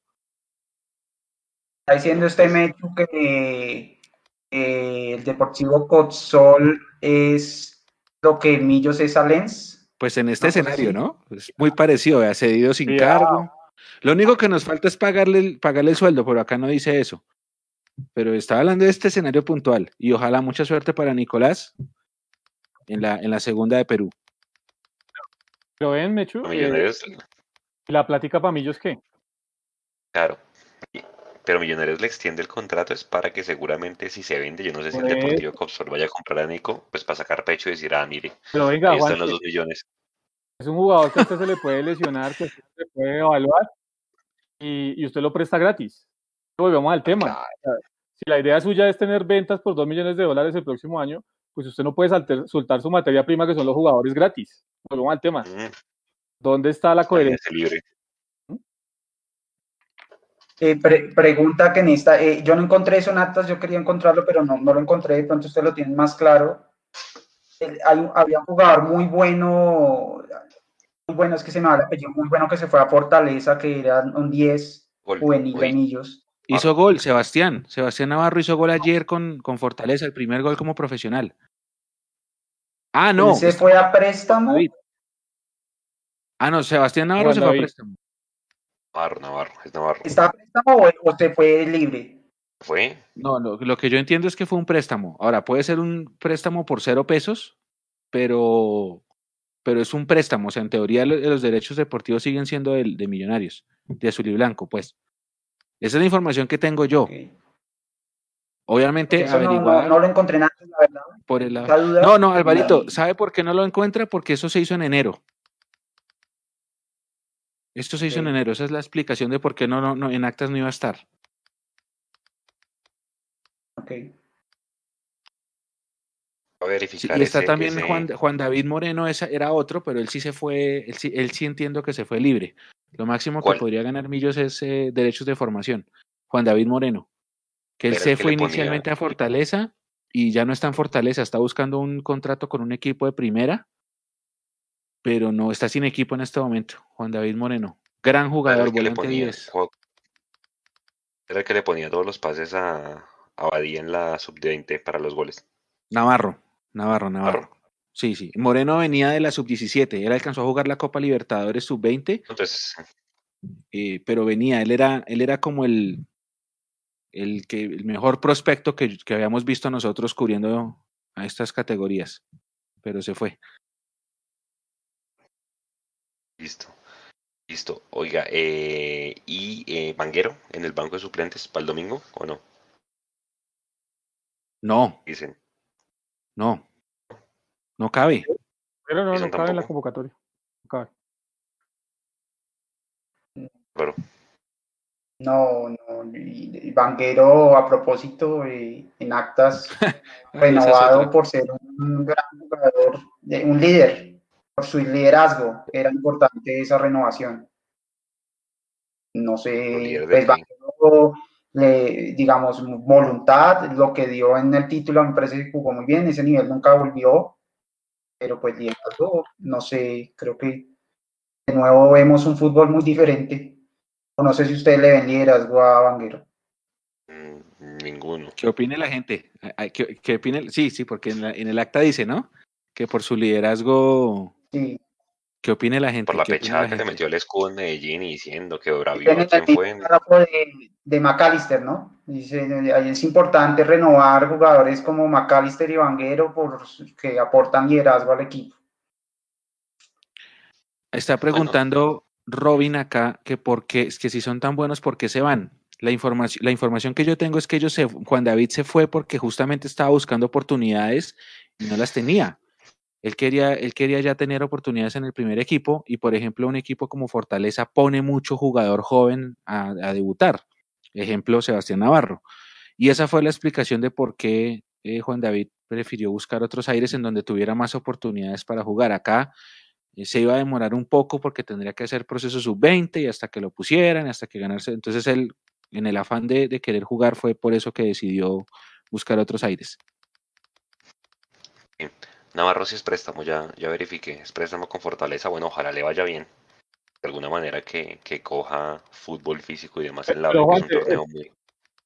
Está diciendo este Mechu que eh, el Deportivo Cotzol es lo que Millos es a Lens. Pues en este escenario, ¿no? Es muy parecido, ha cedido sin cargo. Lo único que nos falta es pagarle, pagarle el sueldo, pero acá no dice eso. Pero está hablando de este escenario puntual y ojalá mucha suerte para Nicolás en la, en la segunda de Perú. Pero ven, Mechu, eh, ¿la plática para Millos qué? Claro pero Millonarios le extiende el contrato es para que seguramente si se vende, yo no sé si el Deportivo Copsol vaya a comprar a Nico, pues para sacar pecho y decir, ah, mire, pero venga, ahí están los dos millones. Es un jugador que a usted se le puede lesionar, que se puede evaluar y, usted lo presta gratis. Volvemos al tema. Si la idea suya es tener ventas por dos millones de dólares el próximo año, pues usted no puede soltar su materia prima que son los jugadores gratis. Volvemos al tema. ¿Dónde está la coherencia? Libre. Eh, pregunta que en esta, eh, yo no encontré eso en actas, yo quería encontrarlo, pero no, no lo encontré, de pronto usted lo tiene más claro. hay, había un jugador muy bueno, muy bueno, es que se me va el apellido, muy bueno que se fue a Fortaleza, que era un 10 juvenil Hizo gol, Sebastián. Sebastián Navarro hizo gol ayer con, con Fortaleza, el primer gol como profesional. Ah, no. ¿Se fue a préstamo? Ah, no, Sebastián Navarro se fue a préstamo. Navarro, Navarro, es Navarro. ¿Está préstamo o usted fue libre? ¿Fue? No, lo, que yo entiendo es que fue un préstamo. Ahora, puede ser un préstamo por cero pesos, pero, pero es un préstamo. O sea, en teoría los, derechos deportivos siguen siendo de, de, millonarios, de azul y blanco, pues. Esa es la información que tengo yo. Obviamente, averiguar. No, lo encontré nada, la verdad. Por el No, no, Alvarito, ¿sabe por qué no lo encuentra? Porque eso se hizo en enero. Esto se hizo en enero, esa es la explicación de por qué no, no, en actas no iba a estar. Ok. A verificar. y está también Juan, Juan, David Moreno, esa era otro, pero él sí se fue, él sí, él sí entiendo que se fue libre. Lo máximo que podría ganar Millos es eh, derechos de formación. Juan David Moreno, que él se fue inicialmente a Fortaleza y ya no está en Fortaleza, está buscando un contrato con un equipo de primera pero no está sin equipo en este momento. Juan David Moreno, gran jugador, volante 10. Era el que le ponía todos los pases a, a Badía en la sub-20 para los goles. Navarro, Navarro, Navarro. Sí, sí. Moreno venía de la sub-17. Él alcanzó a jugar la Copa Libertadores sub-20. Entonces. Eh, pero venía, él era, él era como el, el, que, el mejor prospecto que, que habíamos visto nosotros cubriendo a estas categorías. Pero se fue. Listo. Listo. Oiga, eh, ¿y eh, Vanguero en el banco de suplentes para el domingo o no? No. Dicen. No. No cabe. Pero no, no cabe en la convocatoria. No cabe. Claro. No, no. Y Vanguero, a propósito, eh, en actas, renovado por ser un gran jugador, un líder por su liderazgo era importante esa renovación. No sé, pues le, digamos, voluntad, lo que dio en el título me parece que jugó muy bien, ese nivel nunca volvió, pero pues liderazgo, no sé, creo que de nuevo vemos un fútbol muy diferente. No sé si ustedes le ven liderazgo a Vanguero. Mm, ninguno. ¿Qué opine la gente? ¿Qué, opine? Sí, sí, porque en, en, el acta dice, ¿no? Que por su liderazgo Sí. ¿Qué opine la gente? Por la pechada que le metió el escudo en Medellín y diciendo que Bravio ¿quién fue? De, de McAllister, ¿no? Dice, es importante renovar jugadores como McAllister y Vanguero que aportan liderazgo al equipo. Está preguntando Robin acá que por qué, es que si son tan buenos, ¿por qué se van? La información, la información que yo tengo es que ellos se, Juan David se fue porque justamente estaba buscando oportunidades y no las tenía. Él quería, él quería ya tener oportunidades en el primer equipo y, por ejemplo, un equipo como Fortaleza pone mucho jugador joven a, debutar. Ejemplo, Sebastián Navarro. Y esa fue la explicación de por qué eh, Juan David prefirió buscar otros aires en donde tuviera más oportunidades para jugar. Acá eh, se iba a demorar un poco porque tendría que hacer proceso sub-20 y hasta que lo pusieran, hasta que ganarse. Entonces él, en el afán de, de querer jugar, fue por eso que decidió buscar otros aires. Navarro si es préstamo, ya, ya verifiqué, es préstamo con fortaleza, bueno, ojalá le vaya bien. De alguna manera que, que coja fútbol físico y demás en la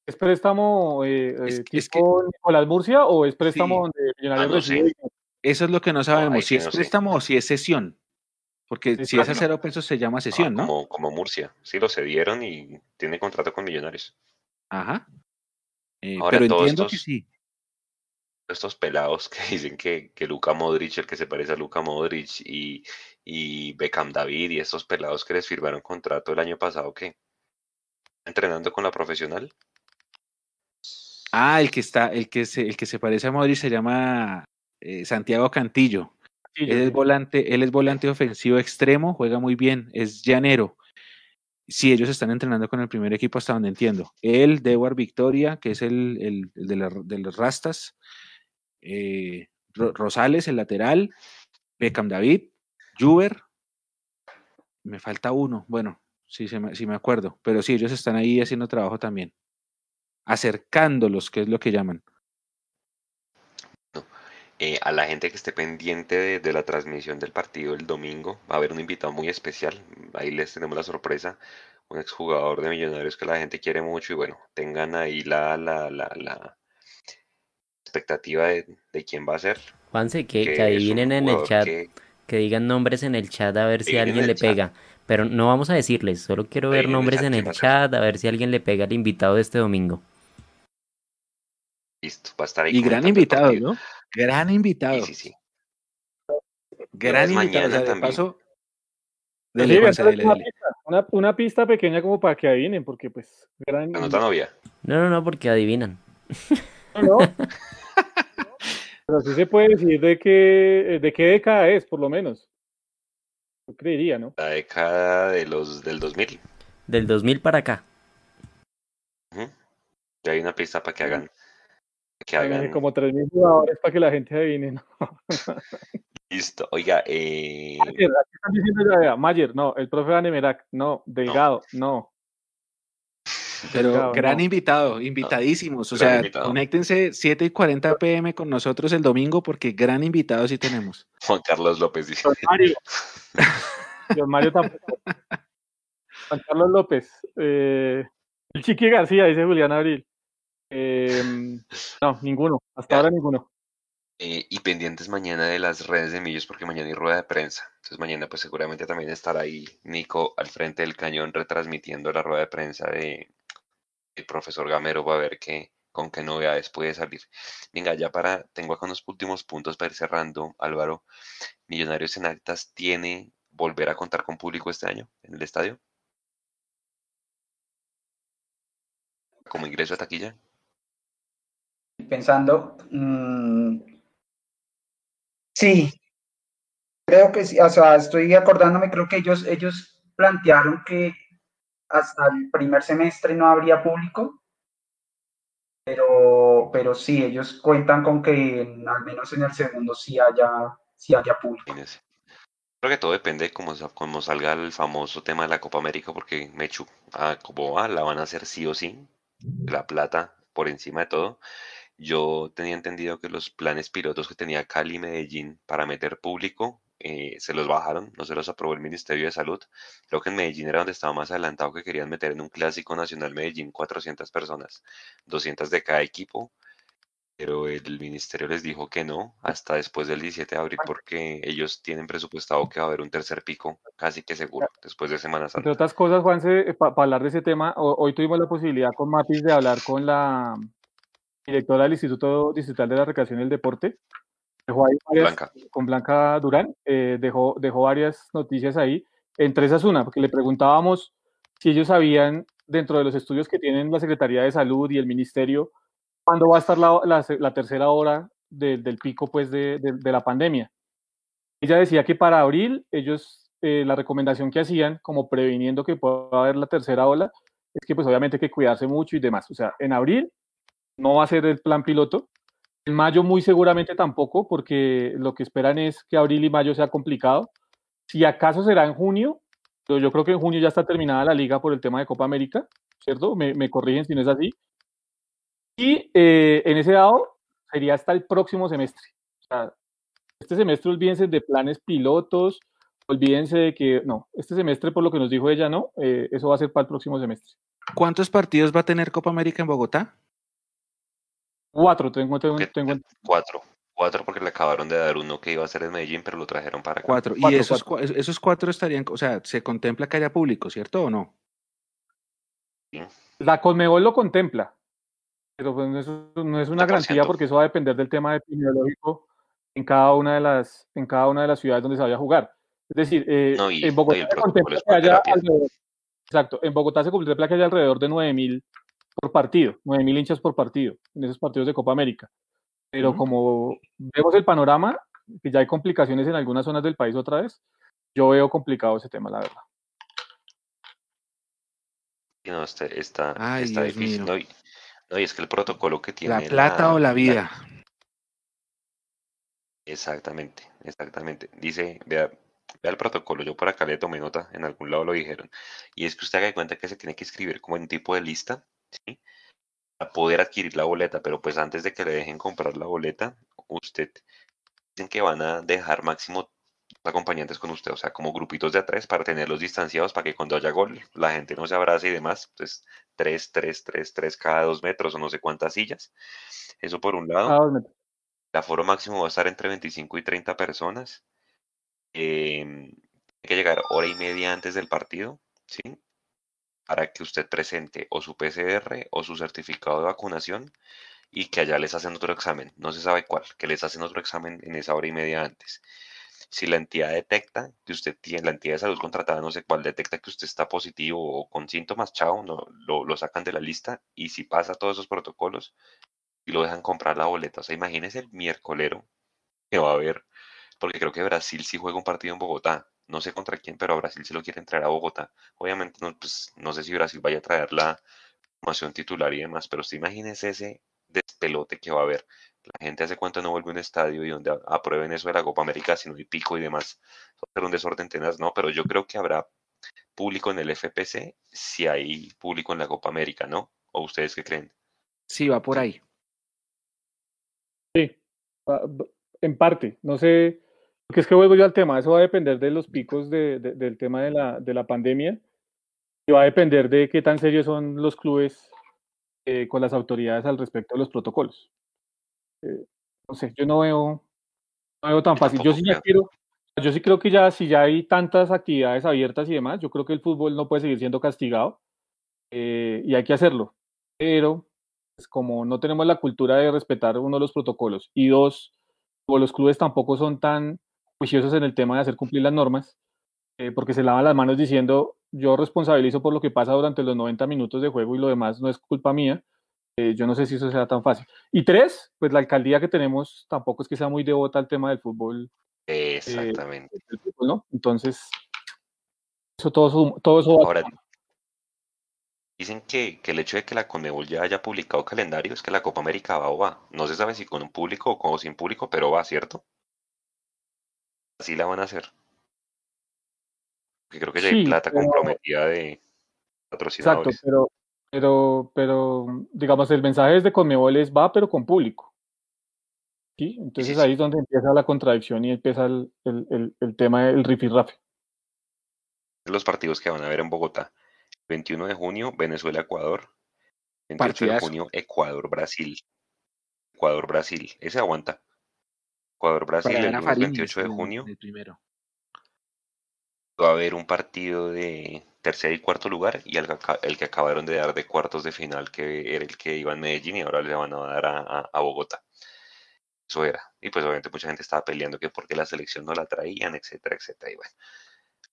es préstamo eh, eh tipo Nicolás Murcia o es préstamo donde Millonarios ah, Eso es lo que no sabemos, si es préstamo o si es sesión. Porque si es a cero pesos se llama sesión, ¿no? Como, como Murcia, sí lo cedieron y tiene contrato con Millonarios. Ajá. Eh, pero entiendo que sí estos pelados que dicen que, que Luca Modric, el que se parece a Luca Modric y, y Beckham David y estos pelados que les firmaron contrato el año pasado, ¿qué? ¿Entrenando con la profesional? Ah, el que está, el que se, el que se parece a Modric se llama eh, Santiago Cantillo. él es volante, él es volante ofensivo extremo, juega muy bien, es llanero. Sí, ellos están entrenando con el primer equipo hasta donde entiendo. Él, Dewar Victoria, que es el, el, de, de, los Rastas, eh, Rosales, el lateral, Beckham David, Juber, me falta uno, bueno, sí, sí me acuerdo, pero sí, ellos están ahí haciendo trabajo también, acercándolos, que es lo que llaman. Eh, a la gente que esté pendiente de, la transmisión del partido el domingo, va a haber un invitado muy especial. Ahí les tenemos la sorpresa. Un exjugador de Millonarios que la gente quiere mucho. Y bueno, tengan ahí la, la, la, expectativa de, quién va a ser. Juanse, que, que, adivinen en el chat, que, digan nombres en el chat a ver si alguien le pega. Pero no vamos a decirles, solo quiero ver nombres en el chat, a ver si alguien le pega al invitado de este domingo. Listo, va a estar ahí. Y gran invitado, ¿no? Gran invitado. Sí, sí, sí. Gran invitado. de paso, una, una, pista pequeña como para que adivinen, porque pues... Gran... No, novia. No, no, no, porque adivinan. No, no. Pero sí se puede decir de qué, de qué década es, por lo menos. Yo creería, ¿no? La década de los, del 2000. Del 2000 para acá. Ya hay una pista para que hagan. Que hagan... Como 3.000 jugadores para que la gente adivine, ¿no? Listo. Oiga, eh... Mayer, están diciendo Mayer, no. El profe Anemerac, no. Delgado, no. Pero gran invitado, invitadísimos. o sea, conéctense 7 y 40 pm con nosotros el domingo porque gran invitado sí tenemos. Juan Carlos López dice. Juan Mario. Mario tampoco. Juan Carlos López. Eh, el Chiqui García, dice Julián Abril. Em, no, ninguno. Hasta ahora ninguno. Eh, y pendientes mañana de las redes de Millos porque mañana hay rueda de prensa. Entonces mañana pues seguramente también estará ahí Nico al frente del cañón retransmitiendo la rueda de prensa de el profesor Gamero va a ver qué, con qué novedades puede salir. Venga, ya para, tengo acá unos últimos puntos para ir cerrando, Álvaro. Millonarios en Actas tiene volver a contar con público este año en el estadio. Como ingreso a taquilla. Pensando, mmm, Sí, creo que sí, o sea, estoy acordándome, creo que ellos, ellos plantearon que hasta el primer semestre no habría público, pero, pero sí, ellos cuentan con que al menos en el segundo sí haya, sí haya público. Creo que todo depende de cómo, cómo salga el famoso tema de la Copa América, porque Mechu, ah, como va, la van a hacer sí o sí, la plata por encima de todo. Yo tenía entendido que los planes pilotos que tenía Cali y Medellín para meter público eh, se los bajaron, no se los aprobó el Ministerio de Salud. Creo que en Medellín era donde estaba más adelantado que querían meter en un clásico nacional Medellín 400 personas, 200 de cada equipo, pero el ministerio les dijo que no hasta después del 17 de abril porque ellos tienen presupuestado que va a haber un tercer pico casi que seguro después de Semana Santa. Entre otras cosas, Juanse, eh, para hablar de ese tema, hoy tuvimos la posibilidad con Matis de hablar con la directora del Instituto Distrital de la Recreación y el Deporte, dejó ahí con Blanca Durán, eh, dejó, dejó varias noticias ahí, entre esas una, porque le preguntábamos si ellos sabían, dentro de los estudios que tienen la Secretaría de Salud y el Ministerio, cuándo va a estar la, la, tercera hora del pico pues, de, de, la pandemia. Ella decía que para abril ellos, eh, la recomendación que hacían, como previniendo que pueda haber la tercera ola, es que pues obviamente hay que cuidarse mucho y demás. O sea, en abril no va a ser el plan piloto. En mayo muy seguramente tampoco, porque lo que esperan es que abril y mayo sea complicado. Si acaso será en junio, pero yo creo que en junio ya está terminada la liga por el tema de Copa América, ¿cierto? Me, corrigen si no es así. Y eh, en ese dado sería hasta el próximo semestre. O sea, este semestre olvídense de planes pilotos, olvídense de que, no, este semestre por lo que nos dijo ella, no, eh, eso va a ser para el próximo semestre. ¿Cuántos partidos va a tener Copa América en Bogotá? Cuatro, tengo, tengo, tengo. Cuatro. Cuatro porque le acabaron de dar uno que iba a ser en Medellín, pero lo trajeron para acá. Cuatro. Y esos, cuatro. esos cuatro estarían, o sea, se contempla que haya público, ¿cierto o no? La Conmebol lo contempla, pero pues eso no es una garantía porque eso va a depender del tema epidemiológico en cada una de las, en cada una de las ciudades donde se vaya a jugar. Es decir, eh, en Bogotá se contempla que haya alrededor, exacto, en Bogotá se contempla que haya alrededor de 9000 por partido, 9.000 hinchas por partido en esos partidos de Copa América. Pero como vemos el panorama, que ya hay complicaciones en algunas zonas del país otra vez, yo veo complicado ese tema, la verdad. No, este, está, está, difícil. No y, es que el protocolo que tiene. La plata o la vida. Exactamente, exactamente. Dice, vea, vea el protocolo, yo por acá le tomé nota, en algún lado lo dijeron. Y es que usted haga cuenta que se tiene que escribir como en un tipo de lista a poder adquirir la boleta, pero pues antes de que le dejen comprar la boleta, usted dicen que van a dejar máximo acompañantes con usted, o sea, como grupitos de a tres para tenerlos distanciados para que cuando haya gol la gente no se abrace y demás. Entonces, tres, tres, tres, tres cada dos metros o no sé cuántas sillas. Eso por un lado. El aforo máximo va a estar entre 25 y 30 personas. Em, hay que llegar hora y media antes del partido, ¿sí? Para que usted presente o su PCR o su certificado de vacunación y que allá les hacen otro examen, no se sabe cuál, que les hacen otro examen en esa hora y media antes. Si la entidad detecta que usted tiene, la entidad de salud contratada, no sé cuál, detecta que usted está positivo o con síntomas, chao, lo sacan de la lista y si pasa todos esos protocolos y lo dejan comprar la boleta. O sea, imagínese el miércolero que va a haber, porque creo que Brasil sí juega un partido en Bogotá no sé contra quién, pero a Brasil se lo quieren traer a Bogotá. Obviamente no, pues, no sé si Brasil vaya a traer la formación titular y demás, pero usted imagínese ese despelote que va a haber. La gente hace cuánto no vuelve a un estadio y donde aprueben eso de la Copa América, si no hay pico y demás. Va a ser un desorden tenaz, no, pero yo creo que habrá público en el FPC si hay público en la Copa América, ¿no? ¿O ustedes qué creen? Sí, va por ahí. Sí, en parte. No sé, porque es que vuelvo yo al tema, eso va a depender de los picos de, del tema de la, de la pandemia y va a depender de qué tan serios son los clubes eh, con las autoridades al respecto de los protocolos. Eh, no sé, yo no veo, no veo tan fácil. Yo sí ya quiero, yo sí creo que ya si ya hay tantas actividades abiertas y demás, yo creo que el fútbol no puede seguir siendo castigado eh, y hay que hacerlo. Pero pues, como no tenemos la cultura de respetar uno de los protocolos y dos, como los clubes tampoco son tan juiciosos en el tema de hacer cumplir las normas, eh, porque se lavan las manos diciendo yo responsabilizo por lo que pasa durante los 90 minutos de juego y lo demás no es culpa mía. Eh, yo no sé si eso sea tan fácil. Y tres, pues la alcaldía que tenemos tampoco es que sea muy devota al tema del fútbol. Eh, Exactamente. ¿no? Entonces, eso todo, todo eso Ahora, dicen que, que, el hecho de que la Conmebol ya haya publicado calendario es que la Copa América va o va. No se sabe si con un público o sin público, pero va, ¿cierto? Así la van a hacer creo que ya hay plata comprometida de patrocinadores. Exacto, pero, pero, pero, digamos, el mensaje es de Conmebol es va, pero con público. ¿Sí? Entonces ahí es donde empieza la contradicción y empieza el, el, el, tema del rifirrafe. Los partidos que van a ver en Bogotá. 21 de junio, Venezuela-Ecuador. 28 de junio, Ecuador-Brasil. Ecuador-Brasil. Ese aguanta. Ecuador-Brasil el 28 de junio. El primero va a haber un partido de tercer y cuarto lugar y el, que acabaron de dar de cuartos de final, que era el que iba en Medellín y ahora le van a dar a, Bogotá. Eso era. Y pues obviamente mucha gente estaba peleando que porque la selección no la traían, etcétera, etcétera. Y bueno,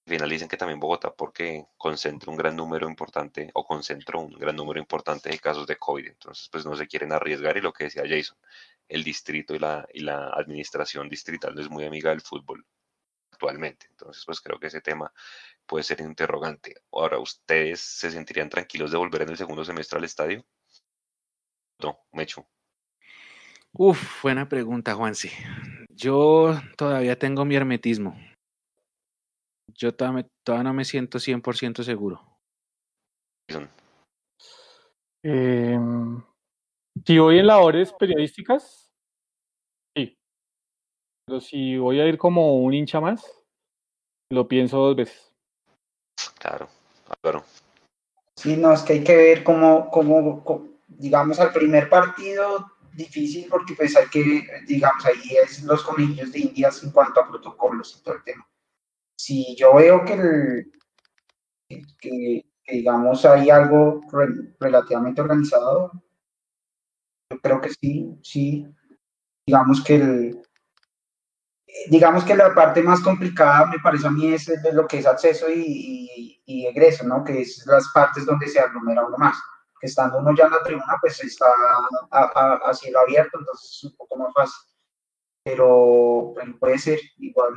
al final dicen que también Bogotá porque concentra un gran número importante o concentró un gran número importante de casos de COVID. Entonces pues no se quieren arriesgar y lo que decía Jason, el distrito y la, y la administración distrital no es muy amiga del fútbol actualmente. Entonces, pues creo que ese tema puede ser interrogante. Ahora, ¿ustedes se sentirían tranquilos de volver en el segundo semestre al estadio? No, Mechu. Uf, buena pregunta, Juansi. Yo todavía tengo mi hermetismo. Yo todavía, no me siento 100% seguro. Eh, si voy en labores periodísticas, pero si voy a ir como un hincha más, lo pienso dos veces. Claro, claro. Sí, no, es que hay que ver cómo, cómo, digamos, al primer partido difícil porque pues hay que, digamos, ahí es los conejillos de indias en cuanto a protocolos y todo el tema. Si yo veo que, el, que, digamos, hay algo relativamente organizado, yo creo que sí, sí, digamos que el, digamos que la parte más complicada me parece a mí es lo que es acceso y, y, egreso, ¿no? Que es las partes donde se aglomera uno más. Que estando uno ya en la tribuna, pues está a, cielo abierto, entonces es un poco más fácil. Pero, puede ser, igual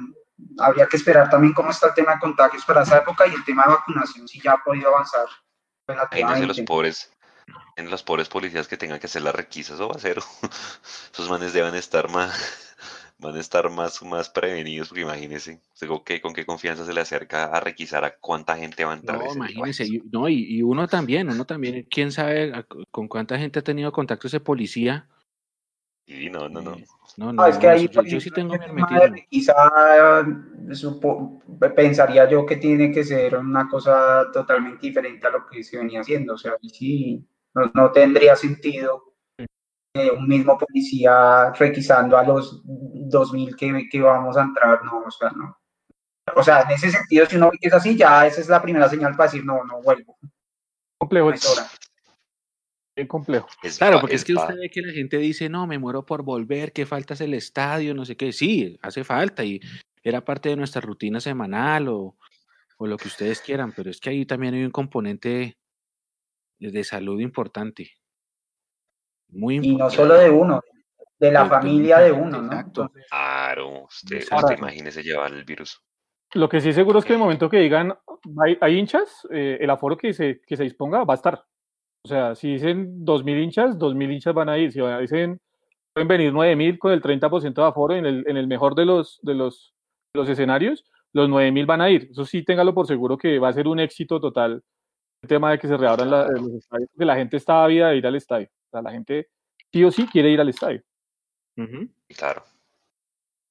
habría que esperar también cómo está el tema de contagios para esa época y el tema de vacunación, si ya ha podido avanzar relativamente. los pobres, en los pobres policías que tengan que hacer las requisas, o va a ser, esos manes deben estar más van a estar más, más prevenidos, porque imagínense, ¿con qué, con qué confianza se le acerca a requisar a cuánta gente va a entrar. No, imagínense, y, no, y, uno también, uno también, quién sabe con cuánta gente ha tenido contacto ese policía. Y no, no, no. No, no, es que ahí, yo, sí tengo mi Quizá pensaría yo que tiene que ser una cosa totalmente diferente a lo que se venía haciendo, o sea, sí, no, no tendría sentido eh, un mismo policía requisando a los 2000 que, que vamos a entrar, no, o sea, no. O sea, en ese sentido, si uno ve que es así, ya esa es la primera señal para decir, no, no vuelvo. Complejo. Es complejo. claro, porque es, que usted ve que la gente dice, no, me muero por volver, que falta es el estadio, no sé qué. Sí, hace falta y era parte de nuestra rutina semanal o, o lo que ustedes quieran, pero es que ahí también hay un componente de salud importante y no solo de uno, de la familia de uno, ¿no? claro, usted, imagínese llevar el virus. Lo que sí seguro es que en el momento que digan hay, hinchas, eh, el aforo que se, que se disponga va a estar. O sea, si dicen 2.000 hinchas, 2.000 hinchas van a ir. Si dicen pueden venir 9.000 con el 30% de aforo en el, en el mejor de los, de los, los escenarios, los 9.000 van a ir. Eso sí, téngalo por seguro que va a ser un éxito total tema de que se reabran los estadios, porque la gente está ávida de ir al estadio sea, la gente sí o sí quiere ir al estadio. Claro.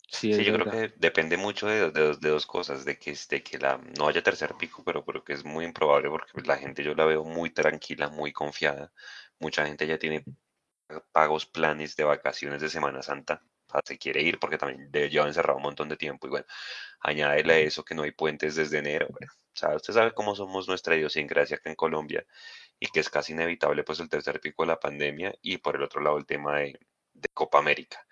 Sí, yo creo que depende mucho de, dos cosas, de que, de que la, no haya tercer pico, pero creo que es muy improbable porque la gente yo la veo muy tranquila, muy confiada. Mucha gente ya tiene pagos, planes de vacaciones de Semana Santa se quiere ir porque también lleva encerrado un montón de tiempo y bueno, añádele a eso que no hay puentes desde enero, bueno, o sea, usted sabe cómo somos nuestra idiosincrasia acá en Colombia y que es casi inevitable pues el tercer pico de la pandemia y por el otro lado el tema de, Copa América.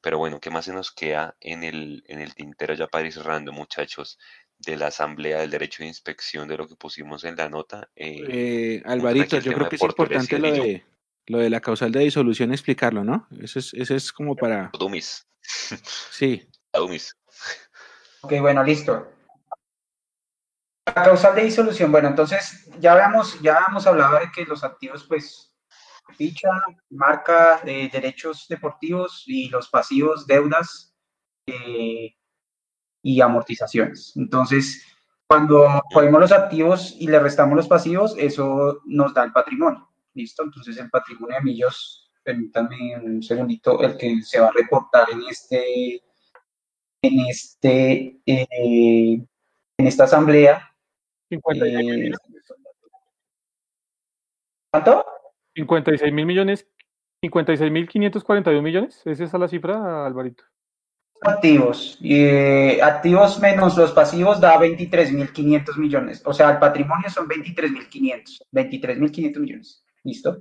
Pero bueno, ¿qué más se nos queda en el, en el tintero ya para ir cerrando, muchachos? de la Asamblea del Derecho de Inspección de lo que pusimos en la nota. Eh, eh Alvarito, yo creo que es importante lo de, lo de la causal de disolución explicarlo, ¿no? Eso es, eso es como para... Dumis. Sí. Dumis. Ok, bueno, listo. La causal de disolución, bueno, entonces ya habíamos, ya hemos hablado de que los activos, pues, ficha, marca, de derechos deportivos y los pasivos, deudas eh, y amortizaciones. Entonces, cuando ponemos los activos y le restamos los pasivos, eso nos da el patrimonio. ¿Listo? Entonces el patrimonio de Millos, permítanme un segundito, el que se va a reportar en este, en este, eh, en esta asamblea. Eh, ¿Cuánto? 56 mil millones, 56 mil 541 millones, ¿es esa la cifra, Alvarito? Activos, y activos menos los pasivos da 23 mil 500 millones, o sea, el patrimonio son 23 mil 500, 23 mil 500 millones. ¿Listo?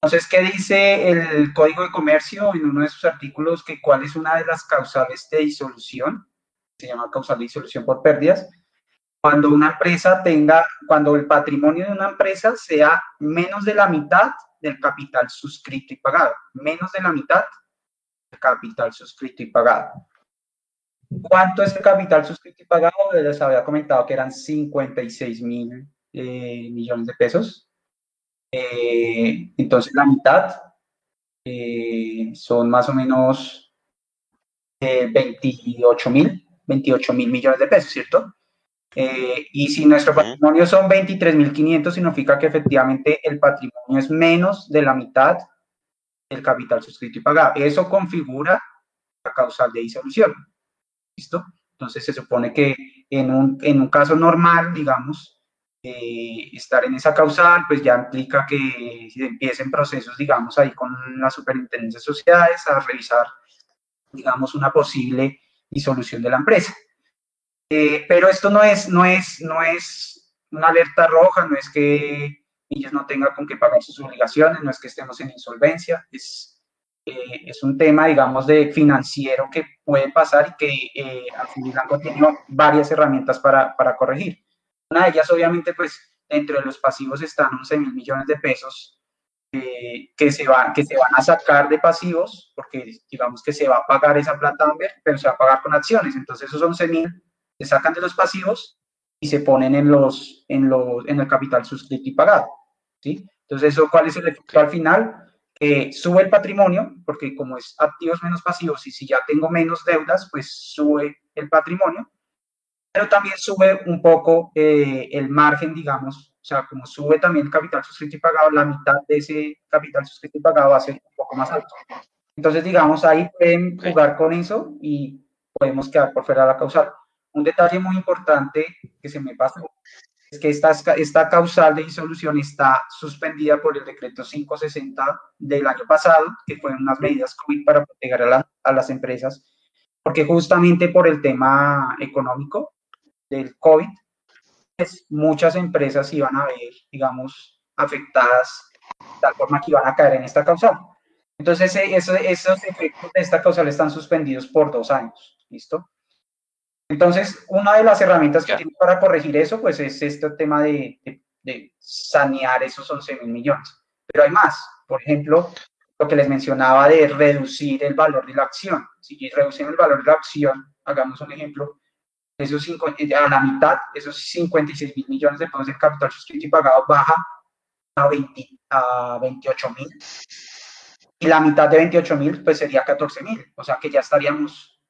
Entonces, ¿qué dice el Código de Comercio en uno de sus artículos? Que cuál es una de las causales de disolución, se llama causal de disolución por pérdidas, cuando una empresa tenga, cuando el patrimonio de una empresa sea menos de la mitad del capital suscrito y pagado, menos de la mitad del capital suscrito y pagado. ¿Cuánto es el capital suscrito y pagado? Les había comentado que eran 56 mil eh, millones de pesos. Eh, entonces la mitad eh, son más o menos 28 mil, 28 mil millones de pesos, ¿cierto? Eh, y si nuestro patrimonio son 23 mil 500, significa que efectivamente el patrimonio es menos de la mitad del capital suscrito y pagado. Eso configura la causal de disolución. ¿Listo? Entonces se supone que en un, en un caso normal, digamos, eh, estar en esa causal, pues ya implica que empiecen procesos, digamos, ahí con la superintendencia de sociedades a revisar, digamos, una posible disolución de la empresa. Eh, pero esto no es, no, es, no es una alerta roja, no es que ellos no tengan con qué pagar sus obligaciones, no es que estemos en insolvencia, es, eh, es un tema, digamos, de financiero que puede pasar y que eh, al tiene varias herramientas para, para corregir. Una de ellas, obviamente, pues dentro de los pasivos están 11 mil millones de pesos eh, que, se van, que se van a sacar de pasivos, porque digamos que se va a pagar esa plata pero se va a pagar con acciones. Entonces, esos 11 mil se sacan de los pasivos y se ponen en, los, en, los, en el capital suscrito y pagado. ¿sí? Entonces, ¿eso cuál es el efecto al final? Que sube el patrimonio, porque como es activos menos pasivos y si ya tengo menos deudas, pues sube el patrimonio pero también sube un poco eh, el margen, digamos, o sea, como sube también el capital suscrito y pagado, la mitad de ese capital suscrito y pagado va a ser un poco más alto. Entonces, digamos, ahí pueden jugar con eso y podemos quedar por fuera de la causal. Un detalle muy importante que se me pasó es que esta, esta causal de disolución está suspendida por el decreto 560 del año pasado, que fueron unas medidas COVID para proteger a, a las empresas, porque justamente por el tema económico, del COVID, pues muchas empresas iban a ver, digamos, afectadas de tal forma que iban a caer en esta causal. Entonces, esos efectos de esta causal están suspendidos por dos años, ¿listo? Entonces, una de las herramientas que tiene para corregir eso, pues es este tema de, de, sanear esos 11 mil millones. Pero hay más. Por ejemplo, lo que les mencionaba de reducir el valor de la acción. Si reducen el valor de la acción, hagamos un ejemplo, esos cinco, eh, a la mitad, esos 56 mil millones de pesos de capital suscrito y pagado baja a, 20, a 28 mil. Y la mitad de 28 mil, pues sería 14 mil. O sea que ya estaríamos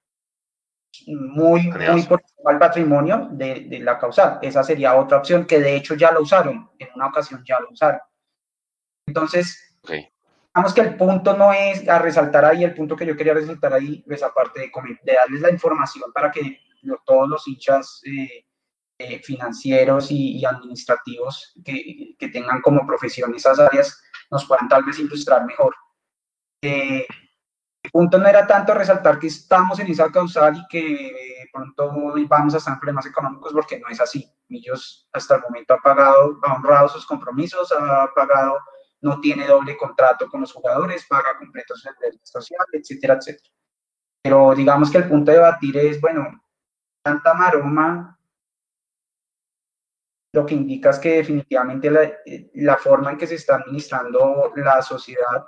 muy, muy por del patrimonio de, de, la causal. Esa sería otra opción que de hecho ya lo usaron. En una ocasión ya lo usaron. Entonces, digamos que el punto no es a resaltar ahí, el punto que yo quería resaltar ahí es aparte de, de darles la información para que todos los hinchas eh, eh, financieros y, administrativos que, que, tengan como profesión esas áreas nos puedan tal vez ilustrar mejor. Eh, el punto no era tanto resaltar que estamos en esa causal y que pronto vamos a estar en problemas económicos porque no es así. Millos hasta el momento ha pagado, ha honrado sus compromisos, ha pagado, no tiene doble contrato con los jugadores, paga completos el social, etcétera, etcétera. Pero digamos que el punto de debatir es, bueno, tanta maroma, lo que indica es que definitivamente la, la forma en que se está administrando la sociedad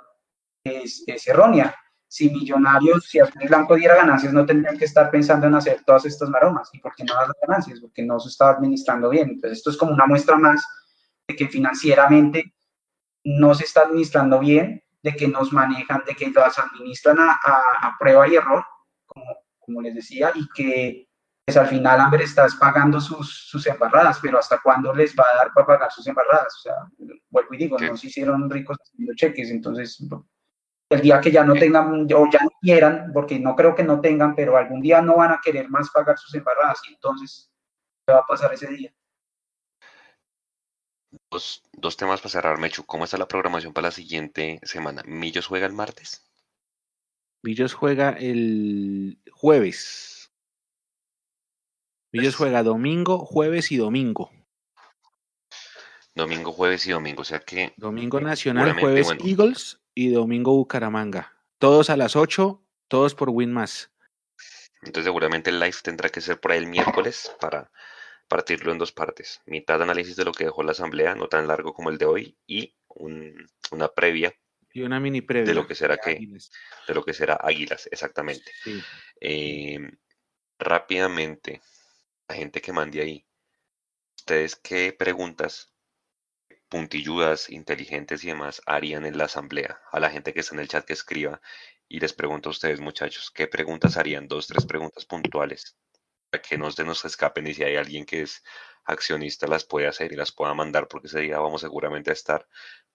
es, es errónea si Millonarios, si Azul Blanco diera ganancias, no tendrían que estar pensando en hacer todas estas maromas. ¿Y por qué no las ganancias? Porque no se está administrando bien. Entonces, esto es como una muestra más de que financieramente no se está administrando bien, de que nos manejan, de que las administran a, a, prueba y error, como, como, les decía, y que pues, al final Amber está pagando sus, sus embarradas, pero ¿hasta cuándo les va a dar para pagar sus embarradas? O sea, vuelvo y digo, no se hicieron ricos haciendo cheques, entonces el día que ya no tengan o ya no quieran, porque no creo que no tengan, pero algún día no van a querer más pagar sus embarradas y entonces, ¿qué va a pasar ese día? Dos, dos temas para cerrar, Mechu. ¿Cómo está la programación para la siguiente semana? ¿Millos juega el martes? Millos juega el jueves. Millos pues juega domingo, jueves y domingo. Domingo, jueves y domingo, o sea que... Domingo Nacional, jueves Eagles y domingo Bucaramanga. Todos a las 8, todos por Win más. Entonces seguramente el live tendrá que ser por ahí el miércoles para partirlo en dos partes. Mitad de análisis de lo que dejó la asamblea, no tan largo como el de hoy, y una previa. Y una mini previa. De lo que será que, de lo que será Águilas, exactamente. Em, rápidamente, la gente que mande ahí, ¿ustedes qué preguntas puntilludas, inteligentes y demás harían en la asamblea? A la gente que está en el chat que escriba y les pregunto a ustedes, muchachos, ¿qué preguntas harían? Dos, tres preguntas puntuales para que no se nos escapen y si hay alguien que es accionista las puede hacer y las pueda mandar porque ese día vamos seguramente a estar,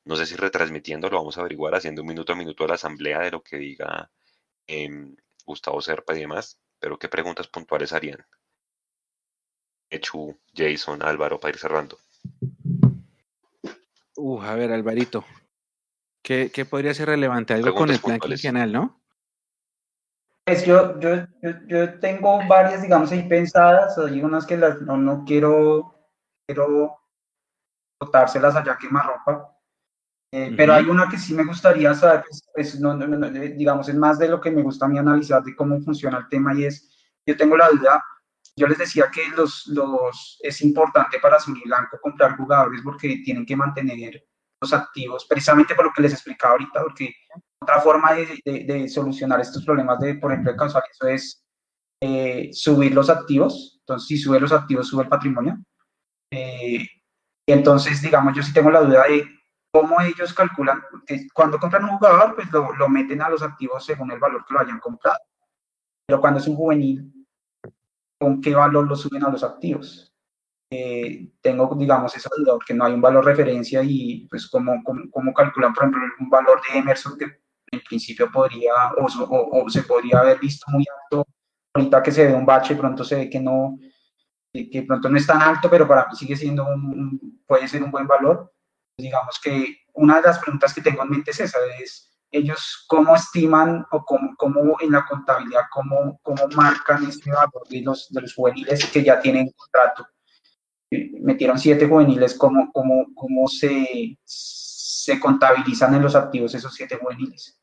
no sé si retransmitiendo, lo vamos a averiguar haciendo un minuto a minuto de la asamblea de lo que diga em, Gustavo Serpa y demás, pero ¿qué preguntas puntuales harían? Echu, Jason, Álvaro, para ir cerrando. Uh, a ver, Alvarito. ¿Qué, qué podría ser relevante? Algo con el plan quinquenal, ¿no? Pues yo, yo, yo, tengo varias, digamos, ahí pensadas, hay unas que las, no, no quiero, quiero botárselas allá quemarropa, eh, pero hay una que sí me gustaría saber, pues, pues no, digamos, es más de lo que me gusta a mí analizar de cómo funciona el tema y es, yo tengo la duda yo les decía que los, los, es importante para Azul Blanco comprar jugadores porque tienen que mantener los activos, precisamente por lo que les explicaba ahorita, porque otra forma de, de, solucionar estos problemas de, por ejemplo, de eso es eh, subir los activos. Entonces, si sube los activos, sube el patrimonio. Eh, y entonces, digamos, yo sí tengo la duda de cómo ellos calculan, que cuando compran un jugador, pues lo, lo meten a los activos según el valor que lo hayan comprado. Pero cuando es un juvenil, con qué valor lo suben a los activos. Eh, tengo, digamos, esa duda, que no hay un valor referencia y pues cómo, cómo, calculan, por ejemplo, un valor de Emerson que en principio podría o, se podría haber visto muy alto, ahorita que se ve un bache, pronto se ve que no, que pronto no es tan alto, pero para mí sigue siendo un, puede ser un buen valor. Digamos que una de las preguntas que tengo en mente es esa, es ellos cómo estiman o cómo, cómo en la contabilidad, cómo, cómo marcan este valor de los, de los juveniles que ya tienen contrato. Eh, metieron siete juveniles, cómo, cómo, cómo se, se contabilizan en los activos esos siete juveniles.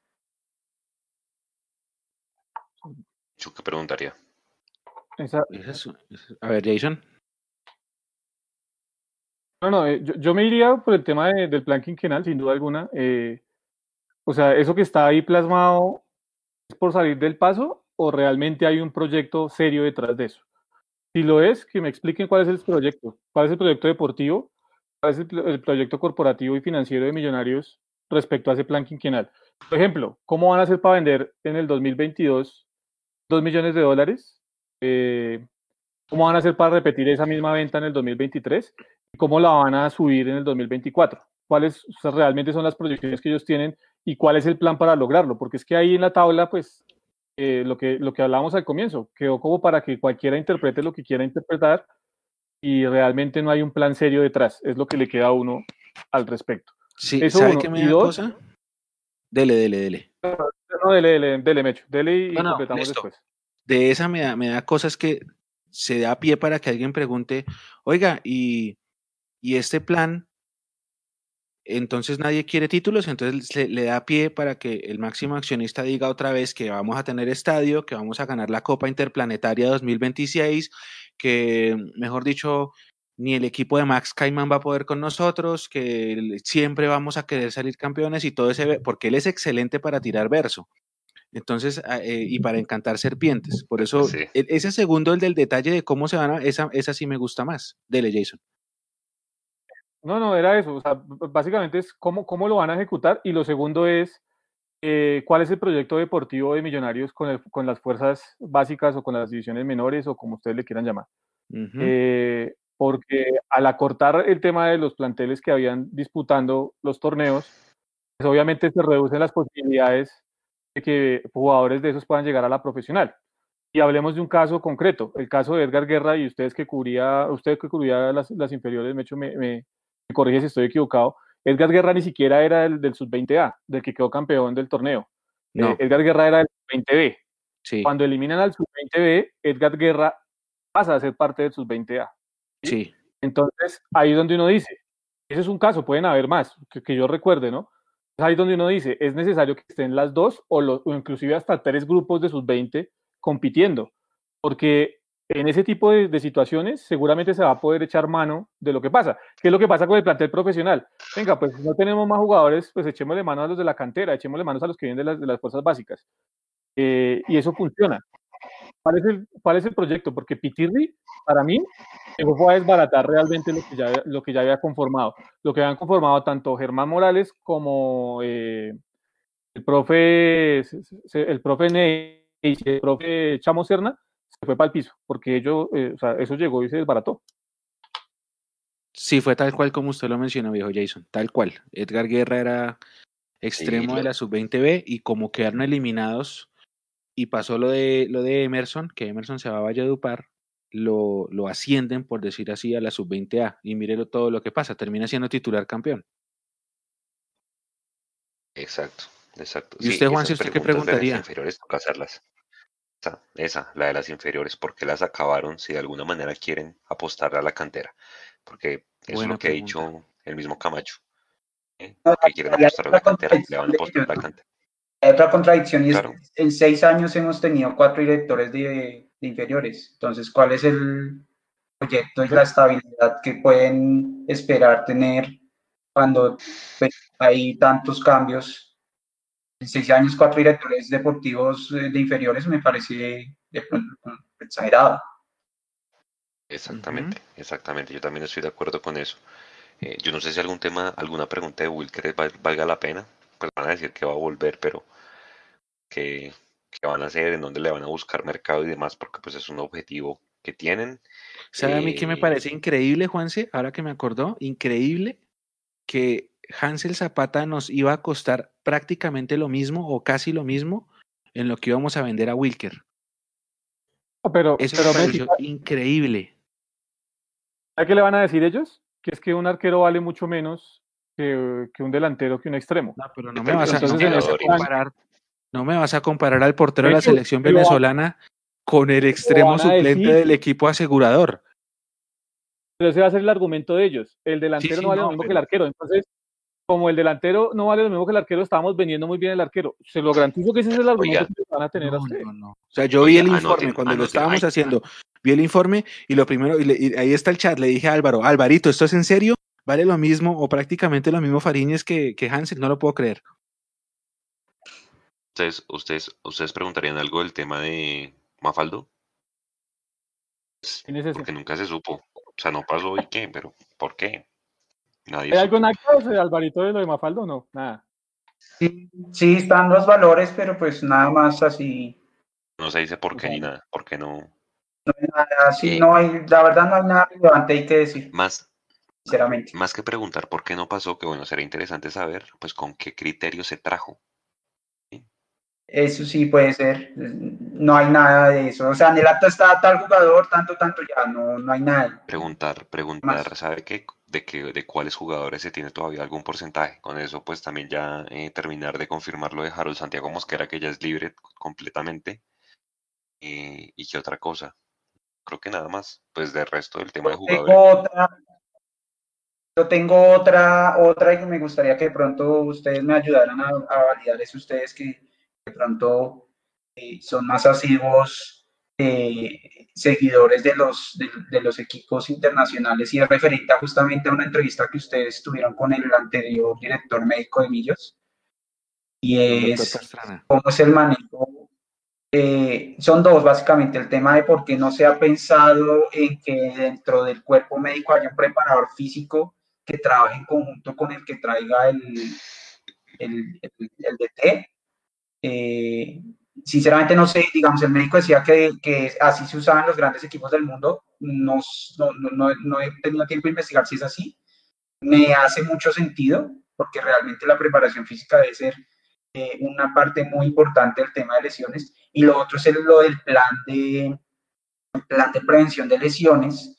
¿Yo qué preguntaría? A ver, Jason. No, no, eh, yo, yo, me iría por el tema del plan quinquenal, sin duda alguna. Eh, o sea, ¿eso que está ahí plasmado es por salir del paso o realmente hay un proyecto serio detrás de eso? Si lo es, que me expliquen cuál es el proyecto, cuál es el proyecto deportivo, cuál es el, proyecto corporativo y financiero de Millonarios respecto a ese plan quinquenal. Por ejemplo, ¿cómo van a hacer para vender en el 2022 dos millones de dólares? Eh, ¿Cómo van a hacer para repetir esa misma venta en el 2023? ¿Y cómo la van a subir en el 2024? ¿Cuáles realmente son las proyecciones que ellos tienen y cuál es el plan para lograrlo, porque es que ahí en la tabla, pues, eh, lo, que, lo que hablábamos al comienzo, quedó como para que cualquiera interprete lo que quiera interpretar y realmente no hay un plan serio detrás, es lo que le queda a uno al respecto. Sí, Eso ¿sabe qué me da cosa? Dele, dele, dele. no, dele, dele, dele, Mecho, dele y completamos después. De esa me da, me da cosas que se da pie para que alguien pregunte, oiga, y, y este plan entonces nadie quiere títulos, entonces le, da pie para que el máximo accionista diga otra vez que vamos a tener estadio, que vamos a ganar la Copa Interplanetaria 2026, que, mejor dicho, ni el equipo de Max Cayman va a poder con nosotros, que siempre vamos a querer salir campeones y todo ese, porque él es excelente para tirar verso. Entonces, ah, eh, y para encantar serpientes. Por eso, e, ese segundo, el del detalle de cómo se van a, esa, esa sí me gusta más. Dele, Jason. No, no, era eso. O sea, básicamente es cómo, cómo lo van a ejecutar y lo segundo es eh, cuál es el proyecto deportivo de Millonarios con, el, con, las fuerzas básicas o con las divisiones menores o como ustedes le quieran llamar. Eh, porque al acortar el tema de los planteles que habían disputando los torneos, pues obviamente se reducen las posibilidades de que jugadores de esos puedan llegar a la profesional. Y hablemos de un caso concreto, el caso de Edgar Guerra y ustedes que cubría, usted que cubría las, las inferiores, me, hecho, me, me corrige si estoy equivocado, Edgar Guerra ni siquiera era el del sub-20A, del que quedó campeón del torneo. No. Eh, Edgar Guerra era del sub-20B. Sí. Cuando eliminan al sub-20B, Edgar Guerra pasa a ser parte del sub-20A. ¿sí? Entonces, ahí es donde uno dice, ese es un caso, pueden haber más, que, yo recuerde, ¿no? Es ahí donde uno dice, es necesario que estén las dos o, o inclusive hasta tres grupos de sus 20 compitiendo, porque en ese tipo de, situaciones seguramente se va a poder echar mano de lo que pasa. ¿Qué es lo que pasa con el plantel profesional? Venga, pues no tenemos más jugadores, pues echémosle mano a los de la cantera, echémosle manos a los que vienen de las, de las fuerzas básicas. Eh, y eso funciona. ¿Cuál es, el, ¿Cuál es el proyecto? Porque Pitirri, para mí, fue a desbaratar realmente lo que, ya, lo que ya había conformado. Lo que habían conformado tanto Germán Morales como eh, el profe, el profe Ney y el profe Chamo Serna, fue para el piso, porque ello, eh, o sea, eso llegó y se desbarató. Sí, fue tal cual como usted lo mencionó, viejo Jason, tal cual. Edgar Guerra era extremo de la sub-20B y como quedaron eliminados y pasó lo de, lo de Emerson, que Emerson se va a Valledupar, lo, lo ascienden, por decir así, a la sub-20A y mírelo todo lo que pasa, termina siendo titular campeón. Exacto, exacto. ¿Y usted, Juan, si usted qué preguntaría? Inferiores, hacerlas esa, la de las inferiores, ¿por qué las acabaron si de alguna manera quieren apostar a la cantera? Porque es lo que ha dicho el mismo Camacho. ¿eh? Que quieren apostar a la cantera, le van a apostar a la cantera. Hay otra contradicción y es en seis años hemos tenido cuatro directores de, inferiores. Entonces, ¿cuál es el proyecto y la estabilidad que pueden esperar tener cuando pues, hay tantos cambios seis años, cuatro directores deportivos eh, de inferiores me parece exagerado. Exactamente, exactamente. Yo también estoy de acuerdo con eso. Eh, yo no sé si algún tema, alguna pregunta de Wilker valga la pena. Pues van a decir que va a volver, pero que, van a hacer, en dónde le van a buscar mercado y demás, porque pues es un objetivo que tienen. ¿Sabe a mí que me eh, parece increíble, Juanse? Ahora que me acordó, increíble que Hansel Zapata nos iba a costar prácticamente lo mismo o casi lo mismo en lo que íbamos a vender a Wilker. pero, Eso pero increíble. ¿A qué le van a decir ellos? Que es que un arquero vale mucho menos que, un delantero que un extremo. No, pero no me, vas a, comparar, no me vas a comparar al portero de la selección venezolana con el extremo suplente del equipo asegurador. Pero ese va a ser el argumento de ellos. El delantero no vale lo mismo que el arquero. Entonces, como el delantero no vale lo mismo que el arquero, estábamos vendiendo muy bien el arquero. Se lo garantizo que ese es el argumento que van a tener a ustedes. O sea, yo vi el informe cuando lo estábamos haciendo, vi el informe y lo primero, y, ahí está el chat, le dije a Álvaro, Alvarito, ¿esto es en serio? ¿Vale lo mismo o prácticamente lo mismo Fariñez que, que Hansel? No lo puedo creer. Ustedes, ustedes, ustedes preguntarían algo del tema de Mafaldo. Porque nunca se supo. O sea, no pasó y qué, pero ¿por qué? ¿Hay algo en actos, Alvarito, de lo de Mafaldo no? Nada. Sí, sí, están los valores, pero pues nada más así. No se dice por qué ni nada, por qué no. No hay nada, sí, eh, no hay, la verdad no hay nada relevante hay que decir. Más, sinceramente. Más que preguntar por qué no pasó, que bueno, sería interesante saber, pues con qué criterio se trajo. Eso sí puede ser. No hay nada de eso. O sea, en el acta está tal jugador, tanto, tanto, ya no, no hay nada. Preguntar, preguntar, ¿sabe qué? De, qué, de cuáles jugadores se tiene todavía algún porcentaje. Con eso, pues también ya eh, terminar de confirmar lo de Harold Santiago Mosquera, que ya es libre completamente. Eh, ¿Y qué otra cosa? Creo que nada más. Pues de resto del tema de jugadores. Yo tengo otra, otra y me gustaría que de pronto ustedes me ayudaran a, a validar eso, ustedes que de pronto eh, son más asiduos eh, seguidores de los, de, los equipos internacionales y es referente justamente a una entrevista que ustedes tuvieron con el anterior director médico de Millos y es cómo es el manejo. Eh, son dos, básicamente, el tema de por qué no se ha pensado en que dentro del cuerpo médico haya un preparador físico que trabaje en conjunto con el que traiga el, el, el, DT. Eh, sinceramente no sé, digamos, el médico decía que, que así se usaban los grandes equipos del mundo, no, no, no, he tenido tiempo de investigar si es así, me hace mucho sentido, porque realmente la preparación física debe ser eh, una parte muy importante del tema de lesiones, y lo otro es lo del plan de, plan de prevención de lesiones,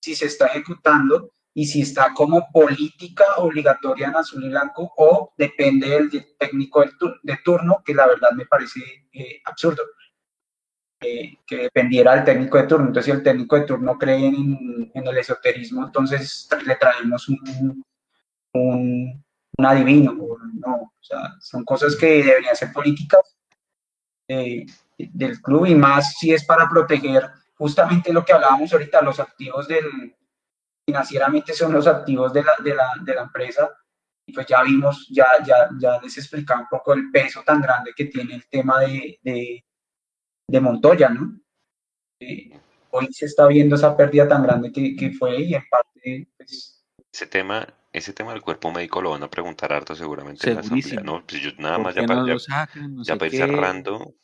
si se está ejecutando, y si está como política obligatoria en azul y blanco o depende del técnico de turno, que la verdad me parece eh, absurdo. que dependiera del técnico de turno. Entonces, si el técnico de turno cree en, el esoterismo, entonces le traemos un, un, adivino. No, o sea, son cosas que deberían ser políticas eh, del club y más si es para proteger justamente lo que hablábamos ahorita, los activos del, financieramente son los activos de la, de la, de la empresa. Y pues ya vimos, ya, ya, ya les explicaba un poco el peso tan grande que tiene el tema de, de, de Montoya, ¿no? Eh, hoy se está viendo esa pérdida tan grande que, que fue y en parte, pues... Ese tema, ese tema del cuerpo médico lo van a preguntar harto seguramente en la asamblea, ¿no? Pues yo nada más ya, para, ya, ir cerrando,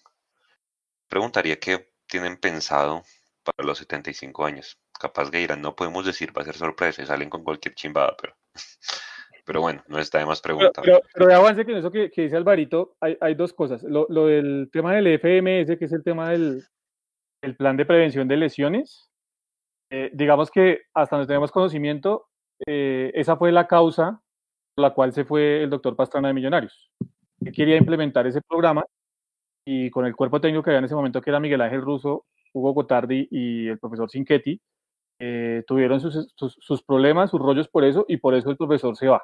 preguntaría qué tienen pensado para los 75 años capaz que dirán, no podemos decir, va a ser sorpresa y salen con cualquier chimbada, pero, pero bueno, no está de más preguntar. Pero, pero, de avance que en eso que, dice Alvarito, hay, hay dos cosas. Lo, lo, del tema del FMS, que es el tema del el plan de prevención de lesiones, eh, digamos que hasta donde tenemos conocimiento, eh, esa fue la causa por la cual se fue el doctor Pastrana de Millonarios. Que quería implementar ese programa y con el cuerpo técnico que había en ese momento, que era Miguel Ángel Russo, Hugo Gotardi y el profesor Sinchetti, eh, tuvieron sus, sus, problemas, sus rollos por eso, y por eso el profesor se va.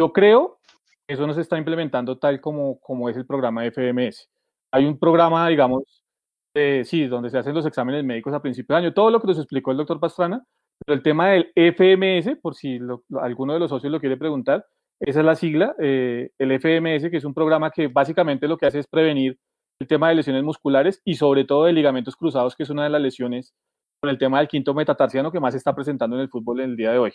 Yo creo que eso no se está implementando tal como, como es el programa FMS. Hay un programa, digamos, eh, sí, donde se hacen los exámenes médicos a principio de año, todo lo que nos explicó el doctor Pastrana, pero el tema del FMS, por si alguno de los socios lo quiere preguntar, esa es la sigla, eh, el FMS, que es un programa que básicamente lo que hace es prevenir el tema de lesiones musculares y sobre todo de ligamentos cruzados, que es una de las lesiones con el tema del quinto metatarsiano que más se está presentando en el fútbol en el día de hoy.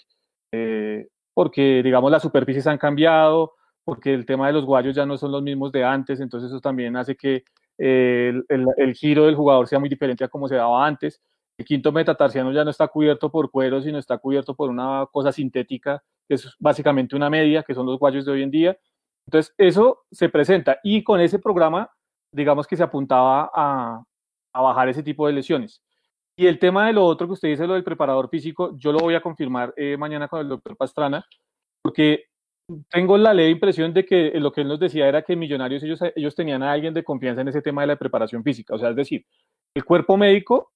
Eh, porque, digamos, las superficies han cambiado, porque el tema de los guayos ya no son los mismos de antes, entonces eso también hace que eh, el, giro del jugador sea muy diferente a como se daba antes. El quinto metatarsiano ya no está cubierto por cuero, sino está cubierto por una cosa sintética, que es básicamente una media, que son los guayos de hoy en día. Entonces, eso se presenta y con ese programa, digamos que se apuntaba a, a bajar ese tipo de lesiones. Y el tema de lo otro que usted dice, lo del preparador físico, yo lo voy a confirmar eh, mañana con el doctor Pastrana, porque tengo la leve impresión de que lo que él nos decía era que Millonarios ellos, ellos tenían a alguien de confianza en ese tema de la preparación física. O sea, es decir, el cuerpo médico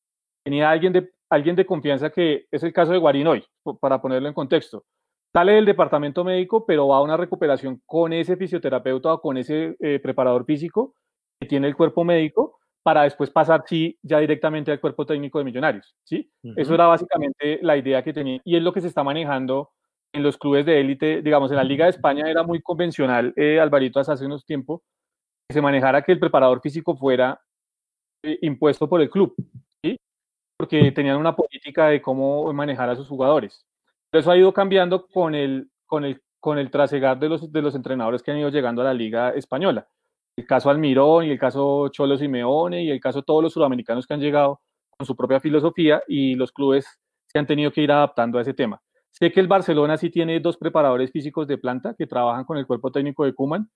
tenía a alguien de, alguien de confianza que es el caso de Guarín hoy, para ponerlo en contexto. Sale del departamento médico, pero va a una recuperación con ese fisioterapeuta o con ese eh, preparador físico que tiene el cuerpo médico para después pasar, sí, ya directamente al cuerpo técnico de Millonarios, ¿sí? Eso era básicamente la idea que tenía y es lo que se está manejando en los clubes de élite, digamos, en la Liga de España era muy convencional, eh, Alvarito, hace unos tiempos, que se manejara que el preparador físico fuera eh, impuesto por el club, ¿sí? Porque tenían una política de cómo manejar a sus jugadores. Pero eso ha ido cambiando con el, con el, con el trasegar de los, de los entrenadores que han ido llegando a la Liga Española el caso Almirón y el caso Cholo Simeone y el caso todos los sudamericanos que han llegado con su propia filosofía y los clubes se han tenido que ir adaptando a ese tema. Sé que el Barcelona sí tiene dos preparadores físicos de planta que trabajan con el cuerpo técnico de Kuman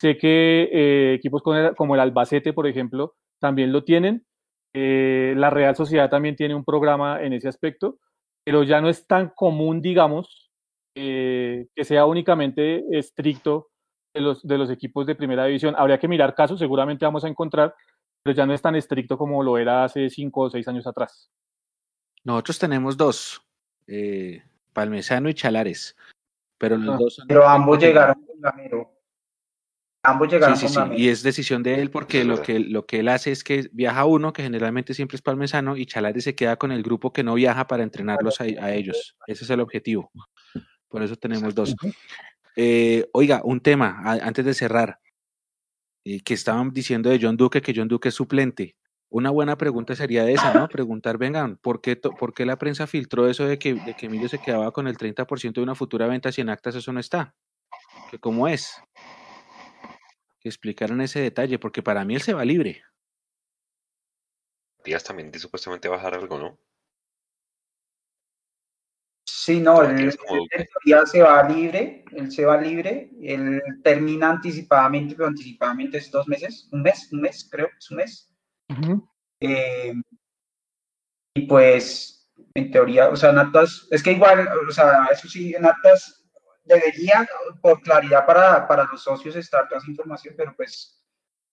Sé que eh, equipos como el Albacete, por ejemplo, también lo tienen. Eh, la Real Sociedad también tiene un programa en ese aspecto, pero ya no es tan común, digamos, que sea únicamente estricto de los, de los equipos de primera división. Habría que mirar casos, seguramente vamos a encontrar, pero ya no es tan estricto como lo era hace cinco o seis años atrás. Nosotros tenemos dos, eh, Palmesano y Chalares, pero los ah. dos Pero ambos llegaron con Gamero. Ambos llegaron sí, sí, sí. Y es decisión de él porque lo que, lo que él hace es que viaja uno, que generalmente siempre es Palmesano, y Chalares se queda con el grupo que no viaja para entrenarlos a, a ellos. Ese es el objetivo. Por eso tenemos dos. Eh, oiga, un tema antes de cerrar, eh, que estaban diciendo de John Duque que John Duque es suplente. Una buena pregunta sería esa, ¿no? Preguntar, vengan, ¿por qué, ¿por qué la prensa filtró eso de que, Emilio se quedaba con el 30% de una futura venta si en actas eso no está? ¿Que ¿Cómo es? Que explicaran ese detalle, porque para mí él se va libre. Díaz también supuestamente bajar algo, ¿no? Sí, no, él, ya se va libre, él se va libre, él termina anticipadamente, pero anticipadamente es dos meses, un mes, un mes, creo, es un mes. Eh, y pues, en teoría, o sea, Natas, es que igual, o sea, eso sí, Natas debería, por claridad para, para los socios, estar toda esa información, pero pues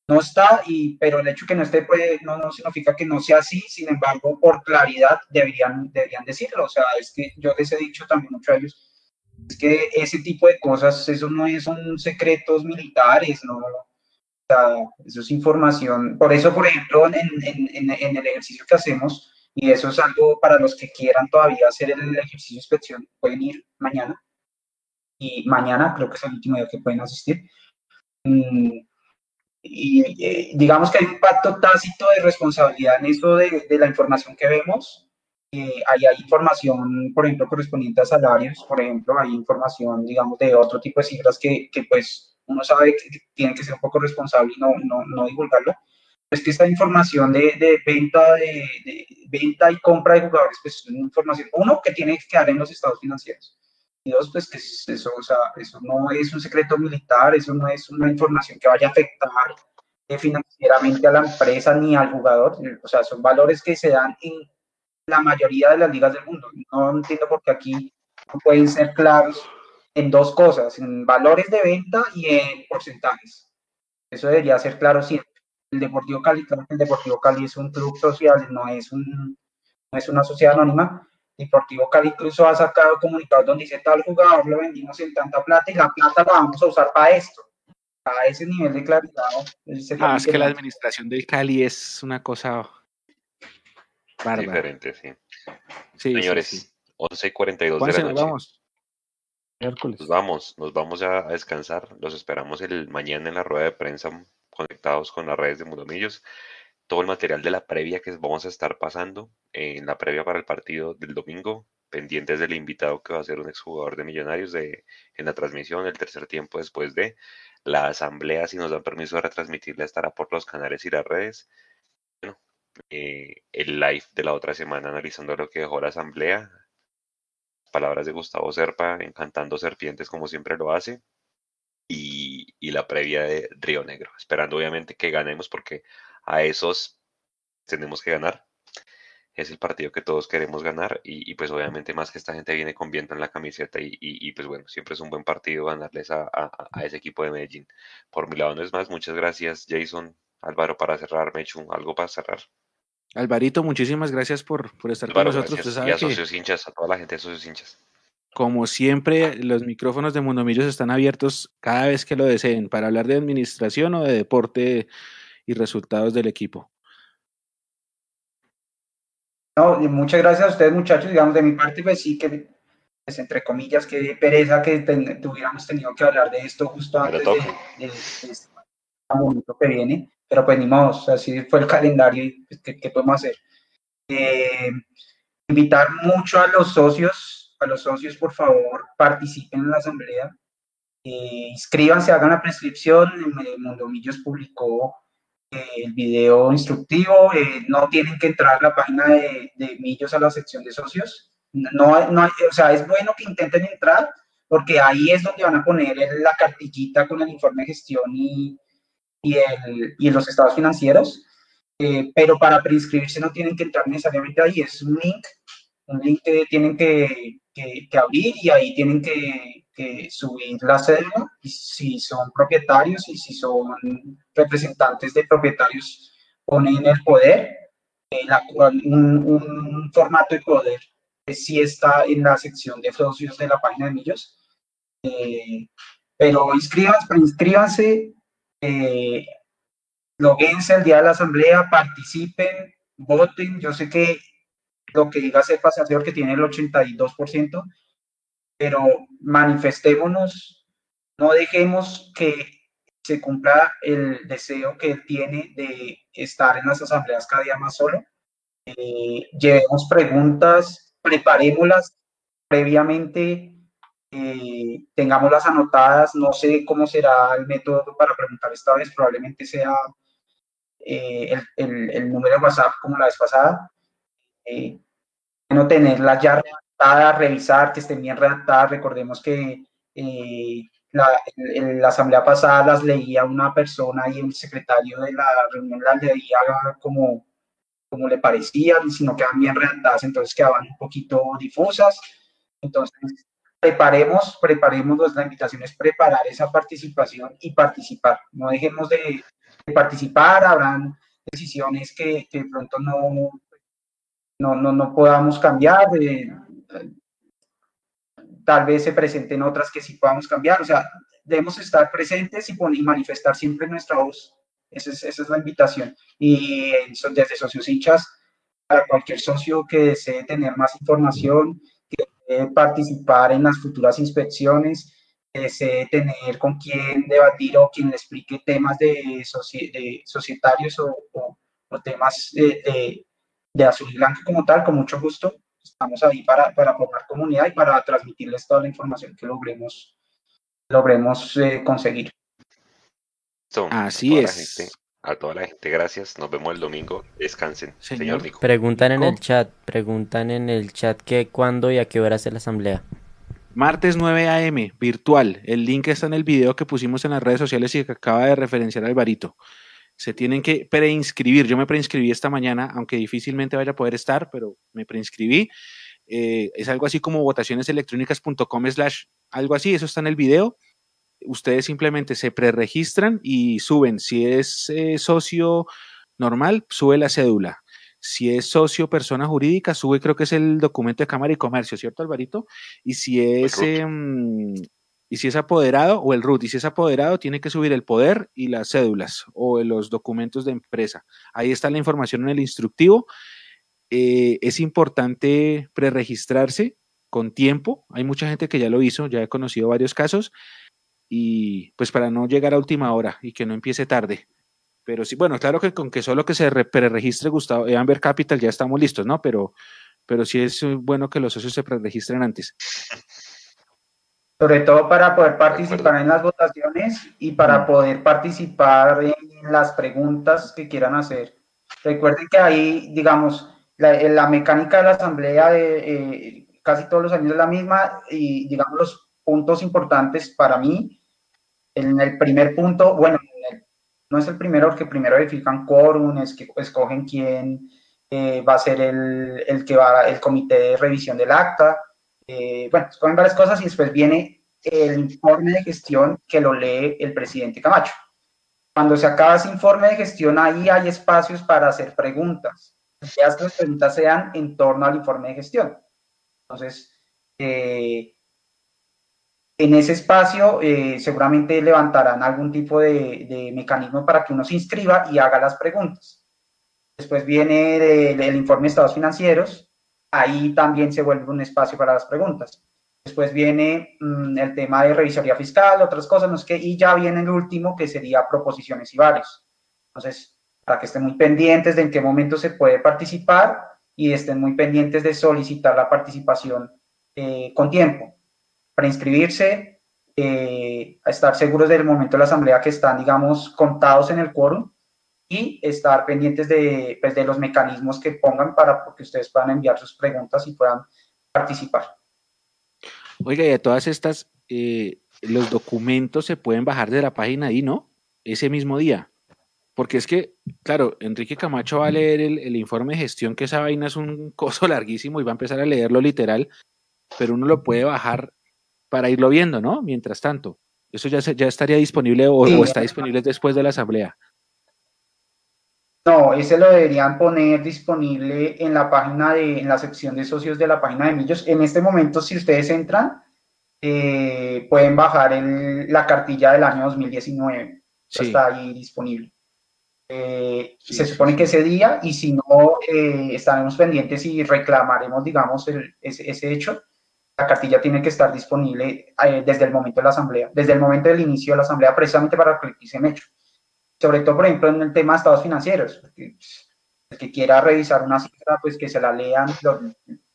no está, y, pero el hecho que no esté puede, no, no significa que no sea así, sin embargo, por claridad deberían, deberían decirlo. O sea, es que yo les he dicho también mucho a ellos, es que ese tipo de cosas, eso no son secretos militares, no. O sea, eso es información. Por eso, por ejemplo, en, en, en, el ejercicio que hacemos, y eso es algo para los que quieran todavía hacer el ejercicio de inspección, pueden ir mañana. Y mañana creo que es el último día que pueden asistir. Mm, y eh, digamos que hay un pacto tácito de responsabilidad en eso de, de la información que vemos. Eh, ahí hay información, por ejemplo, correspondiente a salarios, por ejemplo, hay información, digamos, de otro tipo de cifras que, que pues uno sabe que tiene que ser un poco responsable y no, no, no divulgarlo. Es que esta información de, de venta, de, de, venta y compra de jugadores, pues es una información, uno, que tiene que quedar en los estados financieros. Pues que eso, o sea, eso no es un secreto militar, eso no es una información que vaya a afectar eh, financieramente a la empresa ni al jugador. O sea, son valores que se dan en la mayoría de las ligas del mundo. No entiendo por qué aquí no pueden ser claros en dos cosas, en valores de venta y en porcentajes. Eso debería ser claro siempre. El Deportivo Cali, el Deportivo Cali es un club social, no es, un, no es una sociedad anónima, Deportivo Cali incluso ha sacado comunicados donde dice tal jugador lo vendimos en tanta plata y la plata la vamos a usar para esto. A ese nivel de claridad. Ah, es que la administración del Cali es una cosa bárbara. Diferente, sí. Señores, 11 y 42 de la noche. Vamos? Nos vamos, nos vamos a descansar. Los esperamos el mañana en la rueda de prensa conectados con las redes de Mundomillos todo el material de la previa que vamos a estar pasando en la previa para el partido del domingo, pendientes del invitado que va a ser un exjugador de Millonarios de, en la transmisión, el tercer tiempo después de la asamblea, si nos dan permiso de retransmitirla, estará por los canales y las redes. Eh, el live de la otra semana analizando lo que dejó la asamblea. Palabras de Gustavo Serpa, encantando serpientes como siempre lo hace. Y, y la previa de Río Negro, esperando obviamente que ganemos porque a esos tenemos que ganar. Es el partido que todos queremos ganar y, pues obviamente más que esta gente viene con viento en la camiseta y, pues bueno, siempre es un buen partido ganarles a, ese equipo de Medellín. Por mi lado no es más, muchas gracias Jason, Álvaro para cerrar, Mechu, algo para cerrar. Alvarito, muchísimas gracias por, por estar con nosotros. y a socios hinchas, a toda la gente de socios hinchas. Como siempre, los micrófonos de Mundomillos están abiertos cada vez que lo deseen para hablar de administración o de deporte y resultados del equipo. No, muchas gracias a ustedes muchachos, digamos de mi parte pues sí que pues, entre comillas que pereza que tuviéramos tenido que hablar de esto justo antes de, este momento que viene, pero pues ni modo, así fue el calendario y pues, ¿qué, podemos hacer? Eh, invitar mucho a los socios, a los socios por favor participen en la asamblea, eh, inscríbanse, hagan la prescripción, Mundomillos publicó el video instructivo, eh, no tienen que entrar a la página de, Millos a la sección de socios. No, no, o sea, es bueno que intenten entrar, porque ahí es donde van a poner la cartillita con el informe de gestión y, y, el, y los estados financieros, eh, pero para preinscribirse no tienen que entrar necesariamente ahí, es un link, un link que tienen que, que, abrir y ahí tienen que, que subir la cédula, y si son propietarios y si son representantes de propietarios, ponen el poder, eh, un, un, formato de poder que sí está en la sección de socios de la página de Millos. Eh, pero inscríbanse, inscríbanse eh, loguense el día de la asamblea, participen, voten. Yo sé que lo que diga Salcedo que tiene el 82%, pero manifestémonos, no dejemos que se cumpla el deseo que él tiene de estar en las asambleas cada día más solo. Eh, llevemos preguntas, preparémoslas previamente, eh, tengámoslas anotadas, no sé cómo será el método para preguntar esta vez, probablemente sea eh, el, el, número de WhatsApp como la vez pasada. Eh, no tenerlas ya redactadas, revisar que estén bien redactadas. Recordemos que eh, la, la asamblea pasada las leía una persona y el secretario de la reunión las leía como, como le parecía, si no quedan bien redactadas, entonces quedaban un poquito difusas. Entonces, preparemos, preparemos, la invitación es preparar esa participación y participar. No dejemos de, participar, habrán decisiones que, que de pronto no, no, no, no podamos cambiar, tal vez se presenten otras que sí podamos cambiar, o sea, debemos estar presentes y, manifestar siempre nuestra voz. Esa es, la invitación. Y desde Socios Hinchas, para cualquier socio que desee tener más información, que desee participar en las futuras inspecciones, desee tener con quién debatir o quien le explique temas de, de societarios o, temas de, de, azul y blanco como tal, con mucho gusto. Estamos ahí para, para formar comunidad y para transmitirles toda la información que logremos, logremos eh, conseguir. Así es. a toda la gente, gracias. Nos vemos el domingo. Descansen, señor, Nico. Preguntan en el chat, preguntan en el chat que cuándo y a qué hora es la asamblea. Martes 9 a.m., virtual. El link está en el video que pusimos en las redes sociales y que acaba de referenciar Alvarito. Se tienen que preinscribir. Yo me preinscribí esta mañana, aunque difícilmente vaya a poder estar, pero me preinscribí. Eh, es algo así como votacioneselectrónicas.com slash algo así, eso está en el video. Ustedes simplemente se preregistran y suben. Si es eh, socio normal, sube la cédula. Si es socio persona jurídica, sube creo que es el documento de Cámara y Comercio, ¿cierto, Alvarito? Y si es, y si es apoderado o el RUT, y si es apoderado, tiene que subir el poder y las cédulas o los documentos de empresa. Ahí está la información en el instructivo. Eh, es importante preregistrarse con tiempo. Hay mucha gente que ya lo hizo, ya he conocido varios casos. Y pues para no llegar a última hora y que no empiece tarde. Pero sí, bueno, claro que con que solo que se preregistre Gustavo eh, Amber Capital ya estamos listos, ¿no? Pero, pero sí es bueno que los socios se preregistren antes. Sobre todo para poder participar en las votaciones y para poder participar en las preguntas que quieran hacer. Recuerden que ahí, digamos, la, mecánica de la asamblea de eh, casi todos los años es la misma y, digamos, los puntos importantes para mí, en el primer punto, bueno, no es el primero porque primero verifican quórum, es que escogen quién eh, va a ser el, el, que va el comité de revisión del acta. Eh, bueno, escogen varias cosas y después viene el informe de gestión que lo lee el presidente Camacho. Cuando se acaba ese informe de gestión, ahí hay espacios para hacer preguntas. Ya las preguntas sean en torno al informe de gestión. Entonces, eh, en ese espacio eh, seguramente levantarán algún tipo de, mecanismo para que uno se inscriba y haga las preguntas. Después viene el, informe de estados financieros, ahí también se vuelve un espacio para las preguntas. Después viene mm, el tema de revisoría fiscal, otras cosas, no es que, y ya viene el último que sería proposiciones y varios. Entonces, para que estén muy pendientes de en qué momento se puede participar y estén muy pendientes de solicitar la participación eh, con tiempo para inscribirse, eh, estar seguros del momento de la asamblea que están, digamos, contados en el quórum y estar pendientes de, pues, de los mecanismos que pongan para que ustedes puedan enviar sus preguntas y puedan participar. Oiga, y de todas estas eh, los documentos se pueden bajar de la página ahí, ¿no? Ese mismo día. Porque es que, claro, Enrique Camacho va a leer el, informe de gestión, que esa vaina es un coso larguísimo y va a empezar a leerlo literal, pero uno lo puede bajar para irlo viendo, ¿no? Mientras tanto. Eso ya, ya estaría disponible o, está disponible después de la asamblea. No, ese lo deberían poner disponible en la página de, en la sección de socios de la página de Millos. En este momento, si ustedes entran, eh, pueden bajar la cartilla del año 2019. Está ahí disponible. Eh, se supone que ese día, y si no, eh, estaremos pendientes y reclamaremos, digamos, ese, hecho. La cartilla tiene que estar disponible eh, desde el momento de la asamblea, desde el momento del inicio de la asamblea, precisamente para que se hecho. Sobre todo, por ejemplo, en el tema de estados financieros. Pues, el que quiera revisar una cifra, pues que se la lean,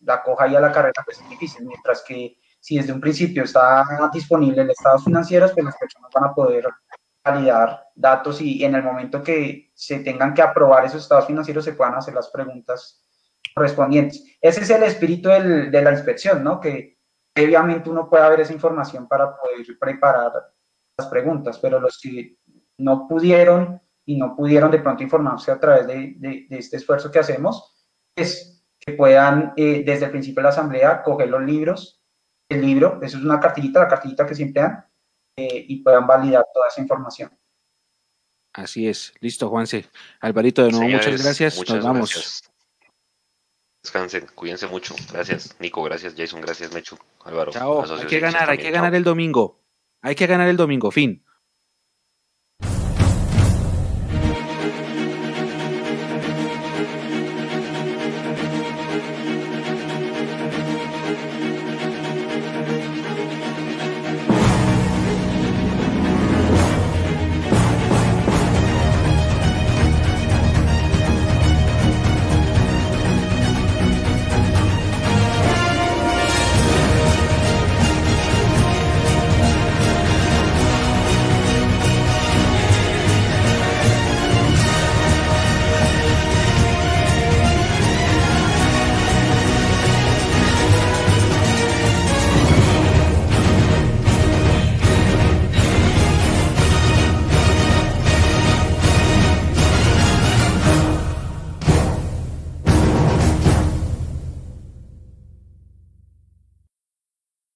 la coja ahí a la carrera, pues es difícil. Mientras que si desde un principio está disponible el estados financieros, pues las personas van a poder validar datos y en el momento que se tengan que aprobar esos estados financieros se puedan hacer las preguntas correspondientes. Ese es el espíritu del, de la inspección, ¿no? Que previamente uno pueda ver esa información para poder preparar las preguntas, pero los que no pudieron y no pudieron de pronto informarse a través de, de, este esfuerzo que hacemos, es que puedan eh, desde el principio de la asamblea coger los libros, el libro, eso es una cartillita, la cartillita que siempre dan, eh, y puedan validar toda esa información. Así es. Listo, Juanse. Alvarito, de nuevo, muchas gracias. Nos vamos. Descansen, cuídense mucho. Gracias, Nico. Gracias, Jason. Gracias, Mechu. Álvaro. Chao. Hay que ganar, hay que ganar el domingo. Hay que ganar el domingo. Fin.